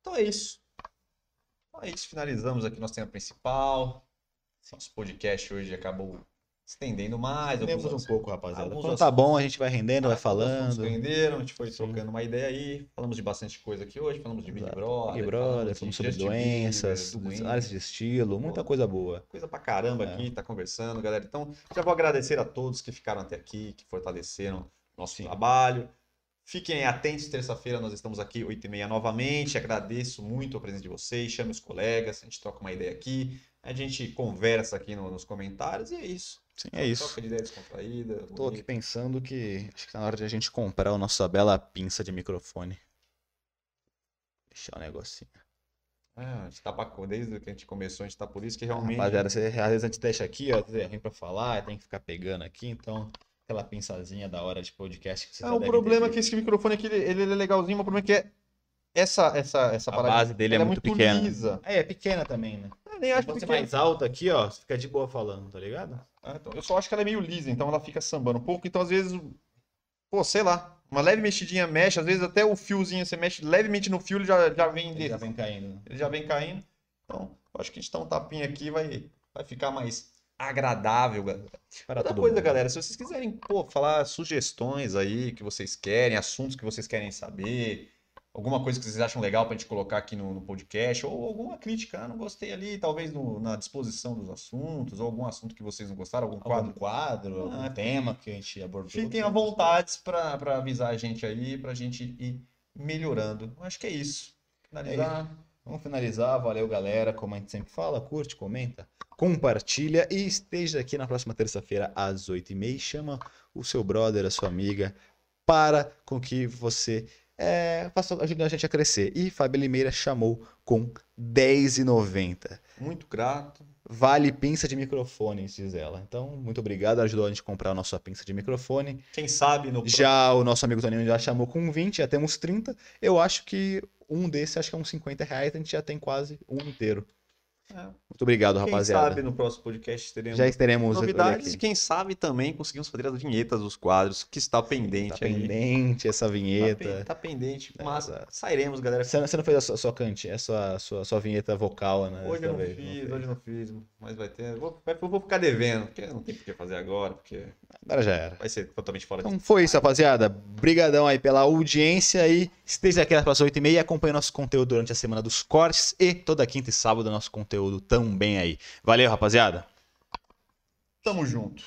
Então é isso. Então é isso. Finalizamos aqui nosso tema principal. Nosso podcast hoje acabou estendendo mais. Rendemos alguns um pouco, rapaziada. Quando tá assuntos- bom, a gente vai rendendo, vai Ah, falando. renderam, a gente foi Sim. trocando uma ideia aí. Falamos de bastante coisa aqui hoje. Falamos de Big Exato. Brother. Big Brother, falamos sobre doenças, doenças, áreas de estilo, muita coisa boa. Coisa pra caramba É. aqui, tá conversando, galera. Então, já vou agradecer a todos que ficaram até aqui, que fortaleceram nosso Sim. trabalho. Fiquem atentos, terça-feira nós estamos aqui, 8h30 novamente. Agradeço muito a presença de vocês, chame os colegas, a gente troca uma ideia aqui, a gente conversa aqui no- nos comentários e é isso. Sim, é isso. Troca de ideia descontraída. Tô aqui pensando que acho que tá na hora de a gente comprar a nossa bela pinça de microfone. Deixar o negocinho. Ah, a gente tá pra, desde que a gente começou, a gente tá por isso que realmente. Rapaziada, você, às vezes a gente deixa aqui, ó, é ruim pra falar, tem que ficar pegando aqui, então aquela pinçazinha da hora de podcast que você Ah, o problema é que esse microfone aqui, ele, ele é legalzinho, mas o problema é que é essa, essa, essa A parada. base dele é ela muito pequena. lisa. É, é pequena também, né? Eu nem Se acho fosse pequena. mais alta aqui, ó, você fica de boa falando, tá ligado? Ah, então, eu só acho que ela é meio lisa, então ela fica sambando um pouco. Então, às vezes, pô, sei lá, uma leve mexidinha mexe, às vezes até o fiozinho você mexe levemente no fio, ele já, já vem Ele já vem caindo. né? Ele já vem caindo. Então, eu acho que a gente dá um tapinha aqui vai, vai ficar mais agradável. Para Outra todo coisa, mundo. galera, se vocês quiserem, pô, falar sugestões aí que vocês querem, assuntos que vocês querem saber, alguma coisa que vocês acham legal pra gente colocar aqui no, no podcast, ou alguma crítica, ah, não gostei ali, talvez no- na disposição dos assuntos, ou algum assunto que vocês não gostaram, algum Algum quadro. quadro, algum Ah, tema que a gente abordou. Fiquem à vontade pra avisar a gente aí, pra gente ir melhorando. Acho que é isso. Finalizar. Vamos finalizar, valeu galera, como a gente sempre fala, curte, comenta, compartilha e esteja aqui na próxima terça-feira às 8h30 e chama o seu brother, a sua amiga, para com que você é, faça, ajude a gente a crescer. E Fábio Limeira chamou com R$10,90. Muito grato. Vale pinça de microfone, diz ela. Então, muito obrigado, ajudou a gente a comprar a nossa pinça de microfone. Quem sabe no Já o nosso amigo Toninho já chamou com 20, já temos 30. Eu acho que um desse, acho que é uns 50 reais, a gente já tem quase um inteiro. É. Muito obrigado, Quem rapaziada. sabe no próximo podcast teremos Já teremos novidades e quem sabe também conseguimos fazer as vinhetas dos quadros, que está pendente Tá aí. pendente essa Tá, pen- vinheta. tá pendente, É, mas exato. sairemos, galera. Você, você não fez a sua, sua cante, a sua, sua, sua vinheta vocal, né? Hoje eu não vez, fiz, fez. hoje eu não fiz, mas vai ter. Vou, vou ficar devendo, porque não tem por que fazer agora, porque Agora já era. vai ser totalmente fora de Então foi isso, rapaziada. Brigadão aí pela audiência e esteja aqui nas 8h30 e acompanhe nosso conteúdo durante a semana dos cortes e toda quinta e sábado nosso conteúdo também aí. Valeu, rapaziada. Tamo junto.